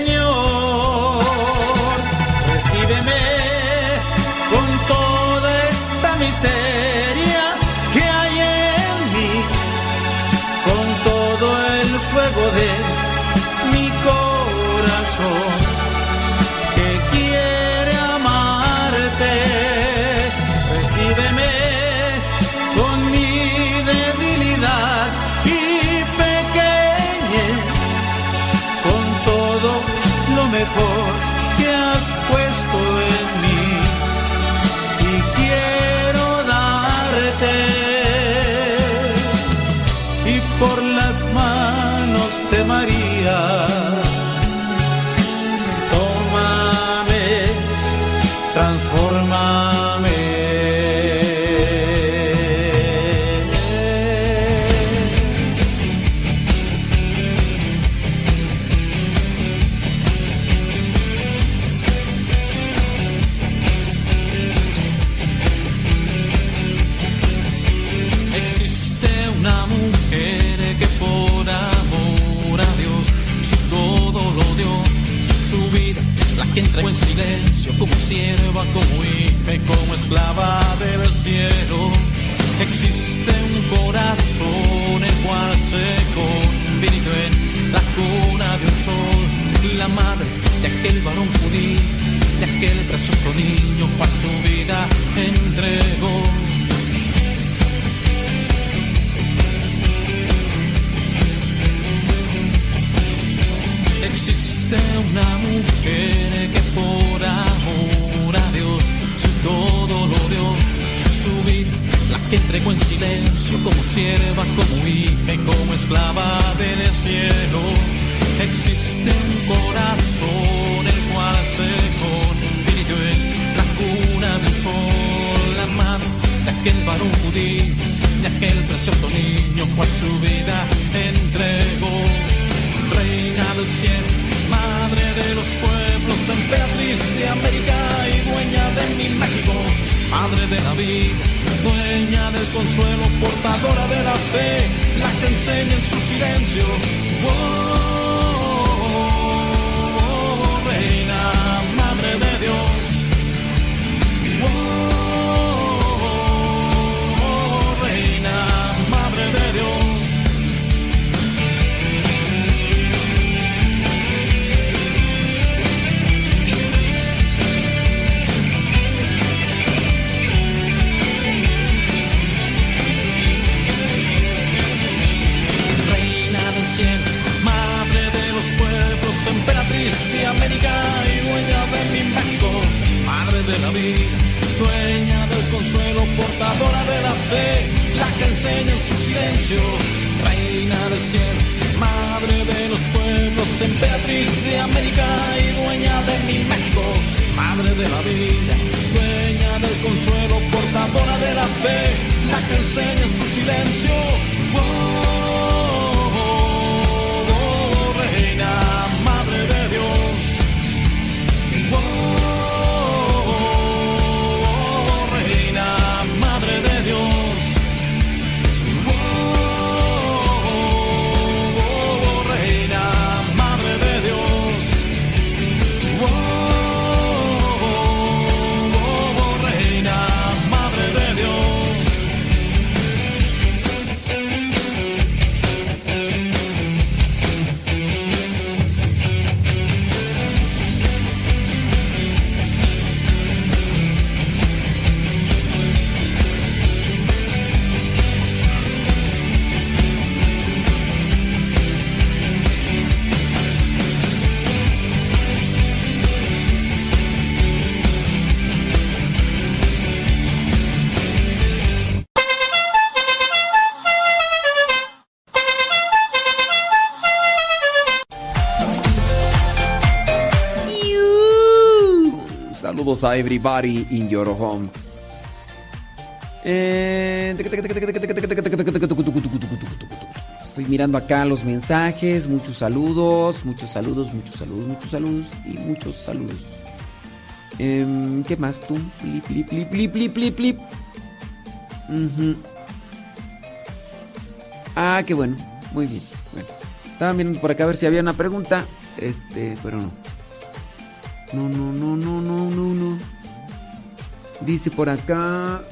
Como sierva, como hija y como esclava del cielo. Existe un corazón el cual se convirtió en la cuna del sol, la mano de aquel varón judío, de aquel precioso niño cual su vida entregó reina del cielo, madre de los pueblos, emperatriz de América y dueña de mi México, madre de la vida, dueña del consuelo, portadora de la fe, la que enseña en su silencio. De la vida, dueña del consuelo, portadora de la fe, la que enseña en su silencio, reina del cielo, madre de los pueblos, emperatriz de América y dueña de mi México, madre de la vida, dueña del consuelo, portadora de la fe, la que enseña en su silencio. Oh, Everybody in your home. Eh, Estoy mirando acá los mensajes. Muchos saludos, muchos saludos, muchos saludos, muchos saludos y muchos saludos. Em, ¿Qué más tú? Ah, qué bueno. Muy bien. Bueno. Estaba mirando por acá a ver si había una pregunta. Este, pero no. No, no, no, no, no, no, no. Dice por acá.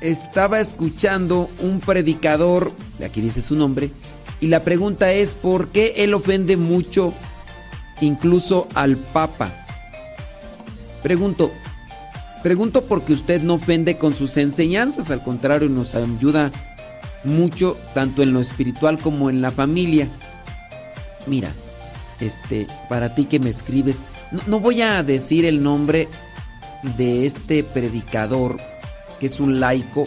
Estaba escuchando un predicador, aquí dice su nombre, y la pregunta es por qué él ofende mucho incluso al Papa. Pregunto, pregunto porque usted no ofende con sus enseñanzas, al contrario, nos ayuda mucho tanto en lo espiritual como en la familia. Mira, este, para ti que me escribes, no, voy a decir el nombre de este predicador que es un laico,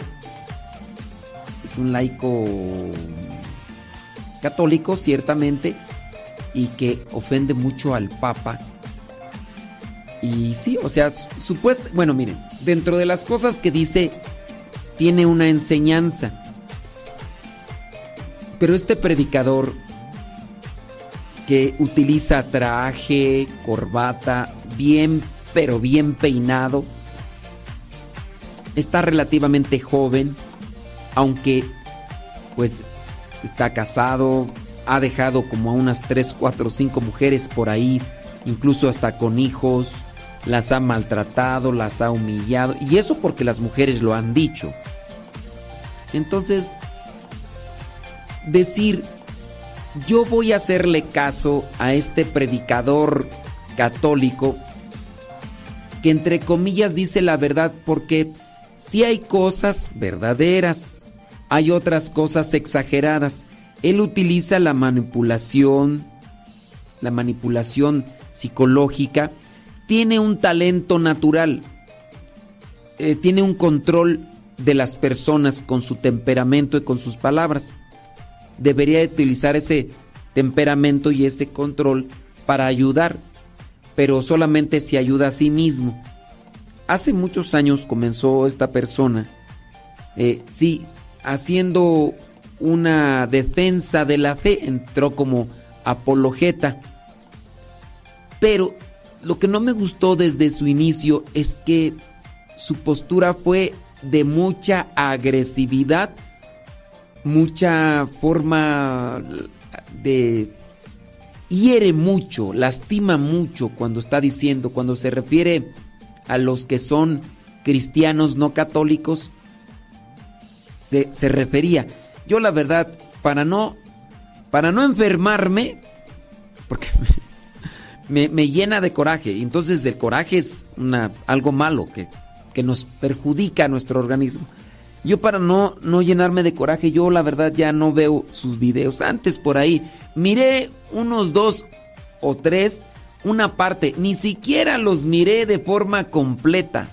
es un laico católico ciertamente y que ofende mucho al Papa. Y sí, o sea, supuesto, bueno, miren, dentro de las cosas que dice tiene una enseñanza. Pero este predicador que utiliza traje, corbata, bien, pero bien peinado, está relativamente joven, aunque pues está casado, ha dejado como a unas 3, 4, 5 mujeres por ahí, incluso hasta con hijos, las ha maltratado, las ha humillado, y eso porque las mujeres lo han dicho. Entonces, decir, yo voy a hacerle caso a este predicador católico que entre comillas dice la verdad porque si hay cosas verdaderas, hay otras cosas exageradas. Él utiliza la manipulación, la manipulación psicológica, tiene un talento natural, eh, tiene un control de las personas con su temperamento y con sus palabras. Debería utilizar ese temperamento y ese control para ayudar, pero solamente si ayuda a sí mismo. Hace muchos años comenzó esta persona, eh, sí, haciendo una defensa de la fe, entró como apologeta. Pero lo que no me gustó desde su inicio es que su postura fue de mucha agresividad, mucha forma de... hiere mucho, lastima mucho cuando está diciendo, cuando se refiere a los que son cristianos no católicos, se, se refería. Yo la verdad, para no, para no enfermarme, porque [laughs] me, me llena de coraje, entonces el coraje es una, algo malo que, que nos perjudica a nuestro organismo. Yo para no, no llenarme de coraje, yo la verdad ya no veo sus videos. Antes por ahí miré unos dos o tres, una parte, ni siquiera los miré de forma completa.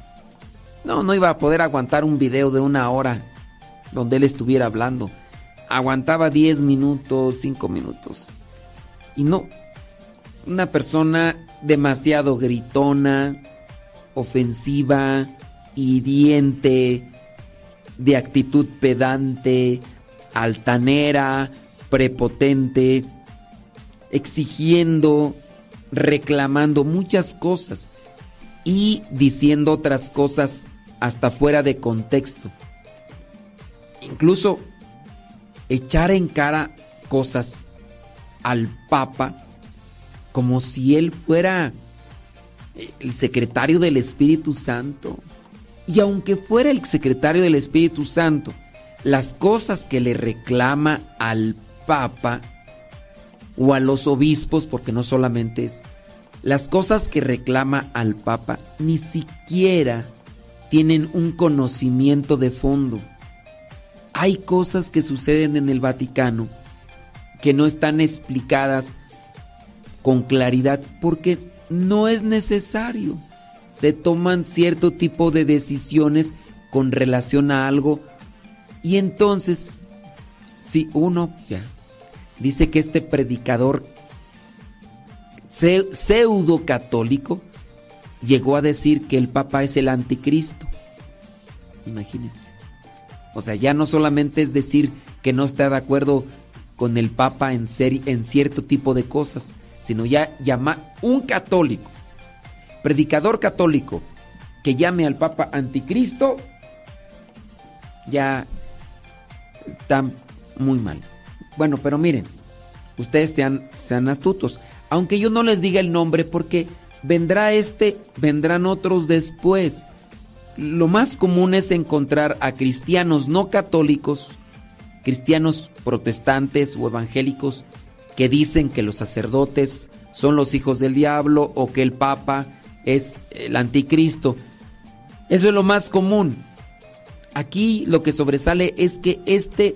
No, no iba a poder aguantar un video de una hora donde él estuviera hablando. Aguantaba 10 minutos, 5 minutos. Y no, una persona demasiado gritona, ofensiva, hiriente, de actitud pedante, altanera, prepotente, exigiendo, reclamando muchas cosas y diciendo otras cosas hasta fuera de contexto. Incluso echar en cara cosas al Papa como si él fuera el secretario del Espíritu Santo. Y aunque fuera el secretario del Espíritu Santo, las cosas que le reclama al Papa o a los obispos, porque no solamente es, las cosas que reclama al Papa ni siquiera tienen un conocimiento de fondo. Hay cosas que suceden en el Vaticano que no están explicadas con claridad porque no es necesario se toman cierto tipo de decisiones con relación a algo y entonces si uno ya dice que este predicador pseudo católico llegó a decir que el Papa es el anticristo. Imagínense. O sea, ya no solamente es decir que no está de acuerdo con el Papa en, ser, en cierto tipo de cosas, sino ya llama un católico, predicador católico, que llame al Papa anticristo, ya está muy mal. Bueno, pero miren, ustedes sean, astutos, aunque yo no les diga el nombre porque vendrá este, vendrán otros después. Lo más común es encontrar a cristianos no católicos, cristianos protestantes o evangélicos que dicen que los sacerdotes son los hijos del diablo o que el papa es el anticristo. Eso es lo más común. Aquí lo que sobresale es que este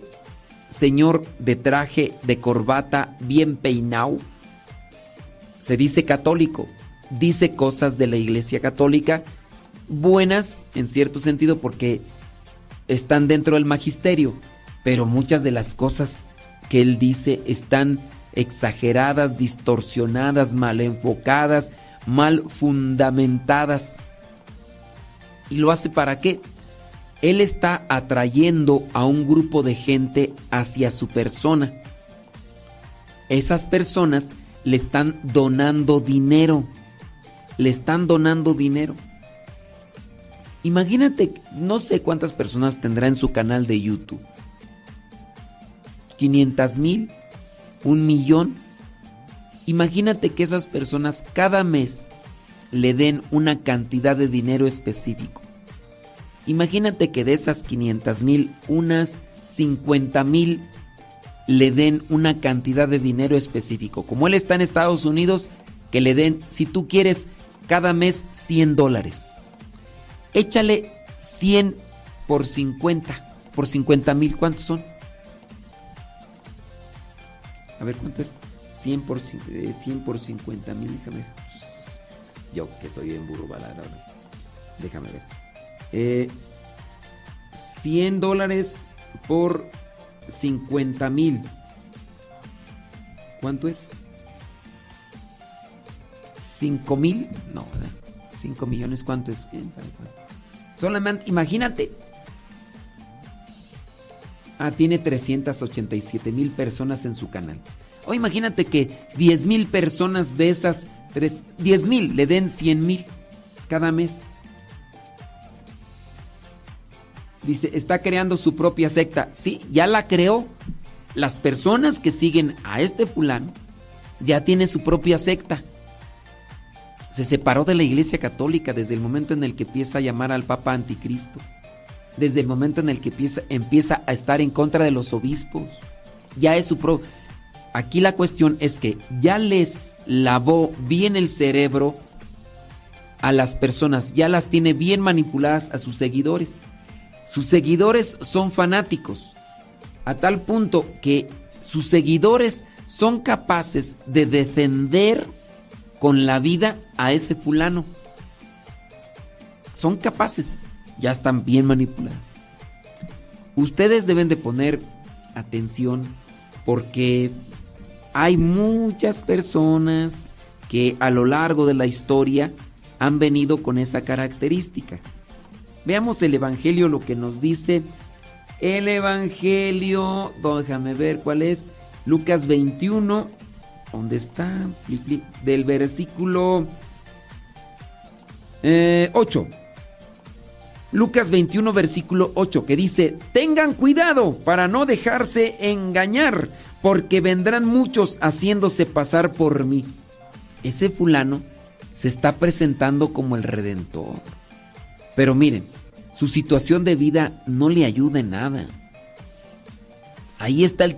señor de traje, de corbata, bien peinado, se dice católico, dice cosas de la iglesia católica buenas en cierto sentido porque están dentro del magisterio, pero muchas de las cosas que él dice están exageradas, distorsionadas, mal enfocadas, mal fundamentadas. ¿Y lo hace para qué? Él está atrayendo a un grupo de gente hacia su persona. Esas personas le están donando dinero. Le están donando dinero. Imagínate, no sé cuántas personas tendrá en su canal de YouTube. 500 mil, un millón. Imagínate que esas personas cada mes le den una cantidad de dinero específico. Imagínate que de esas 500 mil, unas 50 mil le den una cantidad de dinero específico. Como él está en Estados Unidos, que le den, si tú quieres, cada mes 100 dólares. Échale 100 por 50, por 50 mil, ¿cuántos son? A ver, ¿cuánto es? 100 por, 100 eh, por 50 mil, déjame ver. Yo que estoy en burro ahora. Déjame ver. Eh, 100 dólares por 50 mil. ¿Cuánto es? 5 mil. No, ¿verdad? 5 millones, ¿cuánto es? Solamente, imagínate. Ah, tiene 387 mil personas en su canal. O imagínate que 10 mil personas de esas 3, 10 mil le den 100 mil cada mes. Dice, está creando su propia secta. Sí, ya la creó. Las personas que siguen a este fulano ya tiene su propia secta. Se separó de la iglesia católica desde el momento en el que empieza a llamar al Papa Anticristo. Desde el momento en el que empieza, empieza a estar en contra de los obispos. Ya es su pro. Aquí la cuestión es que ya les lavó bien el cerebro a las personas, ya las tiene bien manipuladas a sus seguidores. Sus seguidores son fanáticos, a tal punto que sus seguidores son capaces de defender con la vida a ese fulano. Son capaces, ya están bien manipuladas. Ustedes deben de poner atención porque hay muchas personas que a lo largo de la historia han venido con esa característica. Veamos el Evangelio, lo que nos dice el Evangelio. Déjame ver cuál es. Lucas 21. ¿Dónde está? Del versículo 8. Eh, Lucas 21, versículo 8, que dice, tengan cuidado para no dejarse engañar, porque vendrán muchos haciéndose pasar por mí. Ese fulano se está presentando como el redentor. Pero miren, su situación de vida no le ayuda en nada. Ahí está el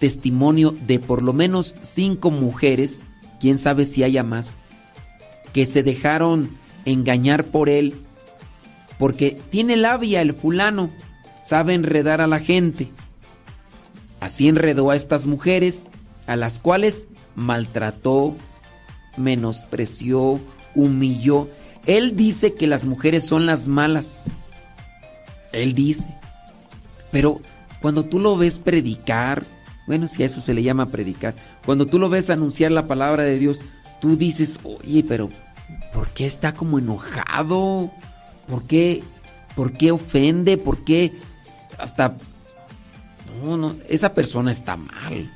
testimonio de por lo menos cinco mujeres, quién sabe si haya más, que se dejaron engañar por él, porque tiene labia el fulano, sabe enredar a la gente. Así enredó a estas mujeres, a las cuales maltrató, menospreció, humilló. Él dice que las mujeres son las malas. Él dice. Pero cuando tú lo ves predicar, bueno, si a eso se le llama predicar, cuando tú lo ves anunciar la palabra de Dios, tú dices, oye, pero ¿Por qué está como enojado? ¿Por qué, por qué ofende? ¿Por qué hasta... No, no, esa persona está mal.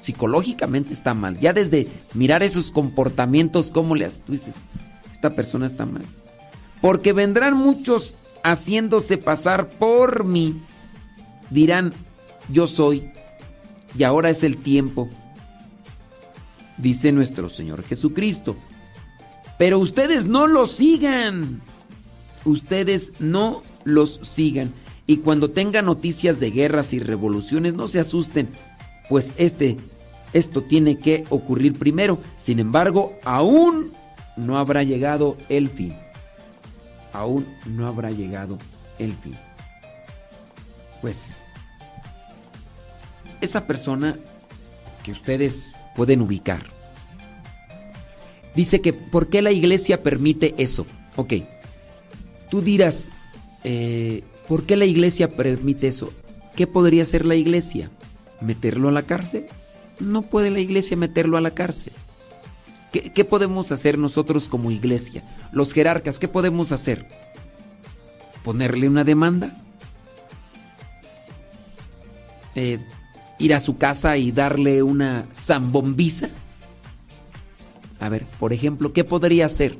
Psicológicamente está mal. Ya desde mirar esos comportamientos, ¿cómo le? Tú dices, esta persona está mal. Porque vendrán muchos haciéndose pasar por mí. Dirán, yo soy. Y ahora es el tiempo. Dice nuestro Señor Jesucristo. Pero ustedes no los sigan. Ustedes no los sigan. Y cuando tengan noticias de guerras y revoluciones, no se asusten, pues este, esto tiene que ocurrir primero. Sin embargo, aún no habrá llegado el fin. Aún no habrá llegado el fin. Pues esa persona que ustedes pueden ubicar. Dice que ¿por qué la iglesia permite eso? Ok, tú dirás, eh, ¿por qué la iglesia permite eso? ¿Qué podría hacer la iglesia? ¿Meterlo a la cárcel? No puede la iglesia meterlo a la cárcel. ¿Qué, podemos hacer nosotros como iglesia? Los jerarcas, ¿qué podemos hacer? ¿Ponerle una demanda? Eh, ir a su casa y darle una zambombiza? A ver, por ejemplo, ¿qué podría hacer?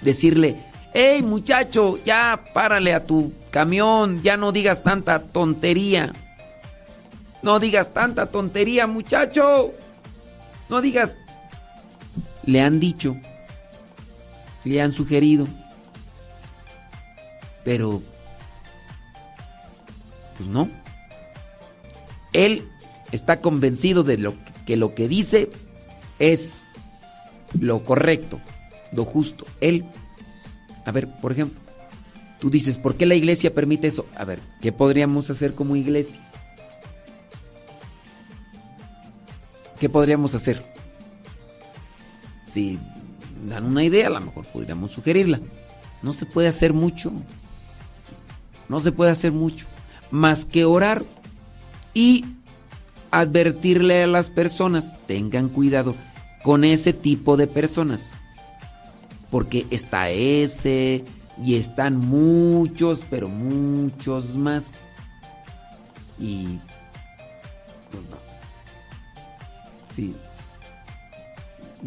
Decirle, hey muchacho, ya párale a tu camión, ya no digas tanta tontería. No digas tanta tontería, muchacho. No digas... Le han dicho, le han sugerido, pero... Pues no. Él está convencido de lo que lo que dice es lo correcto, lo justo. Él, a ver, por ejemplo, tú dices, ¿por qué la iglesia permite eso? A ver, ¿qué podríamos hacer como iglesia? ¿Qué podríamos hacer? Si dan una idea, a lo mejor podríamos sugerirla. No se puede hacer mucho. No se puede hacer mucho. Más que orar y advertirle a las personas, tengan cuidado con ese tipo de personas. Porque está ese y están muchos, pero muchos más. Y pues no. Sí.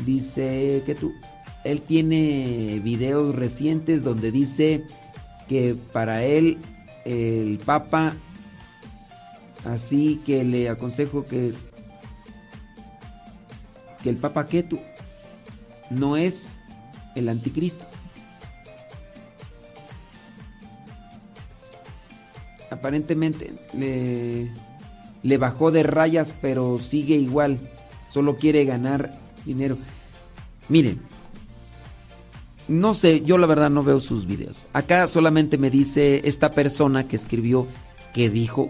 Dice que tú él tiene videos recientes donde dice que para él el Papa Así que le aconsejo que que el Papa Ketu no es el anticristo. Aparentemente le, le bajó de rayas, pero sigue igual. Solo quiere ganar dinero. Miren, no sé, yo la verdad no veo sus videos. Acá solamente me dice esta persona que escribió que dijo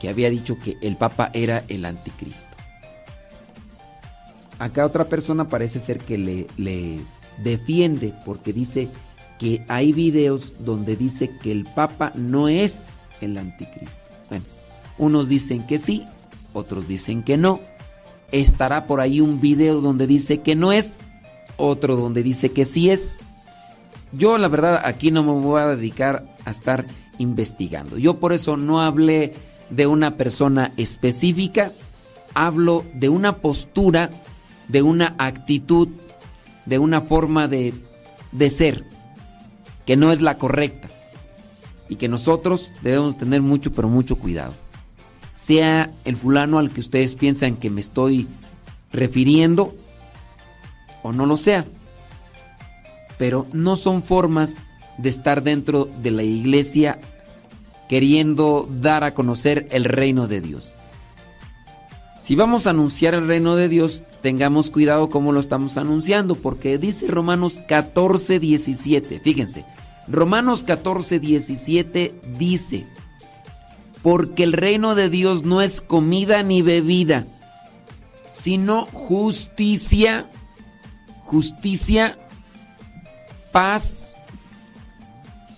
que había dicho que el Papa era el anticristo. Acá otra persona parece ser que le, le defiende porque dice que hay videos donde dice que el Papa no es el anticristo. Bueno, unos dicen que sí, otros dicen que no. Estará por ahí un video donde dice que no es, otro donde dice que sí es. Yo la verdad aquí no me voy a dedicar a estar investigando. Yo por eso no hablé de una persona específica, hablo de una postura, de una actitud, de una forma de, de ser, que no es la correcta y que nosotros debemos tener mucho, pero mucho cuidado. Sea el fulano al que ustedes piensan que me estoy refiriendo o no lo sea, pero no son formas de estar dentro de la iglesia queriendo dar a conocer el reino de Dios. Si vamos a anunciar el reino de Dios, tengamos cuidado cómo lo estamos anunciando, porque dice Romanos 14, 17, fíjense, Romanos 14, 17 dice, porque el reino de Dios no es comida ni bebida, sino justicia, justicia, paz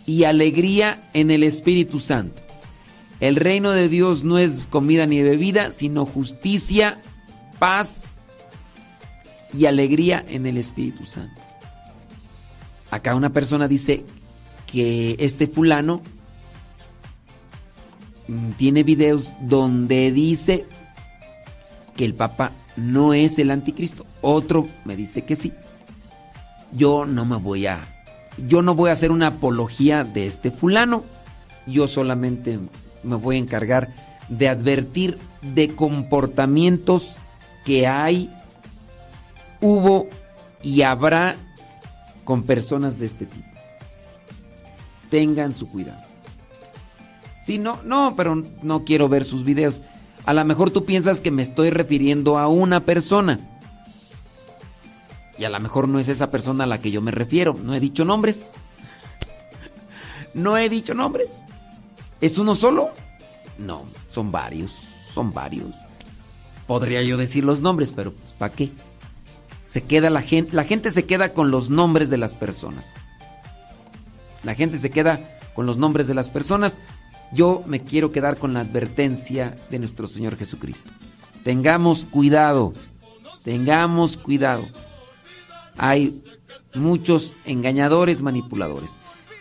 y alegría en el Espíritu Santo. El reino de Dios no es comida ni bebida, sino justicia, paz y alegría en el Espíritu Santo. acá una persona dice que este fulano mm, tiene videos donde dice que el Papa no es el anticristo. Otro me dice que sí. Yo no me voy a yo no voy a hacer una apología de este fulano. Yo solamente me voy a encargar de advertir de comportamientos que hay, hubo y habrá con personas de este tipo. Tengan su cuidado. Si no, no, pero no quiero ver sus videos. A lo mejor tú piensas que me estoy refiriendo a una persona. Y a lo mejor no es esa persona a la que yo me refiero. No he dicho nombres. No he dicho nombres. ¿Es uno solo? No, son varios. Son varios. Podría yo decir los nombres, pero pues ¿para qué? Se queda la gente, la gente se queda con los nombres de las personas. La gente se queda con los nombres de las personas. Yo me quiero quedar con la advertencia de nuestro Señor Jesucristo. Tengamos cuidado. Tengamos cuidado. Hay muchos engañadores, manipuladores.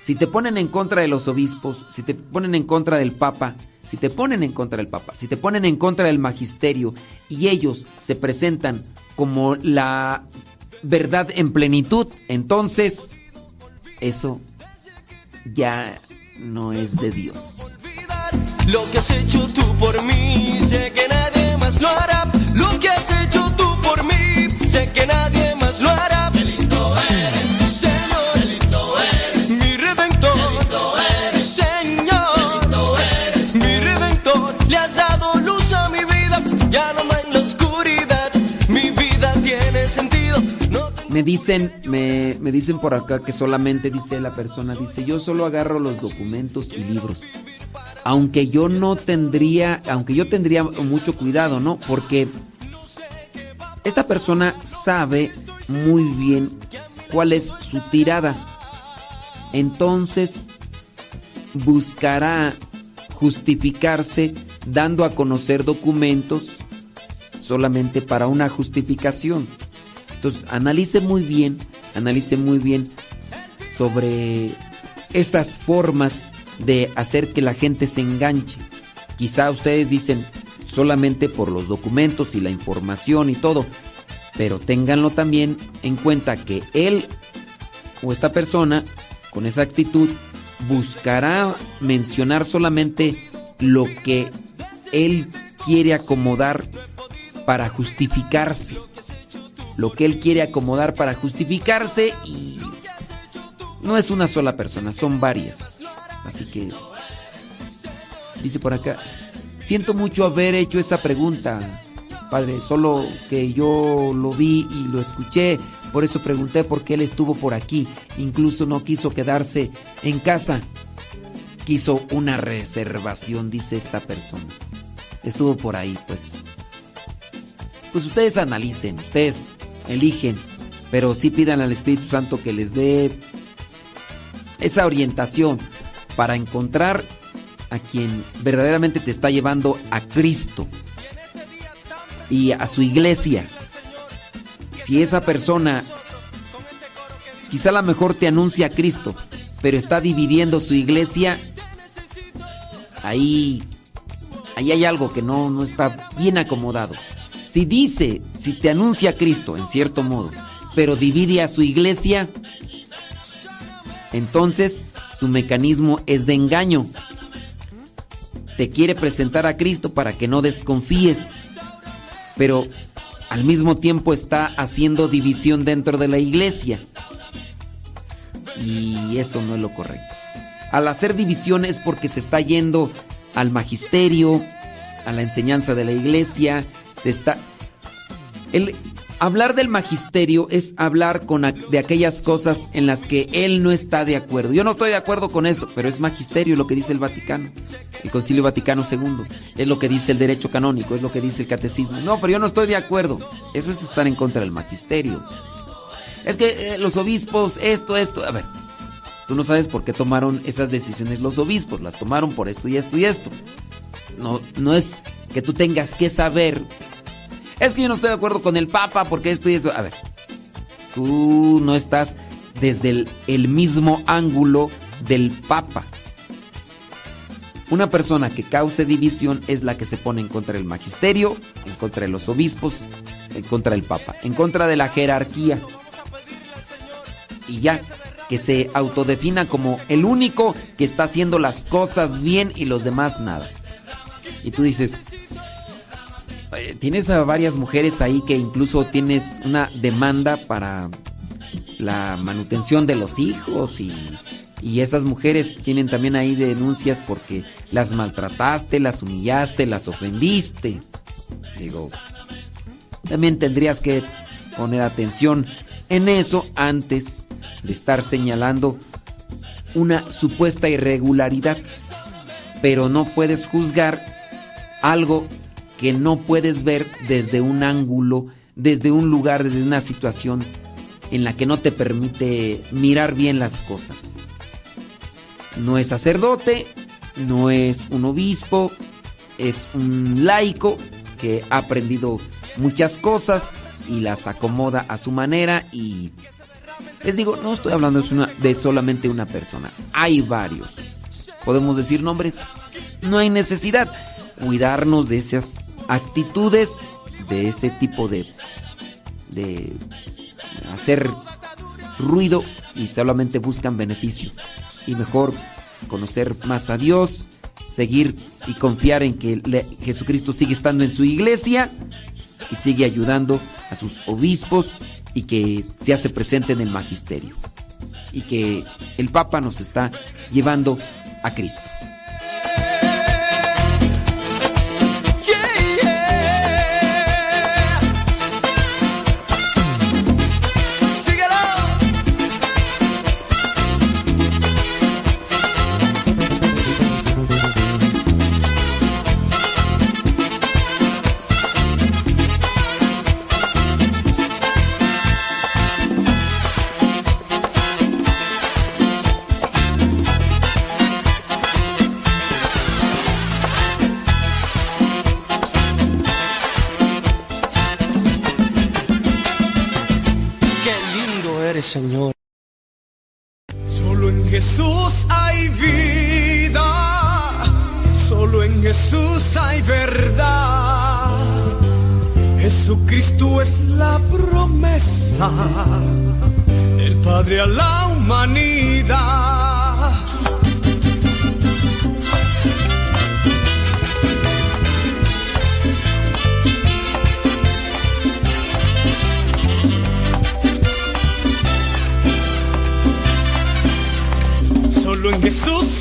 Si te ponen en contra de los obispos, si te ponen en contra del Papa, si te ponen en contra del Papa, si te ponen en contra del magisterio y ellos se presentan como la verdad en plenitud, entonces eso ya no es de Dios. Lo que has hecho tú por mí, sé que nadie más lo hará. Lo que has hecho tú por mí, Me dicen, me, dicen por acá que solamente dice la persona, dice, yo solo agarro los documentos y libros. Aunque yo no tendría, aunque yo tendría mucho cuidado, ¿no? Porque esta persona sabe muy bien cuál es su tirada. Entonces buscará justificarse dando a conocer documentos solamente para una justificación. Entonces, analice muy bien, analice muy bien sobre estas formas de hacer que la gente se enganche. Quizá ustedes dicen solamente por los documentos y la información y todo, pero ténganlo también en cuenta que él o esta persona con esa actitud buscará mencionar solamente lo que él quiere acomodar para justificarse. Lo que él quiere acomodar para justificarse y no es una sola persona, son varias. Así que dice por acá, siento mucho haber hecho esa pregunta, padre, solo que yo lo vi y lo escuché, por eso pregunté por qué él estuvo por aquí, incluso no quiso quedarse en casa, quiso una reservación, dice esta persona. Estuvo por ahí, pues. Pues ustedes analicen, ustedes eligen, pero sí pidan al Espíritu Santo que les dé esa orientación para encontrar a quien verdaderamente te está llevando a Cristo y a su iglesia. Si esa persona quizá a lo mejor te anuncia a Cristo, pero está dividiendo su iglesia, ahí, ahí hay algo que no, no está bien acomodado. Si dice, si te anuncia a Cristo, en cierto modo, pero divide a su iglesia, entonces su mecanismo es de engaño. Te quiere presentar a Cristo para que no desconfíes, pero al mismo tiempo está haciendo división dentro de la iglesia. Y eso no es lo correcto. Al hacer división es porque se está yendo al magisterio, a la enseñanza de la iglesia, se está... El hablar del magisterio es hablar con de aquellas cosas en las que él no está de acuerdo. Yo no estoy de acuerdo con esto, pero es magisterio lo que dice el Vaticano, el Concilio Vaticano II. Es lo que dice el derecho canónico, es lo que dice el catecismo. No, pero yo no estoy de acuerdo. Eso es estar en contra del magisterio. Es que eh, los obispos, esto, esto. A ver, tú no sabes por qué tomaron esas decisiones los obispos. Las tomaron por esto y esto y esto. No, no es que tú tengas que saber. Es que yo no estoy de acuerdo con el Papa porque esto y esto. A ver, tú no estás desde el, el mismo ángulo del Papa. Una persona que cause división es la que se pone en contra del magisterio, en contra de los obispos, en contra del Papa, en contra de la jerarquía. Y ya, que se autodefina como el único que está haciendo las cosas bien y los demás nada. Y tú dices, tienes a varias mujeres ahí que incluso tienes una demanda para la manutención de los hijos y, y esas mujeres tienen también ahí denuncias porque las maltrataste, las humillaste, las ofendiste. Digo, también tendrías que poner atención en eso antes de estar señalando una supuesta irregularidad. Pero no puedes juzgar algo que no puedes ver desde un ángulo, desde un lugar, desde una situación en la que no te permite mirar bien las cosas. No es sacerdote, no es un obispo, es un laico que ha aprendido muchas cosas y las acomoda a su manera y les digo, no estoy hablando de, solamente una persona, hay varios. Podemos decir nombres, no hay necesidad. Cuidarnos de esas actitudes, de ese tipo de, de hacer ruido y solamente buscan beneficio. Y mejor conocer más a Dios, seguir y confiar en que Jesucristo sigue estando en su iglesia y sigue ayudando a sus obispos y que se hace presente en el magisterio. Y que el Papa nos está llevando a Cristo. Jesucristo es la promesa del Padre a la humanidad. Solo en Jesús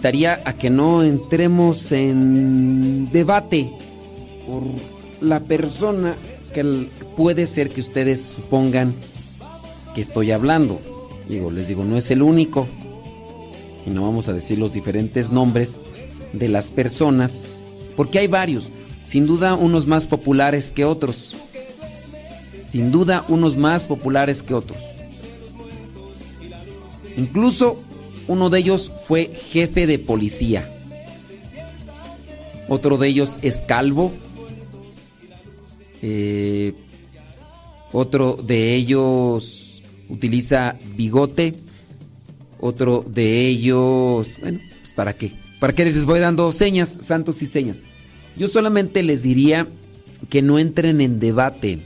invitaría a que no entremos en debate por la persona que puede ser que ustedes supongan que estoy hablando. Les digo, no es el único. Y no vamos a decir los diferentes nombres de las personas, porque hay varios. Sin duda unos más populares que otros. Sin duda unos más populares que otros. Incluso uno de ellos fue jefe de policía. Otro de ellos es calvo. Eh, otro de ellos utiliza bigote. Otro de ellos... Bueno, pues para qué. ¿Para qué les voy dando señas, santos y señas? Yo solamente les diría que no entren en debate.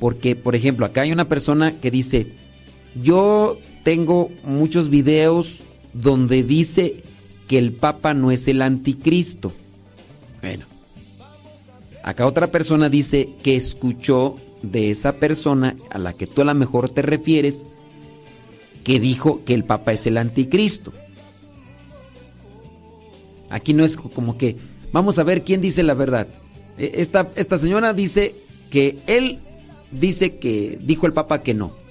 Porque, por ejemplo, acá hay una persona que dice, yo tengo muchos videos donde dice que el Papa no es el anticristo. Bueno, acá otra persona dice que escuchó de esa persona a la que tú a lo mejor te refieres que dijo que el Papa es el anticristo. Aquí no es como que vamos a ver quién dice la verdad. E- Esta, esta señora dice que él dice que dijo el Papa que no.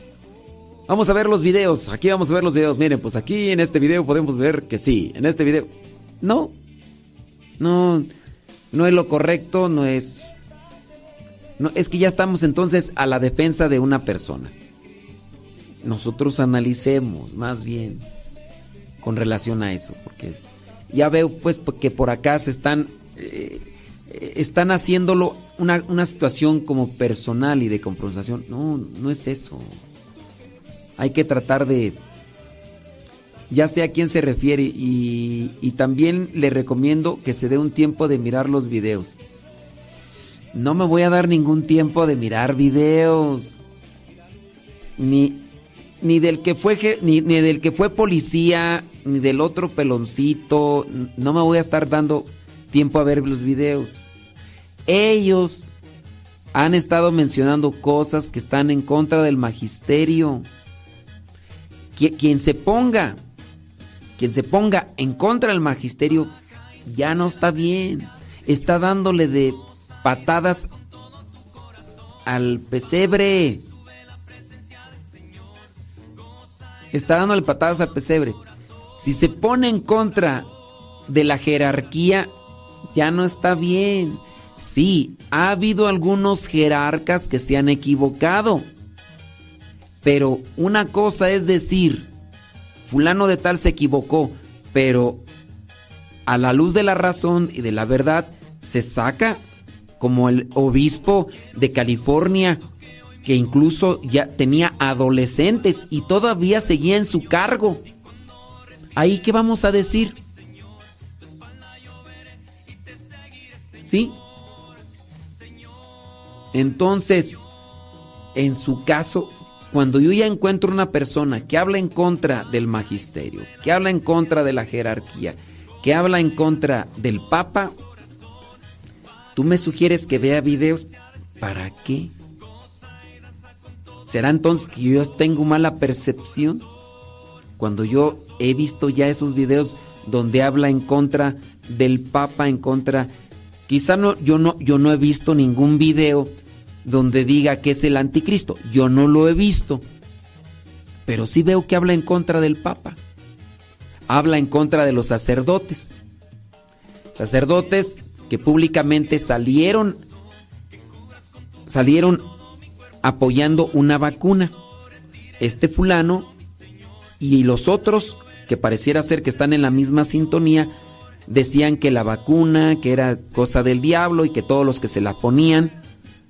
Vamos a ver los videos. Aquí vamos a ver los videos. Miren, pues aquí en este video podemos ver que sí. En este video. No. No. No es lo correcto. No es. No, es que ya estamos entonces a la defensa de una persona. Nosotros analicemos más bien con relación a eso. Porque ya veo pues que por acá se están. eh, están haciéndolo una, una situación como personal y de confrontación. No, no es eso. Hay que tratar de, ya sé a quién se refiere y, también le recomiendo que se dé un tiempo de mirar los videos. No me voy a dar ningún tiempo de mirar videos. Ni, ni del que fue ni del que fue policía, ni del otro peloncito. No me voy a estar dando tiempo a ver los videos. Ellos han estado mencionando cosas que están en contra del magisterio. Qui- Quien se ponga, quien se ponga en contra del magisterio, ya no está bien. Está dándole de patadas al pesebre. Está dándole patadas al pesebre. Si se pone en contra de la jerarquía, ya no está bien. Sí, ha habido algunos jerarcas que se han equivocado. Pero una cosa es decir, fulano de tal se equivocó, pero a la luz de la razón y de la verdad se saca como el obispo de California que incluso ya tenía adolescentes y todavía seguía en su cargo. Ahí qué vamos a decir? ¿Sí? Entonces, en su caso, cuando yo ya encuentro una persona que habla en contra del magisterio, que habla en contra de la jerarquía, que habla en contra del Papa, tú me sugieres que vea videos. ¿Para qué? ¿Será entonces que yo tengo mala percepción? Cuando yo he visto ya esos videos donde habla en contra del Papa, en contra... Quizá no, yo no, yo no he visto ningún video donde diga que es el anticristo. Yo no lo he visto. Pero sí veo que habla en contra del Papa. Habla en contra de los sacerdotes. Sacerdotes que públicamente salieron salieron apoyando una vacuna. Este fulano y los otros que pareciera ser que están en la misma sintonía decían que la vacuna, que era cosa del diablo y que todos los que se la ponían,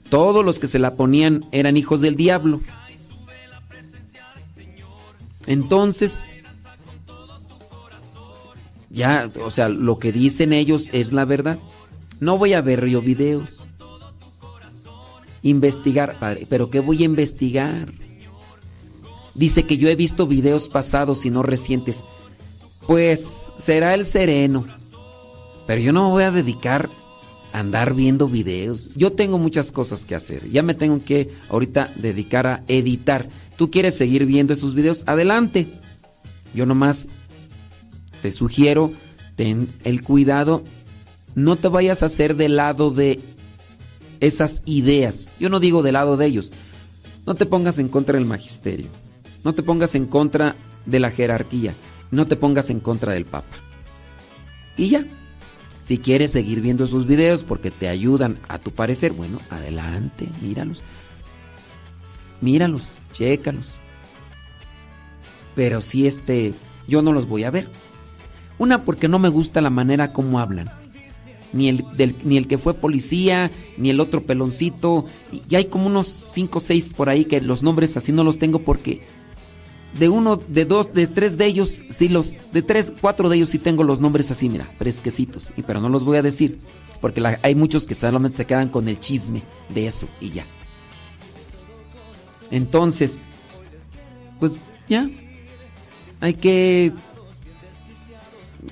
todos los que se la ponían eran hijos del diablo. Entonces, ya, o sea, lo que dicen ellos es la verdad. No voy a ver yo videos. Investigar, padre, pero ¿qué voy a investigar? Dice que yo he visto videos pasados y no recientes. Pues será el sereno. Pero yo no me voy a dedicar andar viendo videos. Yo tengo muchas cosas que hacer. Ya me tengo que ahorita dedicar a editar. ¿Tú quieres seguir viendo esos videos? Adelante. Yo nomás te sugiero, ten el cuidado. No te vayas a hacer del lado de esas ideas. Yo no digo del lado de ellos. No te pongas en contra del magisterio. No te pongas en contra de la jerarquía. No te pongas en contra del Papa. Y ya. Si quieres seguir viendo esos videos porque te ayudan a tu parecer, bueno, adelante, míralos. Míralos, chécalos. Pero si este, yo no los voy a ver. Una porque no me gusta la manera como hablan. Ni el, del, ni el que fue policía, ni el otro peloncito. Y hay como unos 5 o 6 por ahí que los nombres así no los tengo porque de uno, de dos, de tres de ellos, sí los, de tres, cuatro de ellos sí tengo los nombres así, mira, fresquecitos, y pero no los voy a decir, porque la, hay muchos que solamente se quedan con el chisme de eso y ya. Entonces, pues ya, hay que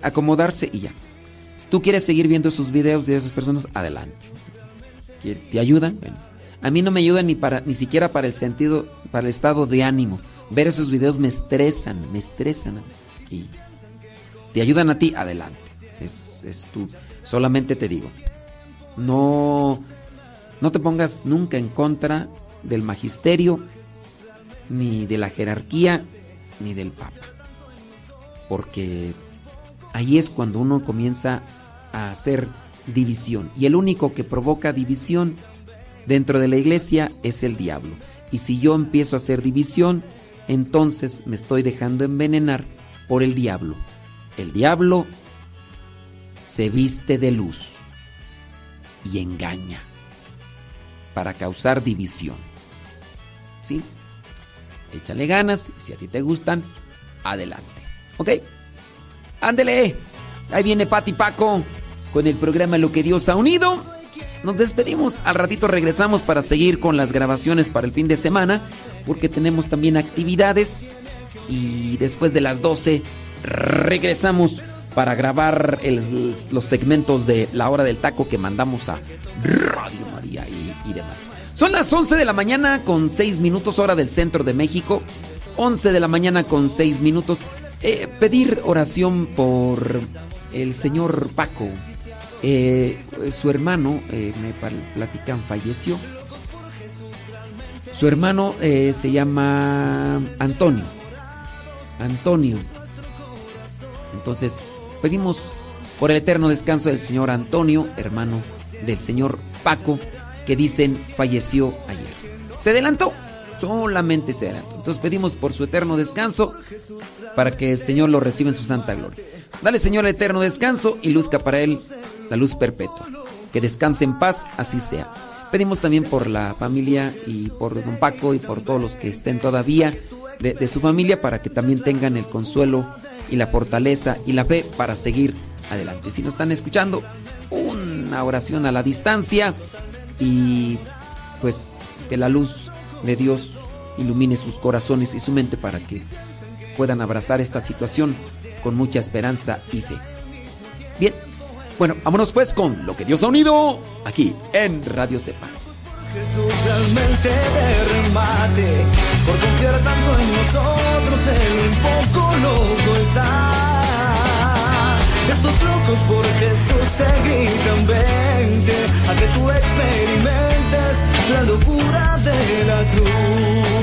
acomodarse y ya. Si tú quieres seguir viendo esos videos de esas personas, adelante. Te ayudan, bueno. A mí no me ayudan ni para, ni siquiera para el sentido, para el estado de ánimo ver esos videos me estresan, me estresan. Y te ayudan a ti, adelante. Es, es tú. Solamente te digo, no, no te pongas nunca en contra del magisterio, ni de la jerarquía, ni del papa. Porque ahí es cuando uno comienza a hacer división. Y el único que provoca división dentro de la iglesia es el diablo. Y si yo empiezo a hacer división, entonces me estoy dejando envenenar por el diablo. El diablo se viste de luz y engaña para causar división. ¿Sí? Échale ganas, si a ti te gustan, adelante. ¿Ok? Ándele. Ahí viene Pati Paco con el programa Lo que Dios ha unido. Nos despedimos, al ratito regresamos para seguir con las grabaciones para el fin de semana, porque tenemos también actividades y después de las 12 regresamos para grabar los segmentos de la hora del taco que mandamos a Radio María y, demás. Son las 11 de la mañana con 6 minutos hora del centro de México. 11 de la mañana con 6 minutos. Eh, pedir oración por el señor Paco. Eh, su hermano, eh, me platican, falleció. Su hermano eh, se llama Antonio. Antonio. Entonces, pedimos por el eterno descanso del señor Antonio, hermano del señor Paco, que dicen falleció ayer. ¿Se adelantó? Solamente ese adelanto. Entonces pedimos por su eterno descanso para que el Señor lo reciba en su santa gloria. Dale, Señor, eterno descanso y luzca para él la luz perpetua. Que descanse en paz, así sea. Pedimos también por la familia y por don Paco y por todos los que estén todavía de, su familia para que también tengan el consuelo y la fortaleza y la fe para seguir adelante. Si nos están escuchando, una oración a la distancia y pues que la luz de Dios ilumine sus corazones y su mente para que puedan abrazar esta situación con mucha esperanza y fe. Bien, bueno, vámonos pues con lo que Dios ha unido aquí en Radio Cepa. Jesús realmente de remate, por confiar tanto en nosotros, el poco loco está. Estos locos por Jesús te gritan vente, a que tú experimentes la locura de la cruz.